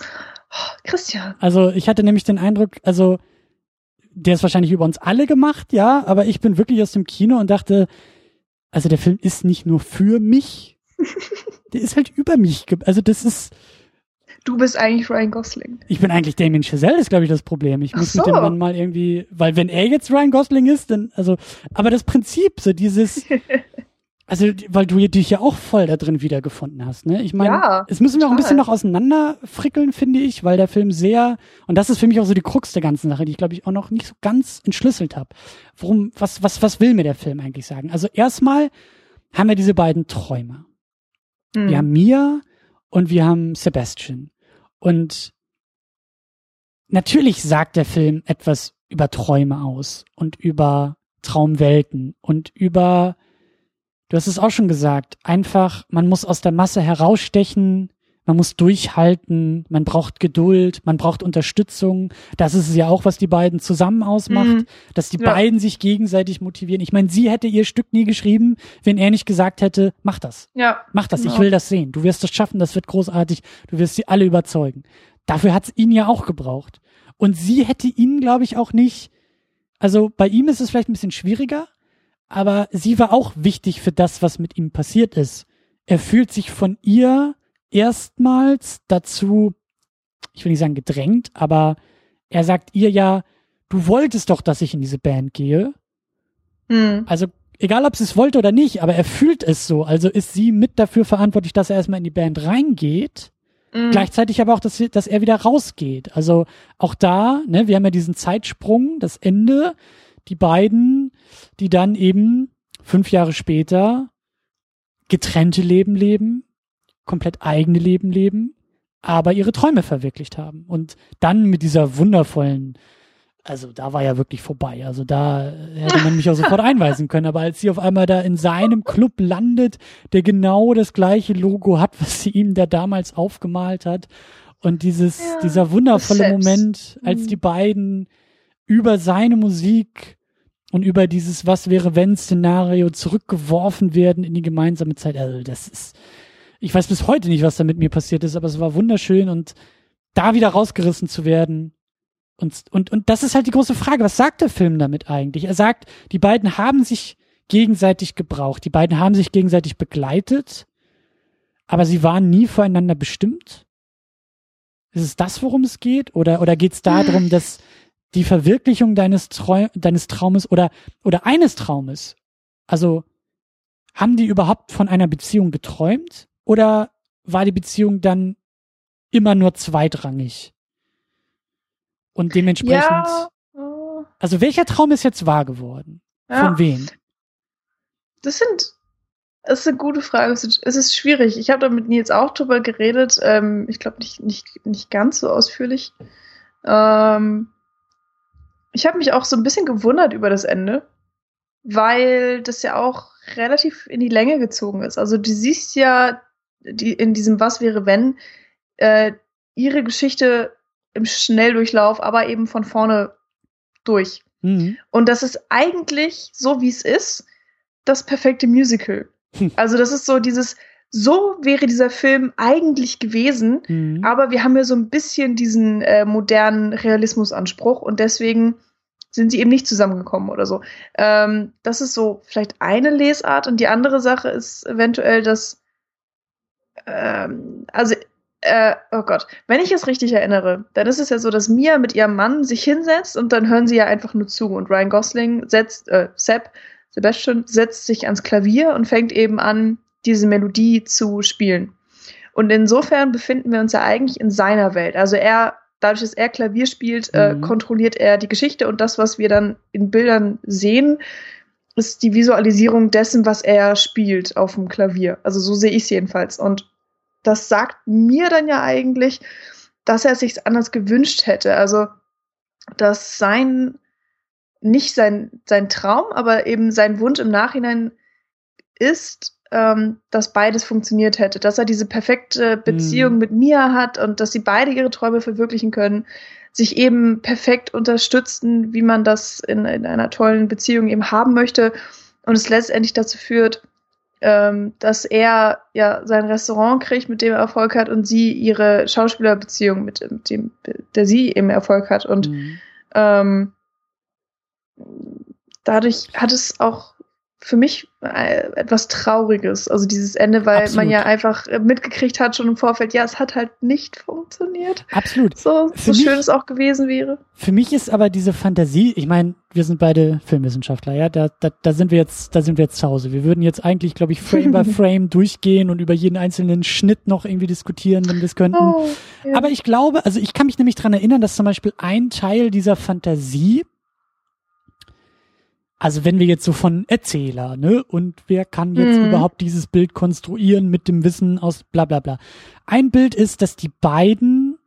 Oh, Christian. Also ich hatte nämlich den Eindruck, also der ist wahrscheinlich über uns alle gemacht, ja, aber ich bin wirklich aus dem Kino und dachte, also der Film ist nicht nur für mich, der ist halt über mich. Also das ist. Du bist eigentlich Ryan Gosling. Ich bin eigentlich Damien Chazelle, ist glaube ich das Problem. Ich muss so. mit dem Mann mal irgendwie, weil wenn er jetzt Ryan Gosling ist, dann, also, aber das Prinzip, so dieses, Also, weil du dich ja auch voll da drin wiedergefunden hast, ne? Ich meine, ja, es müssen wir auch ein bisschen noch auseinanderfrickeln, finde ich, weil der Film sehr, und das ist für mich auch so die Krux der ganzen Sache, die ich glaube ich auch noch nicht so ganz entschlüsselt habe. Worum, was, was, was will mir der Film eigentlich sagen? Also erstmal haben wir diese beiden Träume. Mhm. Wir haben Mia und wir haben Sebastian. Und natürlich sagt der Film etwas über Träume aus und über Traumwelten und über Du hast es auch schon gesagt. Einfach, man muss aus der Masse herausstechen, man muss durchhalten, man braucht Geduld, man braucht Unterstützung. Das ist es ja auch, was die beiden zusammen ausmacht, mhm. dass die ja. beiden sich gegenseitig motivieren. Ich meine, sie hätte ihr Stück nie geschrieben, wenn er nicht gesagt hätte, mach das. Ja. Mach das, genau. ich will das sehen. Du wirst das schaffen, das wird großartig. Du wirst sie alle überzeugen. Dafür hat es ihn ja auch gebraucht. Und sie hätte ihn, glaube ich, auch nicht. Also bei ihm ist es vielleicht ein bisschen schwieriger, aber sie war auch wichtig für das, was mit ihm passiert ist. Er fühlt sich von ihr erstmals dazu, ich will nicht sagen gedrängt, aber er sagt ihr ja, du wolltest doch, dass ich in diese Band gehe. Mhm. Also egal, ob sie es wollte oder nicht, aber er fühlt es so. Also ist sie mit dafür verantwortlich, dass er erstmal in die Band reingeht. Mhm. Gleichzeitig aber auch, dass, dass er wieder rausgeht. Also auch da, ne, wir haben ja diesen Zeitsprung, das Ende die beiden, die dann eben fünf Jahre später getrennte Leben leben, komplett eigene Leben leben, aber ihre Träume verwirklicht haben und dann mit dieser wundervollen also da war ja wirklich vorbei. Also da hätte man mich auch sofort einweisen können. Aber als sie auf einmal da in seinem Club landet, der genau das gleiche Logo hat, was sie ihm da damals aufgemalt hat. Und dieses, ja, dieser wundervolle Moment, als mhm. die beiden über seine Musik und über dieses Was wäre wenn Szenario zurückgeworfen werden in die gemeinsame Zeit. Also das ist, ich weiß bis heute nicht, was da mit mir passiert ist, aber es war wunderschön und da wieder rausgerissen zu werden, und, und, und das ist halt die große Frage. Was sagt der Film damit eigentlich? Er sagt, die beiden haben sich gegenseitig gebraucht. Die beiden haben sich gegenseitig begleitet, aber sie waren nie voreinander bestimmt. Ist es das, worum es geht? Oder, oder geht es darum, dass die Verwirklichung deines, Trau deines Traumes oder, oder eines Traumes, also haben die überhaupt von einer Beziehung geträumt? Oder war die Beziehung dann immer nur zweitrangig? Und dementsprechend. Ja. Also welcher Traum ist jetzt wahr geworden? Ja. Von wem? Das sind. Das ist eine gute Frage. Es ist schwierig. Ich habe da mit Nils auch drüber geredet. Ähm, ich glaube nicht, nicht, nicht ganz so ausführlich. Ähm, ich habe mich auch so ein bisschen gewundert über das Ende, weil das ja auch relativ in die Länge gezogen ist. Also du siehst ja die, in diesem Was wäre wenn äh, ihre Geschichte im Schnelldurchlauf, aber eben von vorne durch. Mhm. Und das ist eigentlich, so wie es ist, das perfekte Musical. Hm. Also das ist so dieses, so wäre dieser Film eigentlich gewesen, mhm. aber wir haben ja so ein bisschen diesen äh, modernen Realismusanspruch und deswegen sind sie eben nicht zusammengekommen oder so. Ähm, das ist so vielleicht eine Lesart und die andere Sache ist eventuell, dass ähm, also äh, oh Gott, wenn ich es richtig erinnere, dann ist es ja so, dass Mia mit ihrem Mann sich hinsetzt und dann hören sie ja einfach nur zu und Ryan Gosling setzt, äh, Sepp, Sebastian setzt sich ans Klavier und fängt eben an, diese Melodie zu spielen. Und insofern befinden wir uns ja eigentlich in seiner Welt. Also er, dadurch, dass er Klavier spielt, äh, mhm. äh, kontrolliert er die Geschichte und das, was wir dann in Bildern sehen, ist die Visualisierung dessen, was er spielt auf dem Klavier. Also so sehe ich es jedenfalls. Und das sagt mir dann ja eigentlich, dass er sich anders gewünscht hätte. Also, dass sein, nicht sein, sein Traum, aber eben sein Wunsch im Nachhinein ist, ähm, dass beides funktioniert hätte, dass er diese perfekte Beziehung mhm. mit Mia hat und dass sie beide ihre Träume verwirklichen können, sich eben perfekt unterstützen, wie man das in, in einer tollen Beziehung eben haben möchte und es letztendlich dazu führt, ähm, dass er ja sein Restaurant kriegt, mit dem er Erfolg hat, und sie ihre Schauspielerbeziehung mit, mit dem, der sie eben Erfolg hat. Und mhm. ähm, dadurch hat es auch für mich äh, etwas Trauriges, also dieses Ende, weil Absolut. man ja einfach mitgekriegt hat schon im Vorfeld, ja, es hat halt nicht funktioniert. Absolut. So, so mich, schön es auch gewesen wäre. Für mich ist aber diese Fantasie, ich meine, wir sind beide Filmwissenschaftler, ja, da, da, da sind wir jetzt, da sind wir jetzt zu Hause. Wir würden jetzt eigentlich, glaube ich, Frame by Frame durchgehen und über jeden einzelnen Schnitt noch irgendwie diskutieren, wenn wir es könnten. Oh, ja. Aber ich glaube, also ich kann mich nämlich dran erinnern, dass zum Beispiel ein Teil dieser Fantasie also wenn wir jetzt so von Erzähler, ne, und wer kann jetzt mhm. überhaupt dieses Bild konstruieren mit dem Wissen aus bla bla bla. Ein Bild ist, dass die beiden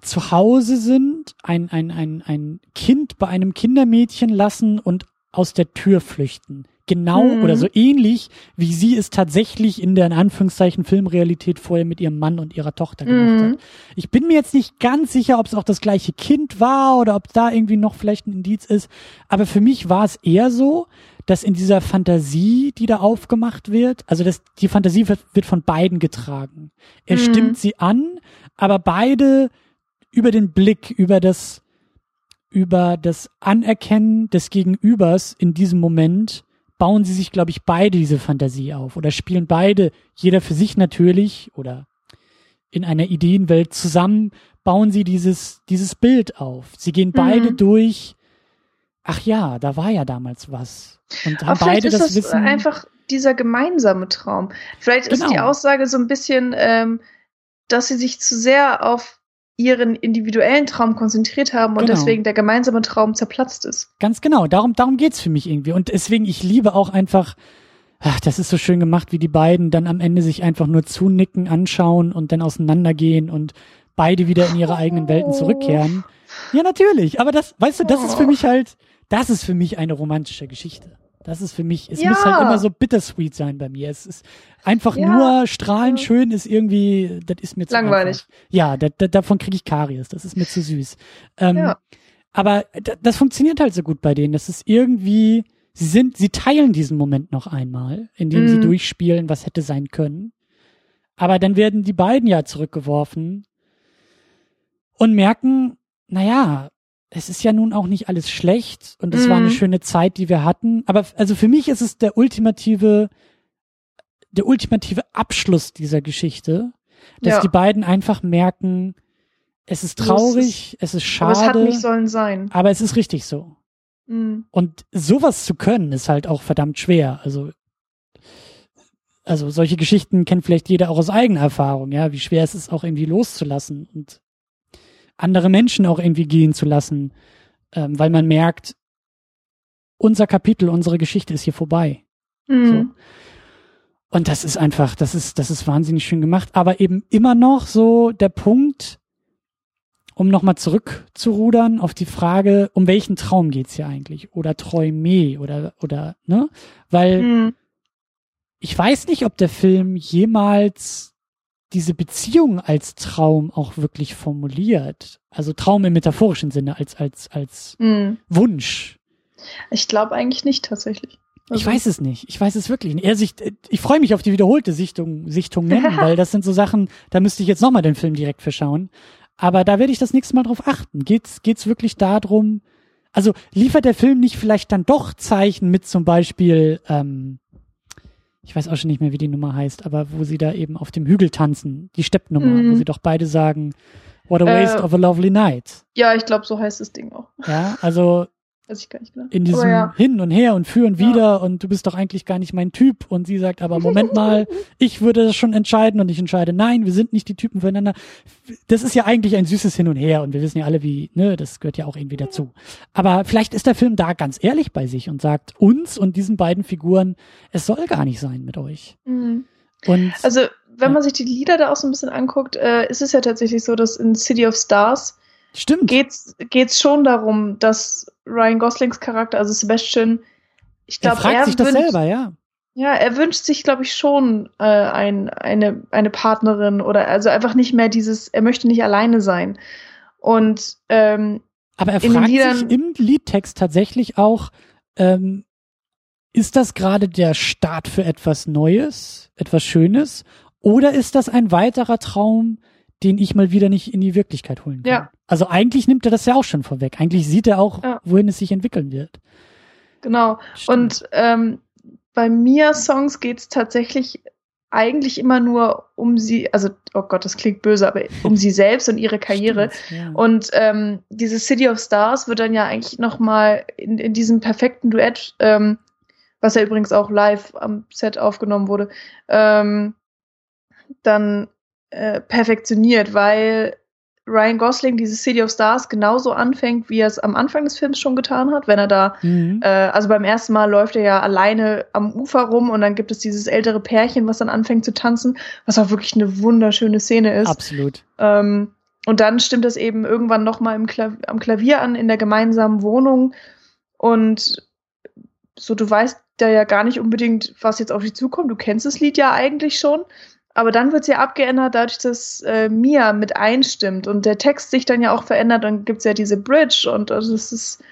zu Hause sind, ein, ein, ein, ein Kind bei einem Kindermädchen lassen und aus der Tür flüchten genau mhm. oder so ähnlich, wie sie es tatsächlich in der in Anführungszeichen Filmrealität vorher mit ihrem Mann und ihrer Tochter gemacht mhm. hat. Ich bin mir jetzt nicht ganz sicher, ob es auch das gleiche Kind war oder ob da irgendwie noch vielleicht ein Indiz ist, aber für mich war es eher so, dass in dieser Fantasie, die da aufgemacht wird, also dass die Fantasie wird, wird von beiden getragen. Er mhm. stimmt sie an, aber beide über den Blick, über das über das Anerkennen des Gegenübers in diesem Moment bauen sie sich, glaube ich, beide diese Fantasie auf oder spielen beide, jeder für sich natürlich oder in einer Ideenwelt zusammen, bauen sie dieses, dieses Bild auf. Sie gehen beide mhm. durch, ach ja, da war ja damals was. Und haben Aber beide das, das Wissen. Einfach dieser gemeinsame Traum. Vielleicht genau. ist die genau. Aussage so ein bisschen, ähm, dass sie sich zu sehr auf ihren individuellen Traum konzentriert haben und genau. deswegen der gemeinsame Traum zerplatzt ist. Ganz genau, darum, darum geht's für mich irgendwie. Und deswegen, ich liebe auch einfach, ach, das ist so schön gemacht, wie die beiden dann am Ende sich einfach nur zunicken, anschauen und dann auseinandergehen und beide wieder in ihre eigenen Welten zurückkehren. Ja, natürlich. Aber das, weißt du, das ist für mich halt, das ist für mich eine romantische Geschichte. Das ist für mich, es Ja. muss halt immer so bittersweet sein bei mir. Es ist einfach Ja. nur strahlend schön ist irgendwie, das ist mir zu Langweilig. Einfach. Ja, da, da, davon kriege ich Karies. Das ist mir zu süß. Ähm, Ja. Aber da- das funktioniert halt so gut bei denen. Das ist irgendwie, sie sind, sie teilen diesen Moment noch einmal, indem sie Mhm. durchspielen, was hätte sein können. Aber dann werden die beiden ja zurückgeworfen und merken, naja, es ist ja nun auch nicht alles schlecht und es war eine Mhm. schöne Zeit, die wir hatten. Aber also für mich ist es der ultimative, der ultimative Abschluss dieser Geschichte, dass Ja. die beiden einfach merken, es ist ist traurig, es ist Aber schade, es hat nicht sollen sein. aber es ist richtig so. Mhm. Und sowas zu können, ist halt auch verdammt schwer. Also, also solche Geschichten kennt vielleicht jeder auch aus eigener Erfahrung, ja, wie schwer es ist, auch irgendwie loszulassen und andere Menschen auch irgendwie gehen zu lassen, ähm, weil man merkt, unser Kapitel, unsere Geschichte ist hier vorbei. Mhm. Und das ist einfach, das ist, das ist wahnsinnig schön gemacht, aber eben immer noch so der Punkt, um nochmal zurückzurudern auf die Frage, um welchen Traum geht's hier eigentlich? Oder Träume oder, oder, ne? Weil Mhm. ich weiß nicht, ob der Film jemals diese Beziehung als Traum auch wirklich formuliert. Also Traum im metaphorischen Sinne, als, als, als Mhm. Wunsch. Ich glaube eigentlich nicht tatsächlich. Ich Also- weiß es nicht. Ich weiß es wirklich nicht. Er sich, ich freue mich auf die wiederholte Sichtung, Sichtung nennen, weil das sind so Sachen, da müsste ich jetzt nochmal den Film direkt verschauen. Aber da werde ich das nächste Mal drauf achten. Geht's, geht's wirklich darum, also liefert der Film nicht vielleicht dann doch Zeichen mit zum Beispiel, ähm, ich weiß auch schon nicht mehr, wie die Nummer heißt, aber wo sie da eben auf dem Hügel tanzen, die Steppnummer, Mhm. wo sie doch beide sagen, what a Äh, waste of a lovely night. Ja, ich glaube, so heißt das Ding auch. Ja, also Weiß ich gar nicht genau. in diesem ja. Hin und Her und Für und Ja. Wider und du bist doch eigentlich gar nicht mein Typ und sie sagt aber Moment mal, ich würde das schon entscheiden und ich entscheide nein, wir sind nicht die Typen füreinander. Das ist ja eigentlich ein süßes Hin und Her und wir wissen ja alle wie, ne, das gehört ja auch irgendwie dazu. Aber vielleicht ist der Film da ganz ehrlich bei sich und sagt uns und diesen beiden Figuren, es soll gar nicht sein mit euch. Mhm. Und Also, wenn Ja. man sich die Lieder da auch so ein bisschen anguckt, äh, ist es ja tatsächlich so, dass in City of Stars stimmt. geht's geht's schon darum, dass Ryan Goslings Charakter, also Sebastian, ich er glaube, fragt er, sich das selber, ja. ja, er wünscht sich, glaube ich, schon äh, ein, eine eine Partnerin oder also einfach nicht mehr dieses, er möchte nicht alleine sein. Und ähm, Aber er fragt sich Liedern- im Liedtext tatsächlich auch, ähm, ist das gerade der Start für etwas Neues, etwas Schönes? Oder ist das ein weiterer Traum, den ich mal wieder nicht in die Wirklichkeit holen kann? Ja. Also eigentlich nimmt er das ja auch schon vorweg. Eigentlich sieht er auch, Ja. wohin es sich entwickeln wird. genau. Stimmt. Und ähm, bei Mia-Songs geht's tatsächlich eigentlich immer nur um sie, also, oh Gott, das klingt böse, aber um sie selbst und ihre Karriere. Stimmt, ja. Und ähm, dieses City of Stars wird dann ja eigentlich nochmal in, in diesem perfekten Duett, ähm, was ja übrigens auch live am Set aufgenommen wurde, ähm, dann äh, perfektioniert, weil Ryan Gosling dieses City of Stars genauso anfängt, wie er es am Anfang des Films schon getan hat, wenn er da Mhm. äh, also beim ersten Mal läuft er ja alleine am Ufer rum und dann gibt es dieses ältere Pärchen, was dann anfängt zu tanzen, was auch wirklich eine wunderschöne Szene ist. Absolut. Ähm, und dann stimmt das eben irgendwann noch mal im Klav am Klavier an in der gemeinsamen Wohnung und so du weißt da ja gar nicht unbedingt, was jetzt auf dich zukommt. Du kennst das Lied ja eigentlich schon, aber dann wird es ja abgeändert, dadurch, dass äh, Mia mit einstimmt und der Text sich dann ja auch verändert. Dann gibt's ja diese Bridge und also das ist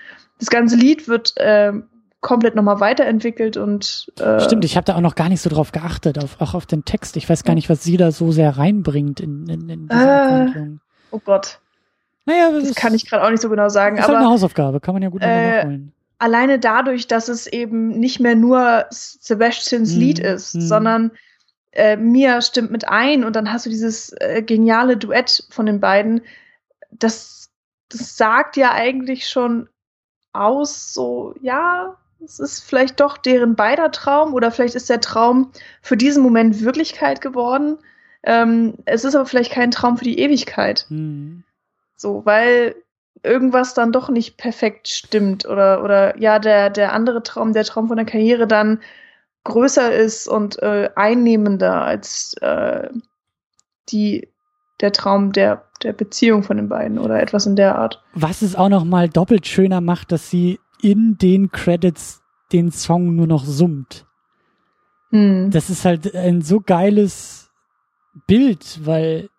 das ganze Lied wird äh, komplett nochmal weiterentwickelt und äh, Stimmt, ich habe da auch noch gar nicht so drauf geachtet, auf, auch auf den Text. Ich weiß gar nicht, was sie da so sehr reinbringt in, in, in diese Äh, Abwandlung. oh Gott, Naja, das kann ich gerade auch nicht so genau sagen, Das ist halt eine Hausaufgabe, kann man ja gut äh, nachholen. alleine dadurch, dass es eben nicht mehr nur Sebastians Mhm, Lied ist, mhm. sondern äh, Mia stimmt mit ein und dann hast du dieses äh, geniale Duett von den beiden. Das, das sagt ja eigentlich schon aus, so, ja, es ist vielleicht doch deren beider Traum oder vielleicht ist der Traum für diesen Moment Wirklichkeit geworden. Ähm, es ist aber vielleicht kein Traum für die Ewigkeit. Mhm. So, weil irgendwas dann doch nicht perfekt stimmt oder oder ja der der andere Traum, der Traum von der Karriere dann größer ist und äh, einnehmender als äh, die der Traum der, der Beziehung von den beiden oder etwas in der Art. Was es auch noch mal doppelt schöner macht, dass sie in den Credits den Song nur noch summt. Hm. Das ist halt ein so geiles Bild, weil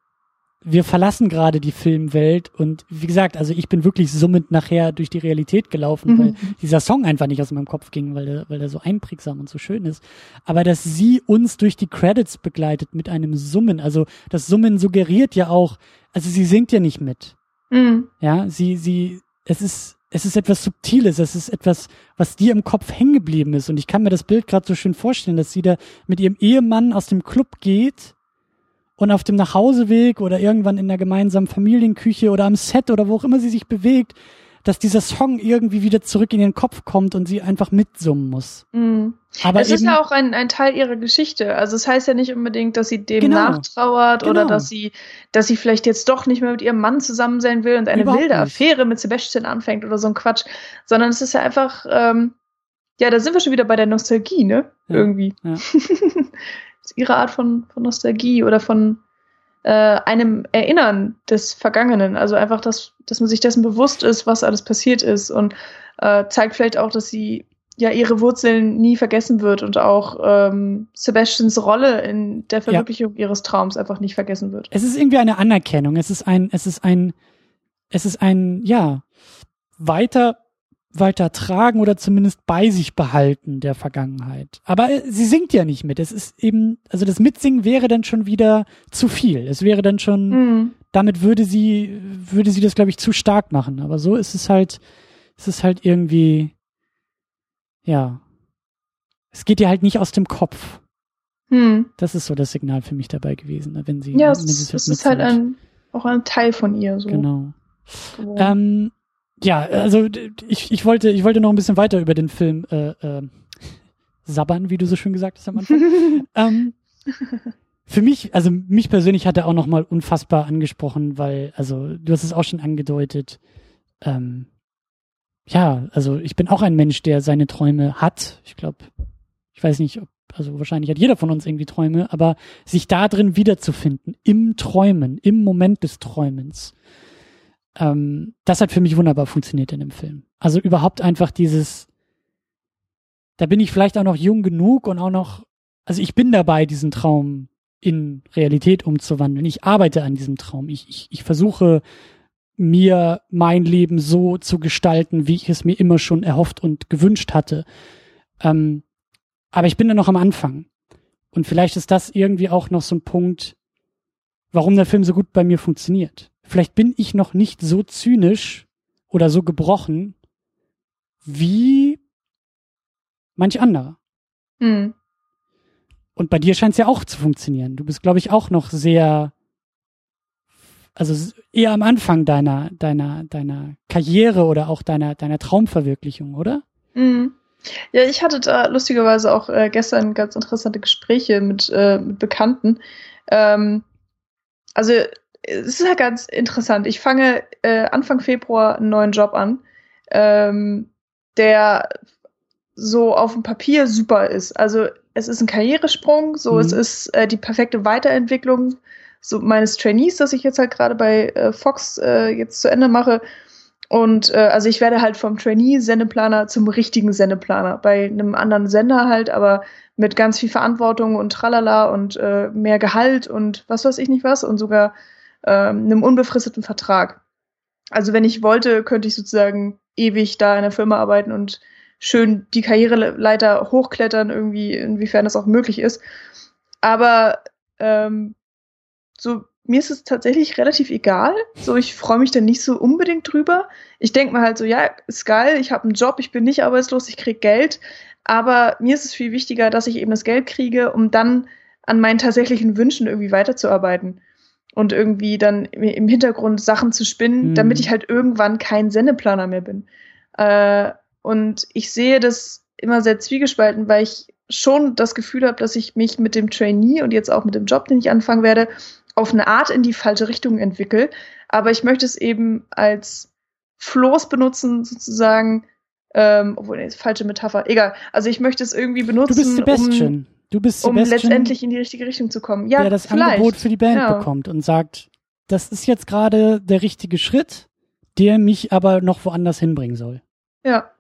wir verlassen gerade die Filmwelt und wie gesagt, also ich bin wirklich summend nachher durch die Realität gelaufen, mhm. weil dieser Song einfach nicht aus meinem Kopf ging, weil der, weil der so einprägsam und so schön ist. Aber dass sie uns durch die Credits begleitet mit einem Summen, also das Summen suggeriert ja auch, also sie singt ja nicht mit. Mhm. Ja, sie, sie, es ist, es ist etwas Subtiles, es ist etwas, was dir im Kopf hängen geblieben ist. Und ich kann mir das Bild gerade so schön vorstellen, dass sie da mit ihrem Ehemann aus dem Club geht und auf dem Nachhauseweg oder irgendwann in der gemeinsamen Familienküche oder am Set oder wo auch immer sie sich bewegt, dass dieser Song irgendwie wieder zurück in ihren Kopf kommt und sie einfach mitsummen muss. Mhm. Aber es ist ja auch ein, ein Teil ihrer Geschichte. Also es heißt ja nicht unbedingt, dass sie dem Genau. nachtrauert oder Genau. dass sie, dass sie vielleicht jetzt doch nicht mehr mit ihrem Mann zusammen sein will und eine Überhaupt wilde nicht. Affäre mit Sebastian anfängt oder so ein Quatsch. Sondern es ist ja einfach, ähm, ja, da sind wir schon wieder bei der Nostalgie, ne? Ja, Irgendwie. ja. ihre Art von, von Nostalgie oder von äh, einem Erinnern des Vergangenen. Also einfach, dass, dass man sich dessen bewusst ist, was alles passiert ist und äh, zeigt vielleicht auch, dass sie ja ihre Wurzeln nie vergessen wird und auch ähm, Sebastians Rolle in der Verwirklichung ihres Traums einfach nicht vergessen wird. Es ist irgendwie eine Anerkennung. Es ist ein, es ist ein, es ist ein, ja, weiter, weiter tragen oder zumindest bei sich behalten der Vergangenheit. Aber äh, sie singt ja nicht mit. Es ist eben, also das Mitsingen wäre dann schon wieder zu viel. Es wäre dann schon, Mhm. damit würde sie, würde sie das, glaube ich, zu stark machen. Aber so ist es halt, es ist halt irgendwie, ja, es geht ihr halt nicht aus dem Kopf. Hm. Das ist so das Signal für mich dabei gewesen, ne, wenn sie, Ja, wenn es, sie das es ist halt ein, auch ein Teil von ihr. So Genau. Ähm, ja, also ich, ich wollte, ich wollte noch ein bisschen weiter über den Film äh, äh, sabbern, wie du so schön gesagt hast am Anfang. ähm, für mich, also mich persönlich hat er auch noch mal unfassbar angesprochen, weil, also du hast es auch schon angedeutet. Ähm, ja, also ich bin auch ein Mensch, der seine Träume hat. Ich glaube, ich weiß nicht, ob, also wahrscheinlich hat jeder von uns irgendwie Träume, aber sich da drin wiederzufinden, im Träumen, im Moment des Träumens, ähm, das hat für mich wunderbar funktioniert in dem Film. Also überhaupt einfach dieses, da bin ich vielleicht auch noch jung genug und auch noch, also ich bin dabei, diesen Traum in Realität umzuwandeln. Ich arbeite an diesem Traum. Ich, ich, ich versuche mir mein Leben so zu gestalten, wie ich es mir immer schon erhofft und gewünscht hatte. Ähm, aber ich bin da noch am Anfang. Und vielleicht ist das irgendwie auch noch so ein Punkt, warum der Film so gut bei mir funktioniert. Vielleicht bin ich noch nicht so zynisch oder so gebrochen wie manch anderer. Hm. Und bei dir scheint es ja auch zu funktionieren. Du bist, glaube ich, auch noch sehr, also eher am Anfang deiner, deiner, deiner Karriere oder auch deiner, deiner Traumverwirklichung, oder? Mhm. Ja, ich hatte da lustigerweise auch äh, gestern ganz interessante Gespräche mit, äh, mit Bekannten. Ähm, also es ist ja ganz interessant. Ich fange äh, Anfang Februar einen neuen Job an, ähm, der so auf dem Papier super ist. Also es ist ein Karrieresprung, so Mhm. es ist äh, die perfekte Weiterentwicklung so meines Trainees, das ich jetzt halt gerade bei äh, Fox äh, jetzt zu Ende mache. Und äh, also ich werde halt vom Trainee-Sendeplaner zum richtigen Sendeplaner. Bei einem anderen Sender halt, aber mit ganz viel Verantwortung und tralala und äh, mehr Gehalt und was weiß ich nicht was und sogar ähm, einem unbefristeten Vertrag. Also wenn ich wollte, könnte ich sozusagen ewig da in der Firma arbeiten und schön die Karriereleiter hochklettern, irgendwie, inwiefern das auch möglich ist. Aber ähm, so, mir ist es tatsächlich relativ egal. So, ich freue mich da nicht so unbedingt drüber. Ich denke mir halt so, ja, ist geil, ich habe einen Job, ich bin nicht arbeitslos, ich krieg Geld. Aber mir ist es viel wichtiger, dass ich eben das Geld kriege, um dann an meinen tatsächlichen Wünschen irgendwie weiterzuarbeiten. Und irgendwie dann im Hintergrund Sachen zu spinnen, Mhm. damit ich halt irgendwann kein Sendeplaner mehr bin. Äh, und ich sehe das immer sehr zwiegespalten, weil ich schon das Gefühl habe, dass ich mich mit dem Trainee und jetzt auch mit dem Job, den ich anfangen werde, auf eine Art in die falsche Richtung entwickle. Aber ich möchte es eben als Floß benutzen, sozusagen. Ähm, obwohl, nee, falsche Metapher. Egal. Also ich möchte es irgendwie Du benutzen, bist Sebastian. Du bist um, Sebastian, letztendlich in die richtige Richtung zu kommen. Ja, der das vielleicht. Angebot für die Band Ja. bekommt und sagt, das ist jetzt gerade der richtige Schritt, der mich aber noch woanders hinbringen soll. Ja.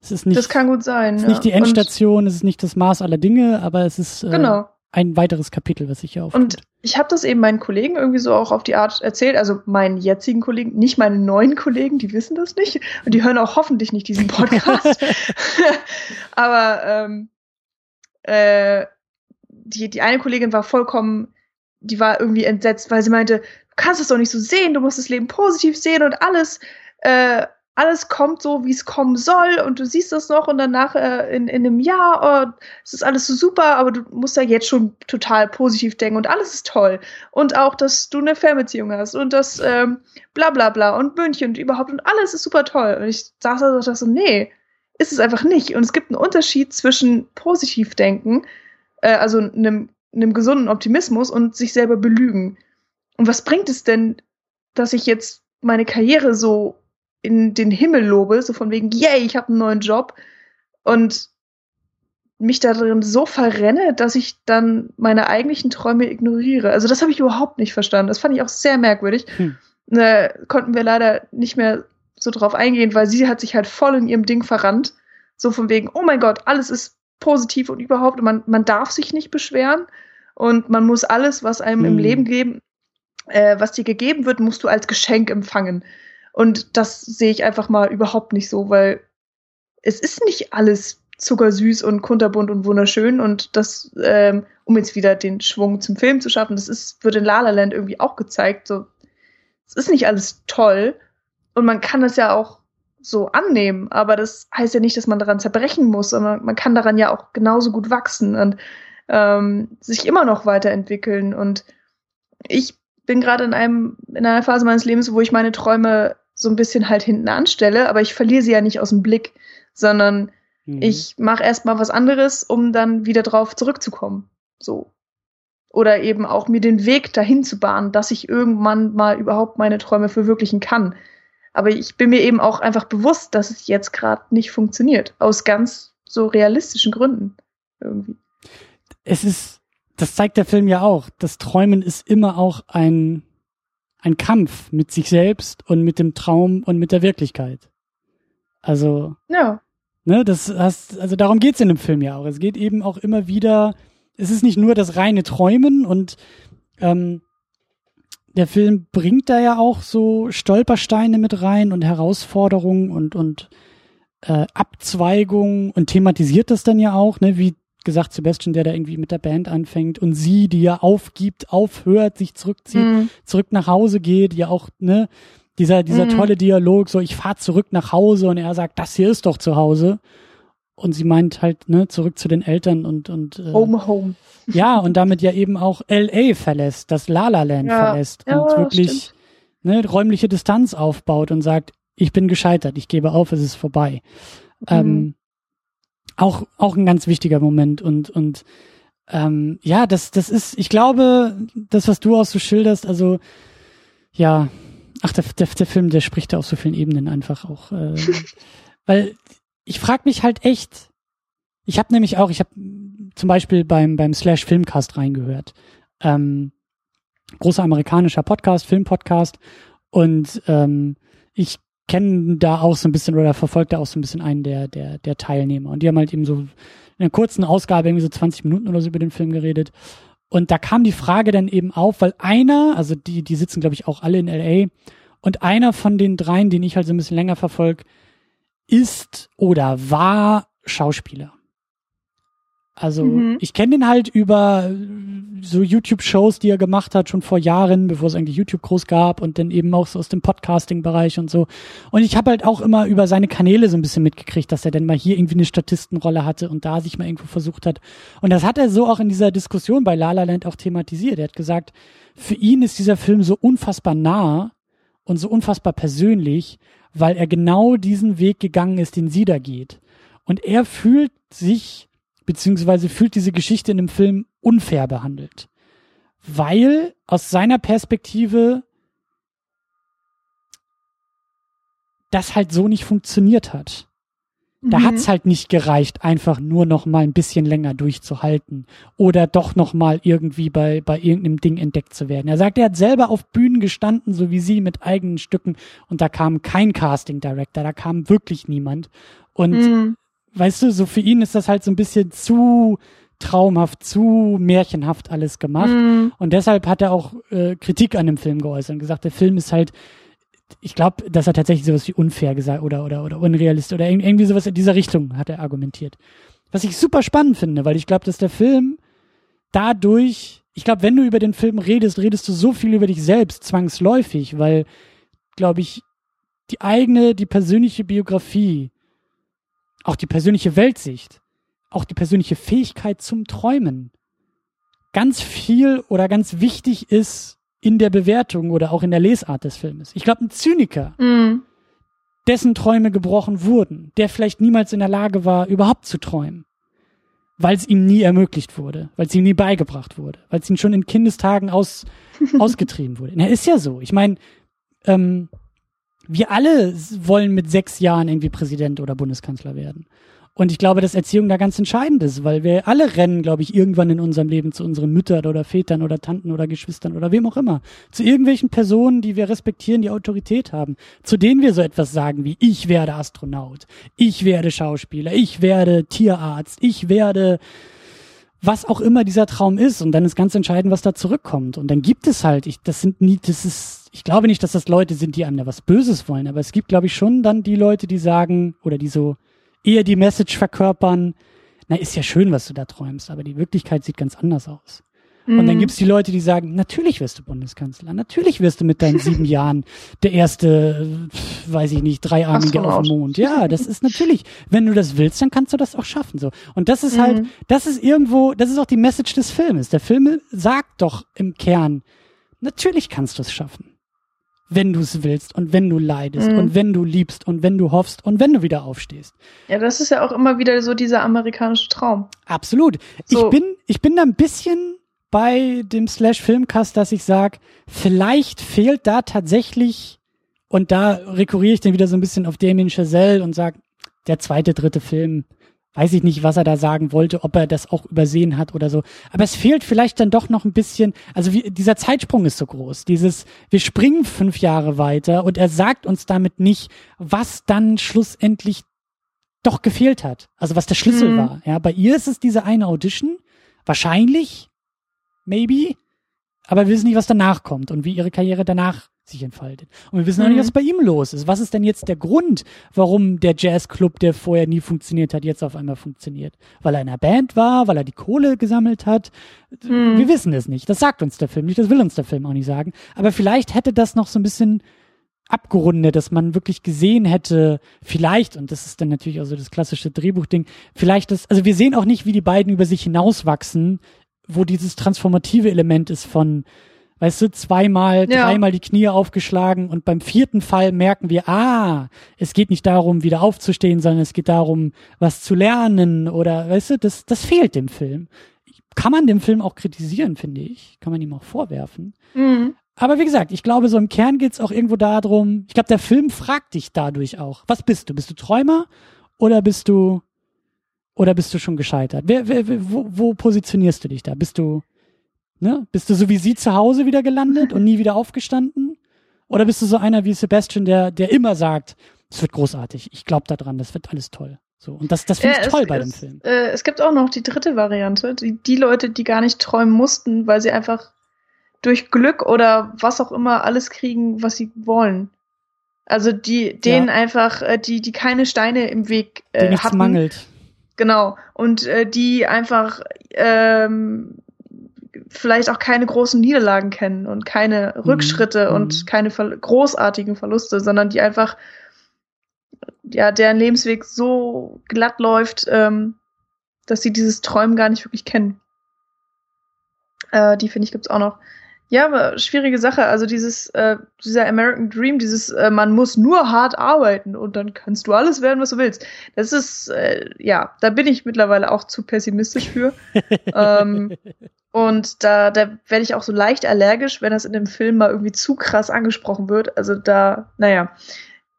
Es ist nicht, das kann gut sein. es ist ja. nicht die Endstation, Und es ist nicht das Maß aller Dinge, aber es ist äh, genau. ein weiteres Kapitel, was sich hier auftut. Und ich habe das eben meinen Kollegen irgendwie so auch auf die Art erzählt, also meinen jetzigen Kollegen, nicht meinen neuen Kollegen, die wissen das nicht und die hören auch hoffentlich nicht diesen Podcast. Aber ähm, äh, die, die eine Kollegin war vollkommen, die war irgendwie entsetzt, weil sie meinte, du kannst es doch nicht so sehen, du musst das Leben positiv sehen und alles, äh, alles kommt so, wie es kommen soll und du siehst das noch und danach äh, in, in einem Jahr, oh, es ist alles so super, aber du musst ja jetzt schon total positiv denken und alles ist toll. Und auch, dass du eine Fernbeziehung hast und das ähm, bla bla bla und München und überhaupt und alles ist super toll. Und ich saß da so, nee, ist es einfach nicht. Und es gibt einen Unterschied zwischen Positivdenken, äh, also einem, einem gesunden Optimismus und sich selber belügen. Und was bringt es denn, dass ich jetzt meine Karriere so in den Himmel lobe, so von wegen, yay, ich habe einen neuen Job und mich darin so verrenne, dass ich dann meine eigentlichen Träume ignoriere. Also das habe ich überhaupt nicht verstanden. Das fand ich auch sehr merkwürdig. Hm. Da konnten wir leider nicht mehr so drauf eingehen, weil sie hat sich halt voll in ihrem Ding verrannt. So von wegen, oh mein Gott, alles ist positiv und überhaupt, man, man darf sich nicht beschweren und man muss alles, was einem hm. im Leben geben, äh, was dir gegeben wird, musst du als Geschenk empfangen. Und das sehe ich einfach mal überhaupt nicht so, weil es ist nicht alles zuckersüß und kunterbunt und wunderschön und das, ähm, um jetzt wieder den Schwung zum Film zu schaffen, das ist, wird in La La Land irgendwie auch gezeigt, so, es ist nicht alles toll und man kann das ja auch so annehmen, aber das heißt ja nicht, dass man daran zerbrechen muss, sondern man kann daran ja auch genauso gut wachsen und ähm, sich immer noch weiterentwickeln und ich bin gerade in einem in einer Phase meines Lebens, wo ich meine Träume so ein bisschen halt hinten anstelle, aber ich verliere sie ja nicht aus dem Blick, sondern mhm. ich mache erstmal was anderes, um dann wieder drauf zurückzukommen. So. Oder eben auch mir den Weg dahin zu bahnen, dass ich irgendwann mal überhaupt meine Träume verwirklichen kann. Aber ich bin mir eben auch einfach bewusst, dass es jetzt gerade nicht funktioniert. Aus ganz so realistischen Gründen. Irgendwie. Es ist, das zeigt der Film ja auch. Das Träumen ist immer auch ein ein Kampf mit sich selbst und mit dem Traum und mit der Wirklichkeit. Also, ja. ne, das hast, also darum geht's in dem Film ja auch. Es geht eben auch immer wieder, es ist nicht nur das reine Träumen und ähm, der Film bringt da ja auch so Stolpersteine mit rein und Herausforderungen und und äh, Abzweigungen und thematisiert das dann ja auch, ne, wie gesagt, Sebastian, der da irgendwie mit der Band anfängt und sie, die ja aufgibt, aufhört, sich zurückzieht, mhm. zurück nach Hause geht, ja auch, ne, dieser, dieser mhm. tolle Dialog, so ich fahr zurück nach Hause und er sagt, das hier ist doch zu Hause. Und sie meint halt, ne, zurück zu den Eltern und, und äh, Home, home. Ja, und damit ja eben auch LA verlässt, das La La Land ja. verlässt ja, und wirklich ne, räumliche Distanz aufbaut und sagt, ich bin gescheitert, ich gebe auf, es ist vorbei. Mhm. Ähm, auch, auch ein ganz wichtiger Moment und, und ähm, ja, das, das ist, ich glaube, das, was du auch so schilderst, also ja, ach, der, der, der Film, der spricht da auf so vielen Ebenen einfach auch. Äh, weil ich frag mich halt echt, ich habe nämlich auch, ich habe zum Beispiel beim, beim Slash Filmcast reingehört. Ähm, großer amerikanischer Podcast, Filmpodcast. Und ähm, ich kennen da auch so ein bisschen oder verfolgt da auch so ein bisschen einen der, der, der Teilnehmer. Und die haben halt eben so in einer kurzen Ausgabe irgendwie so 20 Minuten oder so über den Film geredet. Und da kam die Frage dann eben auf, weil einer, also die, die sitzen glaube ich auch alle in LA, und einer von den dreien, den ich halt so ein bisschen länger verfolge, ist oder war Schauspieler. Also mhm. ich kenne den halt über so YouTube-Shows, die er gemacht hat, schon vor Jahren, bevor es eigentlich YouTube groß gab und dann eben auch so aus dem Podcasting-Bereich und so. Und ich habe halt auch immer über seine Kanäle so ein bisschen mitgekriegt, dass er dann mal hier irgendwie eine Statistenrolle hatte und da sich mal irgendwo versucht hat. Und das hat er so auch in dieser Diskussion bei La La Land auch thematisiert. Er hat gesagt, für ihn ist dieser Film so unfassbar nah und so unfassbar persönlich, weil er genau diesen Weg gegangen ist, den sie da geht. Und er fühlt sich beziehungsweise fühlt diese Geschichte in dem Film unfair behandelt. Weil aus seiner Perspektive das halt so nicht funktioniert hat. Da mhm. hat's halt nicht gereicht, einfach nur noch mal ein bisschen länger durchzuhalten oder doch noch mal irgendwie bei, bei irgendeinem Ding entdeckt zu werden. Er sagt, er hat selber auf Bühnen gestanden, so wie sie, mit eigenen Stücken und da kam kein Casting Director, da kam wirklich niemand. Und mhm. weißt du, so für ihn ist das halt so ein bisschen zu traumhaft, zu märchenhaft alles gemacht. Mhm. Und deshalb hat er auch äh, Kritik an dem Film geäußert und gesagt, der Film ist halt, ich glaube, dass er tatsächlich sowas wie unfair gesagt oder oder oder unrealistisch oder irgendwie sowas in dieser Richtung hat er argumentiert. Was ich super spannend finde, weil ich glaube, dass der Film dadurch, ich glaube, wenn du über den Film redest, redest du so viel über dich selbst zwangsläufig, weil, glaube ich, die eigene, die persönliche Biografie, auch die persönliche Weltsicht, auch die persönliche Fähigkeit zum Träumen ganz viel oder ganz wichtig ist in der Bewertung oder auch in der Lesart des Filmes. Ich glaube, ein Zyniker, mm. dessen Träume gebrochen wurden, der vielleicht niemals in der Lage war, überhaupt zu träumen, weil es ihm nie ermöglicht wurde, weil es ihm nie beigebracht wurde, weil es ihm schon in Kindestagen aus, ausgetrieben wurde. Na, ist ja so. Ich meine, ähm, wir alle wollen mit sechs Jahren irgendwie Präsident oder Bundeskanzler werden. Und ich glaube, dass Erziehung da ganz entscheidend ist, weil wir alle rennen, glaube ich, irgendwann in unserem Leben zu unseren Müttern oder Vätern oder Tanten oder Geschwistern oder wem auch immer. Zu irgendwelchen Personen, die wir respektieren, die Autorität haben, zu denen wir so etwas sagen wie, ich werde Astronaut, ich werde Schauspieler, ich werde Tierarzt, ich werde was auch immer dieser Traum ist. Und dann ist ganz entscheidend, was da zurückkommt. Und dann gibt es halt, ich, das sind nie, das ist, ich glaube nicht, dass das Leute sind, die einem da was Böses wollen, aber es gibt, glaube ich, schon dann die Leute, die sagen, oder die so, eher die Message verkörpern, na, ist ja schön, was du da träumst, aber die Wirklichkeit sieht ganz anders aus. Und dann mhm. gibt's die Leute, die sagen, natürlich wirst du Bundeskanzler, natürlich wirst du mit deinen sieben Jahren der erste, weiß ich nicht, dreiarmige auf dem Mond. Ja, das ist natürlich, wenn du das willst, dann kannst du das auch schaffen. So. Und das ist halt, mhm. das ist irgendwo, das ist auch die Message des Filmes. Der Film sagt doch im Kern, natürlich kannst du es schaffen wenn du es willst und wenn du leidest mhm. und wenn du liebst und wenn du hoffst und wenn du wieder aufstehst. Ja, das ist ja auch immer wieder so dieser amerikanische Traum. Absolut. So. Ich bin, ich bin da ein bisschen bei dem Slash Filmcast, dass ich sag, vielleicht fehlt da tatsächlich und da rekurriere ich dann wieder so ein bisschen auf Damien Chazelle und sag, der zweite, dritte Film weiß ich nicht, was er da sagen wollte, ob er das auch übersehen hat oder so. Aber es fehlt vielleicht dann doch noch ein bisschen, also wie, dieser Zeitsprung ist so groß. Dieses, wir springen fünf Jahre weiter und er sagt uns damit nicht, was dann schlussendlich doch gefehlt hat. Also was der Schlüssel mhm. war. Ja, bei ihr ist es diese eine Audition. Wahrscheinlich. Maybe. Aber wir wissen nicht, was danach kommt und wie ihre Karriere danach sich entfaltet. Und wir wissen auch nicht, was mhm. bei ihm los ist. Was ist denn jetzt der Grund, warum der Jazzclub, der vorher nie funktioniert hat, jetzt auf einmal funktioniert? Weil er in einer Band war, weil er die Kohle gesammelt hat? Mhm. Wir wissen es nicht. Das sagt uns der Film nicht, das will uns der Film auch nicht sagen. Aber vielleicht hätte das noch so ein bisschen abgerundet, dass man wirklich gesehen hätte, vielleicht, und das ist dann natürlich auch so das klassische Drehbuchding, vielleicht das, also wir sehen auch nicht, wie die beiden über sich hinauswachsen, wo dieses transformative Element ist von, weißt du, zweimal, ja. dreimal die Knie aufgeschlagen und beim vierten Fall merken wir, ah, es geht nicht darum, wieder aufzustehen, sondern es geht darum, was zu lernen oder, weißt du, das, das fehlt dem Film. Kann man dem Film auch kritisieren, finde ich. Kann man ihm auch vorwerfen. Mhm. Aber wie gesagt, ich glaube, so im Kern geht's auch irgendwo darum, ich glaube, der Film fragt dich dadurch auch, was bist du? Bist du Träumer oder bist du, oder bist du schon gescheitert? Wer, wer, wo, wo positionierst du dich da? Bist du, Ne? Bist du so wie sie zu Hause wieder gelandet und nie wieder aufgestanden? Oder bist du so einer wie Sebastian, der, der immer sagt, es wird großartig, ich glaube daran, das wird alles toll. So, und das, das finde ich toll bei dem Film. Äh, es gibt auch noch die dritte Variante, die, die Leute, die gar nicht träumen mussten, weil sie einfach durch Glück oder was auch immer alles kriegen, was sie wollen. Also die, denen ja. einfach, äh, die, die keine Steine im Weg äh, die hatten. mangelt. Genau. Und äh, die einfach ähm, vielleicht auch keine großen Niederlagen kennen und keine mhm. Rückschritte mhm. und keine ver großartigen Verluste, sondern die einfach, ja, deren Lebensweg so glatt läuft, ähm, dass sie dieses Träumen gar nicht wirklich kennen. Äh, die finde ich gibt's auch noch. Ja, aber schwierige Sache. Also dieses, äh, dieser American Dream, dieses, äh, man muss nur hart arbeiten und dann kannst du alles werden, was du willst. Das ist, äh, ja, da bin ich mittlerweile auch zu pessimistisch für. ähm, und da, da werde ich auch so leicht allergisch, wenn das in dem Film mal irgendwie zu krass angesprochen wird. Also da, naja,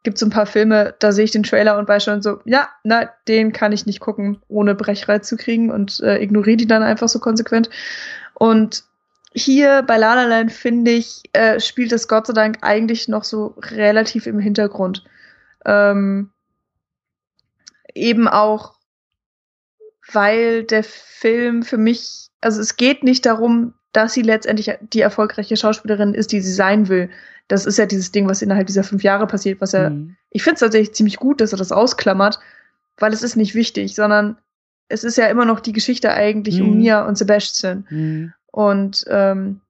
gibt so ein paar Filme, da sehe ich den Trailer und weiß schon so, ja, na, den kann ich nicht gucken, ohne Brechreiz zu kriegen und äh, ignoriere die dann einfach so konsequent. Und hier bei La Land, finde ich, äh, spielt das Gott sei Dank eigentlich noch so relativ im Hintergrund. Ähm, eben auch, weil der Film für mich, also es geht nicht darum, dass sie letztendlich die erfolgreiche Schauspielerin ist, die sie sein will. Das ist ja dieses Ding, was innerhalb dieser fünf Jahre passiert, was er, mhm. ich finde es tatsächlich ziemlich gut, dass er das ausklammert, weil es ist nicht wichtig, sondern es ist ja immer noch die Geschichte eigentlich mhm. um Mia und Sebastian. Mhm. Und ähm,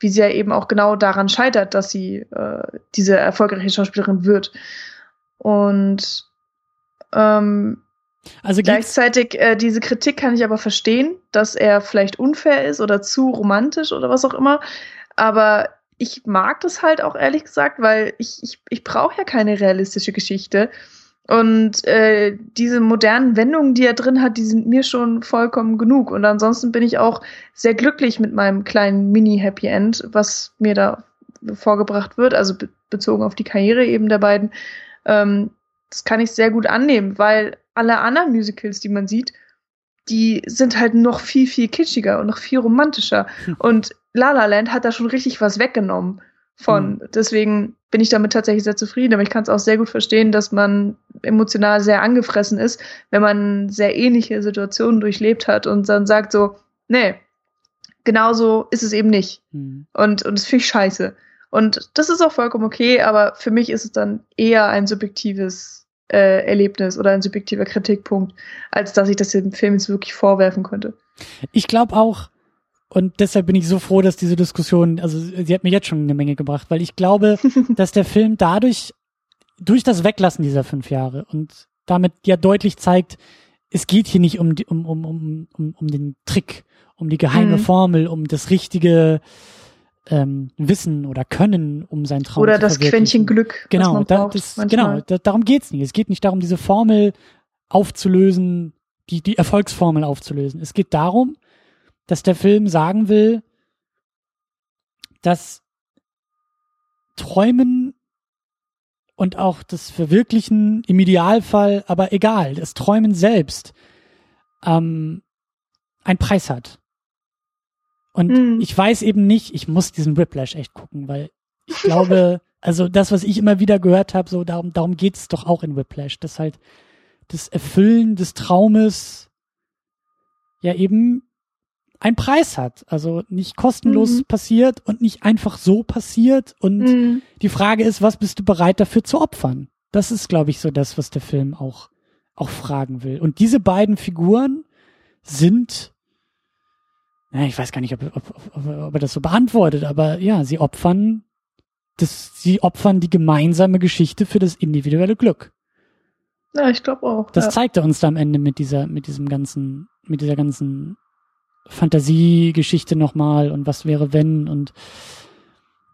wie sie ja eben auch genau daran scheitert, dass sie äh, diese erfolgreiche Schauspielerin wird. Und ähm, also gleichzeitig äh, diese Kritik kann ich aber verstehen, dass er vielleicht unfair ist oder zu romantisch oder was auch immer. Aber ich mag das halt auch ehrlich gesagt, weil ich, ich, ich brauche ja keine realistische Geschichte. Und äh, diese modernen Wendungen, die er drin hat, die sind mir schon vollkommen genug. Und ansonsten bin ich auch sehr glücklich mit meinem kleinen Mini-Happy End, was mir da vorgebracht wird, also be bezogen auf die Karriere eben der beiden. Ähm, das kann ich sehr gut annehmen, weil alle anderen Musicals, die man sieht, die sind halt noch viel, viel kitschiger und noch viel romantischer. Hm. Und La La Land hat da schon richtig was weggenommen von. Hm. Deswegen bin ich damit tatsächlich sehr zufrieden, aber ich kann es auch sehr gut verstehen, dass man emotional sehr angefressen ist, wenn man sehr ähnliche Situationen durchlebt hat und dann sagt so, nee, genauso ist es eben nicht. Hm. Und, und das finde ich scheiße. Und das ist auch vollkommen okay, aber für mich ist es dann eher ein subjektives äh, Erlebnis oder ein subjektiver Kritikpunkt, als dass ich das dem Film jetzt wirklich vorwerfen könnte. Ich glaube auch, und deshalb bin ich so froh, dass diese Diskussion, also sie hat mir jetzt schon eine Menge gebracht, weil ich glaube, dass der Film dadurch, durch das Weglassen dieser fünf Jahre und damit ja deutlich zeigt, es geht hier nicht um, um, um, um, um, um den Trick, um die geheime mhm. Formel, um das richtige ähm, Wissen oder Können, um sein Traum oder zu das Quäntchen Glück. Genau, da, das, genau, da, darum geht's nicht. Es geht nicht darum, diese Formel aufzulösen, die die Erfolgsformel aufzulösen. Es geht darum, dass der Film sagen will, dass Träumen und auch das Verwirklichen im Idealfall, aber egal, das Träumen selbst ähm, einen Preis hat. Und mhm. ich weiß eben nicht, ich muss diesen Whiplash echt gucken, weil ich glaube, also das, was ich immer wieder gehört habe, so darum, darum geht es doch auch in Whiplash, dass halt das Erfüllen des Traumes ja eben einen Preis hat. Also nicht kostenlos mhm. passiert und nicht einfach so passiert. Und mhm. die Frage ist, was bist du bereit dafür zu opfern? Das ist, glaube ich, so das, was der Film auch, auch fragen will. Und diese beiden Figuren sind, na, ich weiß gar nicht, ob, ob, ob, ob er das so beantwortet, aber ja, sie opfern das, sie opfern die gemeinsame Geschichte für das individuelle Glück. Ja, ich glaube auch. Das ja. zeigt er uns da am Ende mit dieser, mit diesem ganzen, mit dieser ganzen Fantasiegeschichte nochmal und was wäre wenn und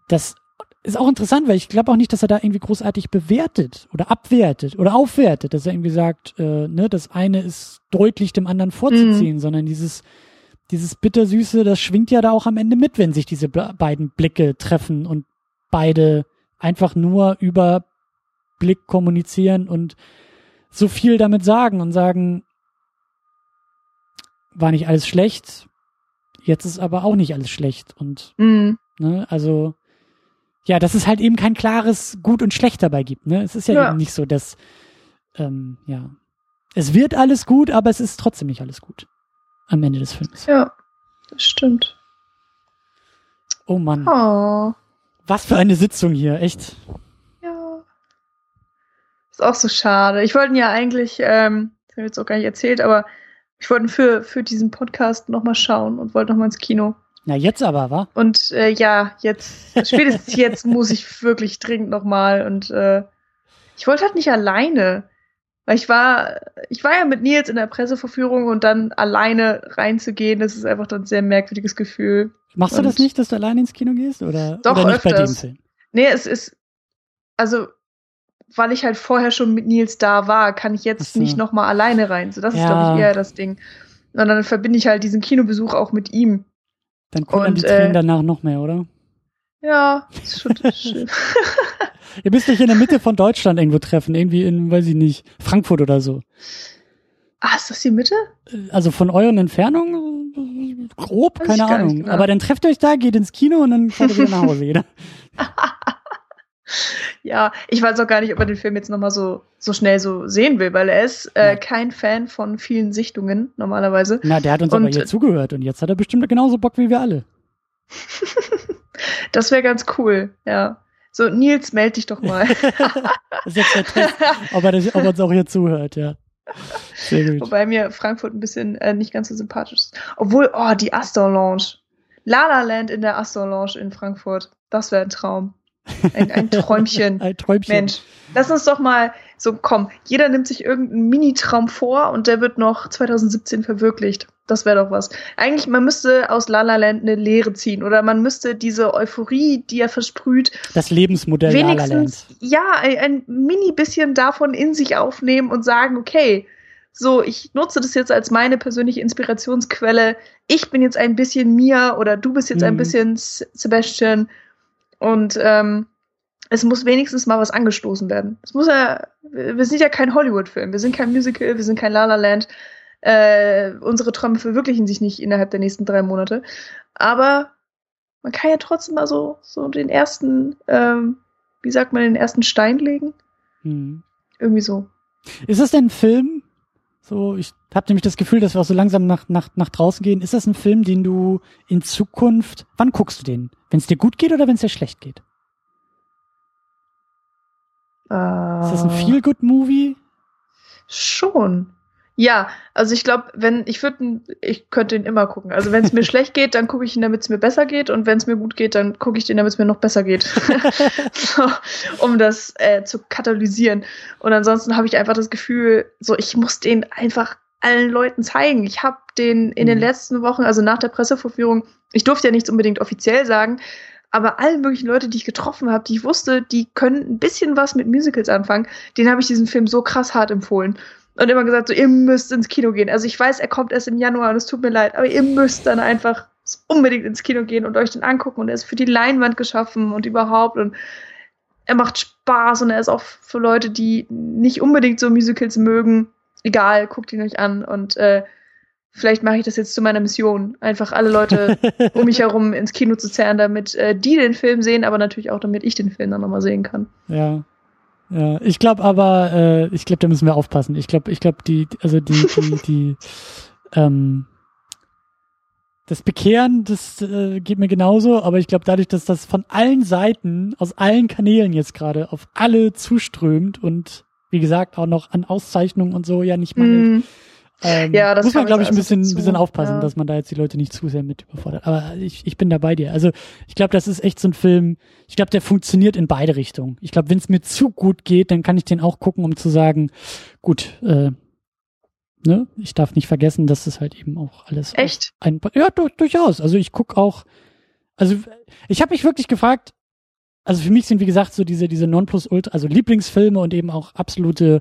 das ist auch interessant, weil ich glaube auch nicht, dass er da irgendwie großartig bewertet oder abwertet oder aufwertet, dass er irgendwie sagt, äh, ne, das eine ist deutlich dem anderen vorzuziehen, mhm. sondern dieses dieses bittersüße, das schwingt ja da auch am Ende mit, wenn sich diese beiden Blicke treffen und beide einfach nur über Blick kommunizieren und so viel damit sagen und sagen, war nicht alles schlecht, jetzt ist aber auch nicht alles schlecht. Und mhm. ne, also ja, dass es halt eben kein klares Gut und Schlecht dabei gibt. Ne? Es ist ja, ja. eben nicht so, dass ähm, ja, es wird alles gut, aber es ist trotzdem nicht alles gut am Ende des Films. Ja, das stimmt. Oh Mann. Oh. Was für eine Sitzung hier, echt. Ja. Ist auch so schade. Ich wollte ja eigentlich, ähm, das habe ich jetzt auch gar nicht erzählt, aber ich wollte für, für diesen Podcast nochmal schauen und wollte nochmal ins Kino. Na, jetzt aber, wa? Und äh, ja, jetzt, spätestens jetzt muss ich wirklich dringend nochmal. Und äh, ich wollte halt nicht alleine. Weil ich war, ich war ja mit Nils in der Presseverführung und dann alleine reinzugehen, das ist einfach dann ein sehr merkwürdiges Gefühl. Machst und du das nicht, dass du alleine ins Kino gehst? Oder, doch, oder nicht öfters. bei dem? Nee, es ist, also weil ich halt vorher schon mit Nils da war, kann ich jetzt so. nicht noch mal alleine rein. So, das ja. ist, glaube ich, eher das Ding. Und dann verbinde ich halt diesen Kinobesuch auch mit ihm. Dann kommen die Tränen äh, danach noch mehr, oder? Ja, ist schon schön. Ihr müsst euch in der Mitte von Deutschland irgendwo treffen, irgendwie in, weiß ich nicht, Frankfurt oder so. Ah, ist das die Mitte? Also von euren Entfernungen grob, Weiß keine Ahnung. genau. Aber dann trefft ihr euch da, geht ins Kino und dann fahrt ihr nach Hause jeder. Ja, ich weiß auch gar nicht, ob er den Film jetzt nochmal so, so schnell so sehen will, weil er ist äh, Ja. kein Fan von vielen Sichtungen normalerweise. Na, der hat uns aber Und- hier zugehört und jetzt hat er bestimmt genauso Bock wie wir alle. Das wäre ganz cool, ja. So, Nils, meld dich doch mal. Das ist jetzt der Test, ob er, das, ob er uns auch hier zuhört, ja. Sehr gut. Wobei mir Frankfurt ein bisschen äh, nicht ganz so sympathisch ist. Obwohl, oh, die Astor Lounge. La La Land in der Astor Lounge in Frankfurt. Das wäre ein Traum. Ein, ein Träumchen. Ein Träumchen. Mensch, lass uns doch mal so, komm, jeder nimmt sich irgendeinen Mini-Traum vor und der wird noch 2017 verwirklicht. Das wäre doch was. Eigentlich, man müsste aus La La Land eine Lehre ziehen oder man müsste diese Euphorie, die er versprüht, Das Lebensmodell La La Land. wenigstens, ja, ein, ein mini bisschen davon in sich aufnehmen und sagen, okay, so, ich nutze das jetzt als meine persönliche Inspirationsquelle. Ich bin jetzt ein bisschen Mia oder du bist jetzt ein Mhm. bisschen S- Sebastian. Und ähm, es muss wenigstens mal was angestoßen werden. Es muss ja, wir sind ja kein Hollywood-Film, wir sind kein Musical, wir sind kein La La Land. Äh, unsere Träume verwirklichen sich nicht innerhalb der nächsten drei Monate. Aber man kann ja trotzdem mal so, so den ersten, ähm, wie sagt man, den ersten Stein legen. Hm. Irgendwie so. Ist das denn ein Film? So, ich habe nämlich das Gefühl, dass wir auch so langsam nach, nach, nach draußen gehen. Ist das ein Film, den du in Zukunft, wann guckst du den? Wenn es dir gut geht oder wenn es dir schlecht geht? Äh, Ist das ein Feel-Good-Movie? Schon. Ja, also ich glaube, wenn ich würde, ich könnte ihn immer gucken. Also wenn es mir schlecht geht, dann gucke ich ihn, damit es mir besser geht, und wenn es mir gut geht, dann gucke ich den, damit es mir noch besser geht, so, um das äh, zu katalysieren. Und ansonsten habe ich einfach das Gefühl, so ich muss den einfach allen Leuten zeigen. Ich habe den in den Mhm. letzten Wochen, also nach der Pressevorführung, ich durfte ja nichts unbedingt offiziell sagen, aber alle möglichen Leute, die ich getroffen habe, die ich wusste, die können ein bisschen was mit Musicals anfangen, denen habe ich diesen Film so krass hart empfohlen. Und immer gesagt, so, ihr müsst ins Kino gehen. Also ich weiß, er kommt erst im Januar und es tut mir leid, aber ihr müsst dann einfach unbedingt ins Kino gehen und euch den angucken. Und er ist für die Leinwand geschaffen und überhaupt. Und er macht Spaß und er ist auch für Leute, die nicht unbedingt so Musicals mögen. Egal, guckt ihn euch an. Und äh, vielleicht mache ich das jetzt zu meiner Mission. Einfach alle Leute um mich herum ins Kino zu zerren, damit äh, die den Film sehen, aber natürlich auch, damit ich den Film dann nochmal sehen kann. Ja. Ja, ich glaube aber, äh, ich glaube, da müssen wir aufpassen. Ich glaube, ich glaube, die, also die, die, die, ähm, das Bekehren, das äh, geht mir genauso, aber ich glaube, dadurch, dass das von allen Seiten, aus allen Kanälen jetzt gerade auf alle zuströmt und wie gesagt auch noch an Auszeichnungen und so ja nicht mangelt, Mm, ähm, Ja, das muss man, glaube ich, ein bisschen, dazu. bisschen aufpassen, Ja. dass man da jetzt die Leute nicht zu sehr mit überfordert. Aber ich, ich bin da bei dir. Also ich glaube, das ist echt so ein Film, ich glaube, der funktioniert in beide Richtungen. Ich glaube, wenn es mir zu gut geht, dann kann ich den auch gucken, um zu sagen, gut, äh, ne, ich darf nicht vergessen, dass es halt eben auch alles Echt? ein, ja, du, durchaus. Also ich guck auch, also ich habe mich wirklich gefragt, also für mich sind wie gesagt so diese diese Nonplusultra, also Lieblingsfilme und eben auch absolute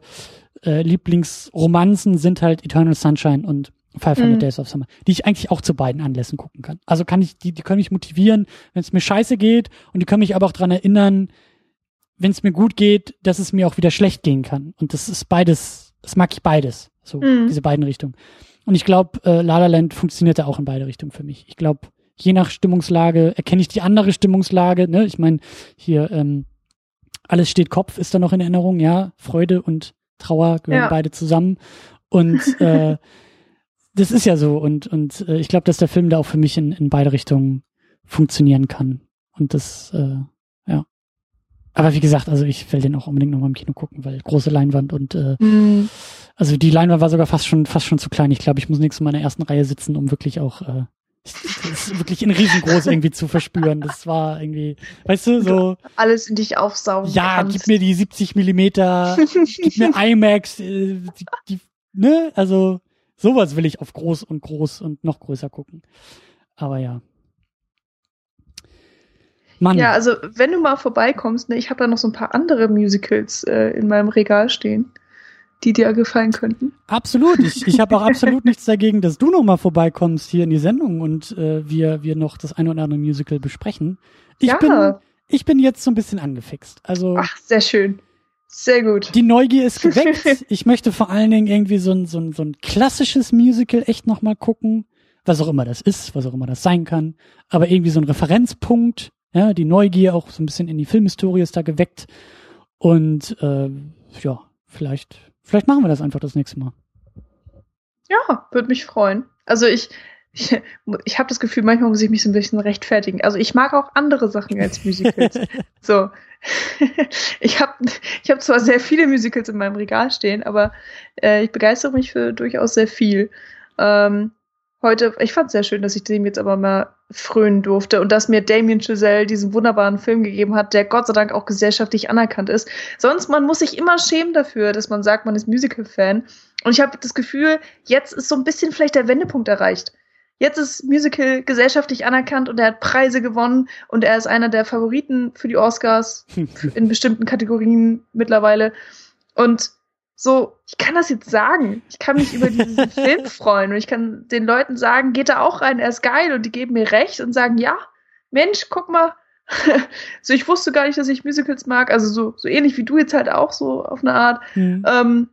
äh, Lieblingsromanzen sind halt Eternal Sunshine und 500 Mhm. Days of Summer, die ich eigentlich auch zu beiden Anlässen gucken kann. Also kann ich die die können mich motivieren, wenn es mir scheiße geht und die können mich aber auch dran erinnern, wenn es mir gut geht, dass es mir auch wieder schlecht gehen kann. Und das ist beides, das mag ich beides, so Mhm. diese beiden Richtungen. Und ich glaube, äh, La La Land funktioniert da auch in beide Richtungen für mich. Ich glaube, je nach Stimmungslage erkenne ich die andere Stimmungslage. Ne? Ich meine, hier ähm, alles steht Kopf ist da noch in Erinnerung. Ja, Freude und Trauer gehören Ja. beide zusammen. Und äh, das ist ja so. Und und äh, ich glaube, dass der Film da auch für mich in, in beide Richtungen funktionieren kann. Und das äh, ja. Aber wie gesagt, also ich will den auch unbedingt noch mal im Kino gucken, weil große Leinwand und äh, Mm, also die Leinwand war sogar fast schon fast schon zu klein. Ich glaube, ich muss nächstes Mal in der ersten Reihe sitzen, um wirklich auch äh, das wirklich in riesengroß irgendwie zu verspüren. Das war irgendwie, weißt du, so alles in dich aufsaugen. ja, kannst. gib mir die 70 Millimeter, gib mir IMAX, äh, die, die, ne, also sowas will ich auf groß und groß und noch größer gucken. Aber ja. Mann, Ja, also wenn du mal vorbeikommst, ne, ich habe da noch so ein paar andere Musicals äh, in meinem Regal stehen, die dir gefallen könnten. absolut. Ich, ich habe auch absolut nichts dagegen, dass du noch mal vorbeikommst hier in die Sendung und äh, wir wir noch das eine oder andere Musical besprechen. Ich ja, bin ich bin jetzt so ein bisschen angefixt. Also. Ach, sehr schön. Sehr gut. Die Neugier ist geweckt. ich möchte vor allen Dingen irgendwie so ein, so ein, so ein klassisches Musical echt nochmal gucken. Was auch immer das ist, was auch immer das sein kann. Aber irgendwie so ein Referenzpunkt. Ja, die Neugier auch so ein bisschen in die Filmhistorie ist da geweckt. Und äh, ja, vielleicht, vielleicht machen wir das einfach das nächste Mal. Ja, würde mich freuen. Also ich, ich, ich habe das Gefühl, manchmal muss ich mich so ein bisschen rechtfertigen. Also ich mag auch andere Sachen als Musicals. so. ich habe ich hab zwar sehr viele Musicals in meinem Regal stehen, aber äh, ich begeistere mich für durchaus sehr viel. Ähm, heute, ich fand es sehr schön, dass ich dem jetzt aber mal frönen durfte und dass mir Damien Chazelle diesen wunderbaren Film gegeben hat, der Gott sei Dank auch gesellschaftlich anerkannt ist. Sonst, man muss sich immer schämen dafür, dass man sagt, man ist Musical-Fan. Und ich habe das Gefühl, jetzt ist so ein bisschen vielleicht der Wendepunkt erreicht. Jetzt ist Musical gesellschaftlich anerkannt und er hat Preise gewonnen und er ist einer der Favoriten für die Oscars in bestimmten Kategorien mittlerweile. Und so, ich kann das jetzt sagen. Ich kann mich über diesen Film freuen und ich kann den Leuten sagen, geht da auch rein, er ist geil und die geben mir recht und sagen, ja, Mensch, guck mal. so, ich wusste gar nicht, dass ich Musicals mag. Also so, so ähnlich wie du jetzt halt auch so auf eine Art. Mhm. Ähm,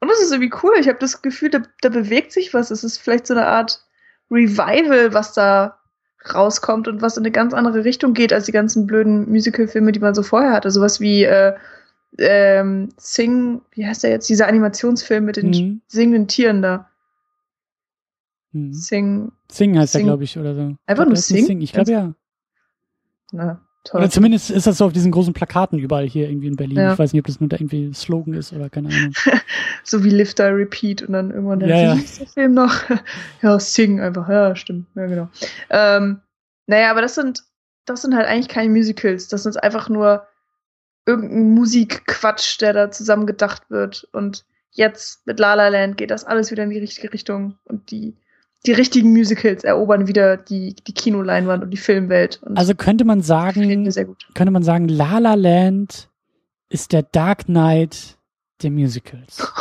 und das ist irgendwie cool. Ich habe das Gefühl, da, da bewegt sich was. Es ist vielleicht so eine Art Revival, was da rauskommt und was in eine ganz andere Richtung geht als die ganzen blöden Musical-Filme, die man so vorher hatte. Sowas wie äh, ähm, Sing, wie heißt der jetzt, dieser Animationsfilm mit den mhm. singenden Tieren da. Mhm. Sing. Sing heißt Sing. der, glaube ich, oder so. Einfach nur Sing? Sing? Ich glaube ja. Na, toll. Oder zumindest ist das so auf diesen großen Plakaten überall hier irgendwie in Berlin. Ja. Ich weiß nicht, ob das nur da irgendwie Slogan ist oder keine Ahnung. so wie Lifter Repeat und dann irgendwann der, ja, der Film noch? ja, Sing einfach. Ja, stimmt. Ja, genau. Ähm, naja, aber das sind, das sind halt eigentlich keine Musicals. Das sind einfach nur irgendein Musikquatsch, der da zusammen gedacht wird. Und jetzt mit La La Land geht das alles wieder in die richtige Richtung. Und die die richtigen Musicals erobern wieder die, die Kinoleinwand und die Filmwelt. Und also könnte man sagen, könnte man sagen, La La Land ist der Dark Knight der Musicals.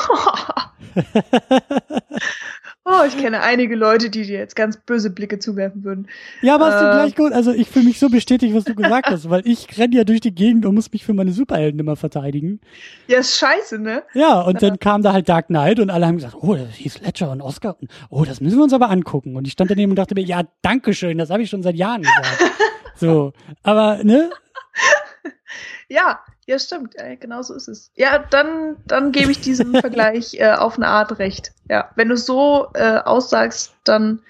Oh, ich kenne einige Leute, die dir jetzt ganz böse Blicke zuwerfen würden. Ja, aber hast äh, du gleich gut. Also ich fühle mich so bestätigt, was du gesagt hast, weil ich renne ja durch die Gegend und muss mich für meine Superhelden immer verteidigen. Ja, ist scheiße, ne? Ja, und ja. dann kam da halt Dark Knight und alle haben gesagt, oh, das hieß Ledger und Oscar. oh, das müssen wir uns aber angucken. Und ich stand daneben und dachte mir, ja, danke schön, das habe ich schon seit Jahren gesagt. so, aber, ne? Ja, ja, stimmt. Ja, genau so ist es. Ja, dann, dann gebe ich diesem Vergleich äh, auf eine Art recht. Ja, wenn du so äh, aussagst, dann,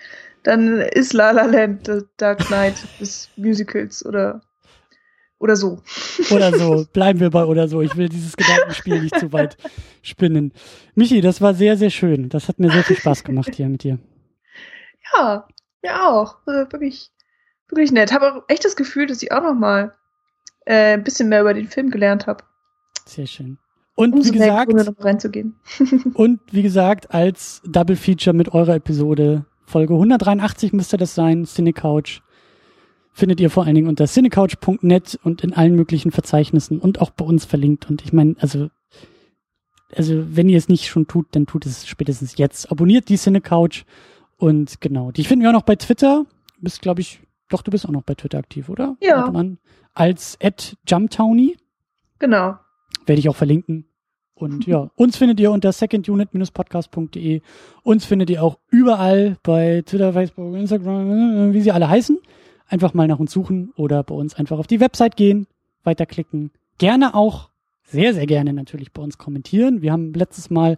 dann ist La La Land The Dark Knight des Musicals oder oder so. Oder so. Bleiben wir bei oder so. Ich will dieses Gedankenspiel nicht zu weit spinnen. Michi, das war sehr, sehr schön. Das hat mir sehr viel Spaß gemacht hier mit dir. Ja, mir auch. Also wirklich, wirklich nett. Habe auch echt das Gefühl, dass ich auch noch mal äh, ein bisschen mehr über den Film gelernt habe. Sehr schön. Und Umso wie gesagt, mehr noch reinzugehen. und wie gesagt, als Double Feature mit eurer Episode Folge 183 müsste das sein, Cinecouch. Findet ihr vor allen Dingen unter cinecouch.net und in allen möglichen Verzeichnissen und auch bei uns verlinkt. Und ich meine, also, also wenn ihr es nicht schon tut, dann tut es spätestens jetzt. Abonniert die Cinecouch und genau. Die finden wir auch noch bei Twitter. Bist, glaube ich, doch, du bist auch noch bei Twitter aktiv, oder? Ja als at Jumptowny. Genau. Werde ich auch verlinken. Und ja, uns findet ihr unter secondunit-podcast.de. Uns findet ihr auch überall bei Twitter, Facebook, Instagram, wie sie alle heißen. Einfach mal nach uns suchen oder bei uns einfach auf die Website gehen, weiterklicken. Gerne auch, sehr, sehr gerne natürlich bei uns kommentieren. Wir haben letztes Mal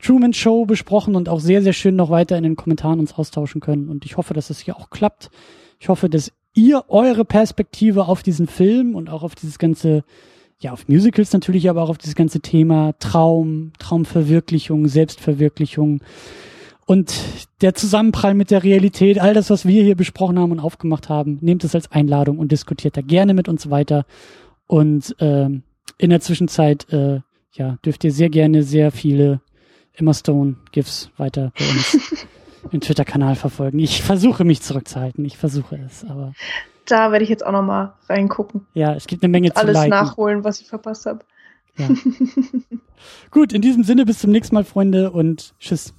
Truman Show besprochen und auch sehr, sehr schön noch weiter in den Kommentaren uns austauschen können. Und ich hoffe, dass es hier auch klappt. Ich hoffe, dass ihr eure Perspektive auf diesen Film und auch auf dieses ganze, ja, auf Musicals natürlich, aber auch auf dieses ganze Thema Traum, Traumverwirklichung, Selbstverwirklichung und der Zusammenprall mit der Realität, all das, was wir hier besprochen haben und aufgemacht haben, nehmt es als Einladung und diskutiert da gerne mit uns weiter. Und ähm, in der Zwischenzeit, äh, ja, dürft ihr sehr gerne sehr viele Emma Stone GIFs weiter bei uns den Twitter-Kanal verfolgen. Ich versuche mich zurückzuhalten. Ich versuche es, aber. Da werde ich jetzt auch noch mal reingucken. Ja, es gibt eine Menge zu alles liken. nachholen, was ich verpasst habe. Ja. Gut, in diesem Sinne bis zum nächsten Mal, Freunde, und tschüss.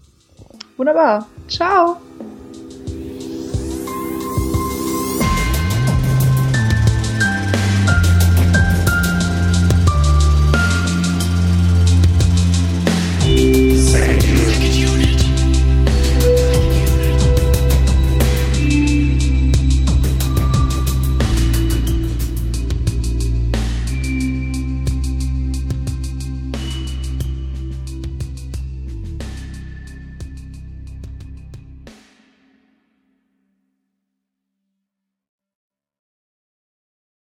Wunderbar. Ciao.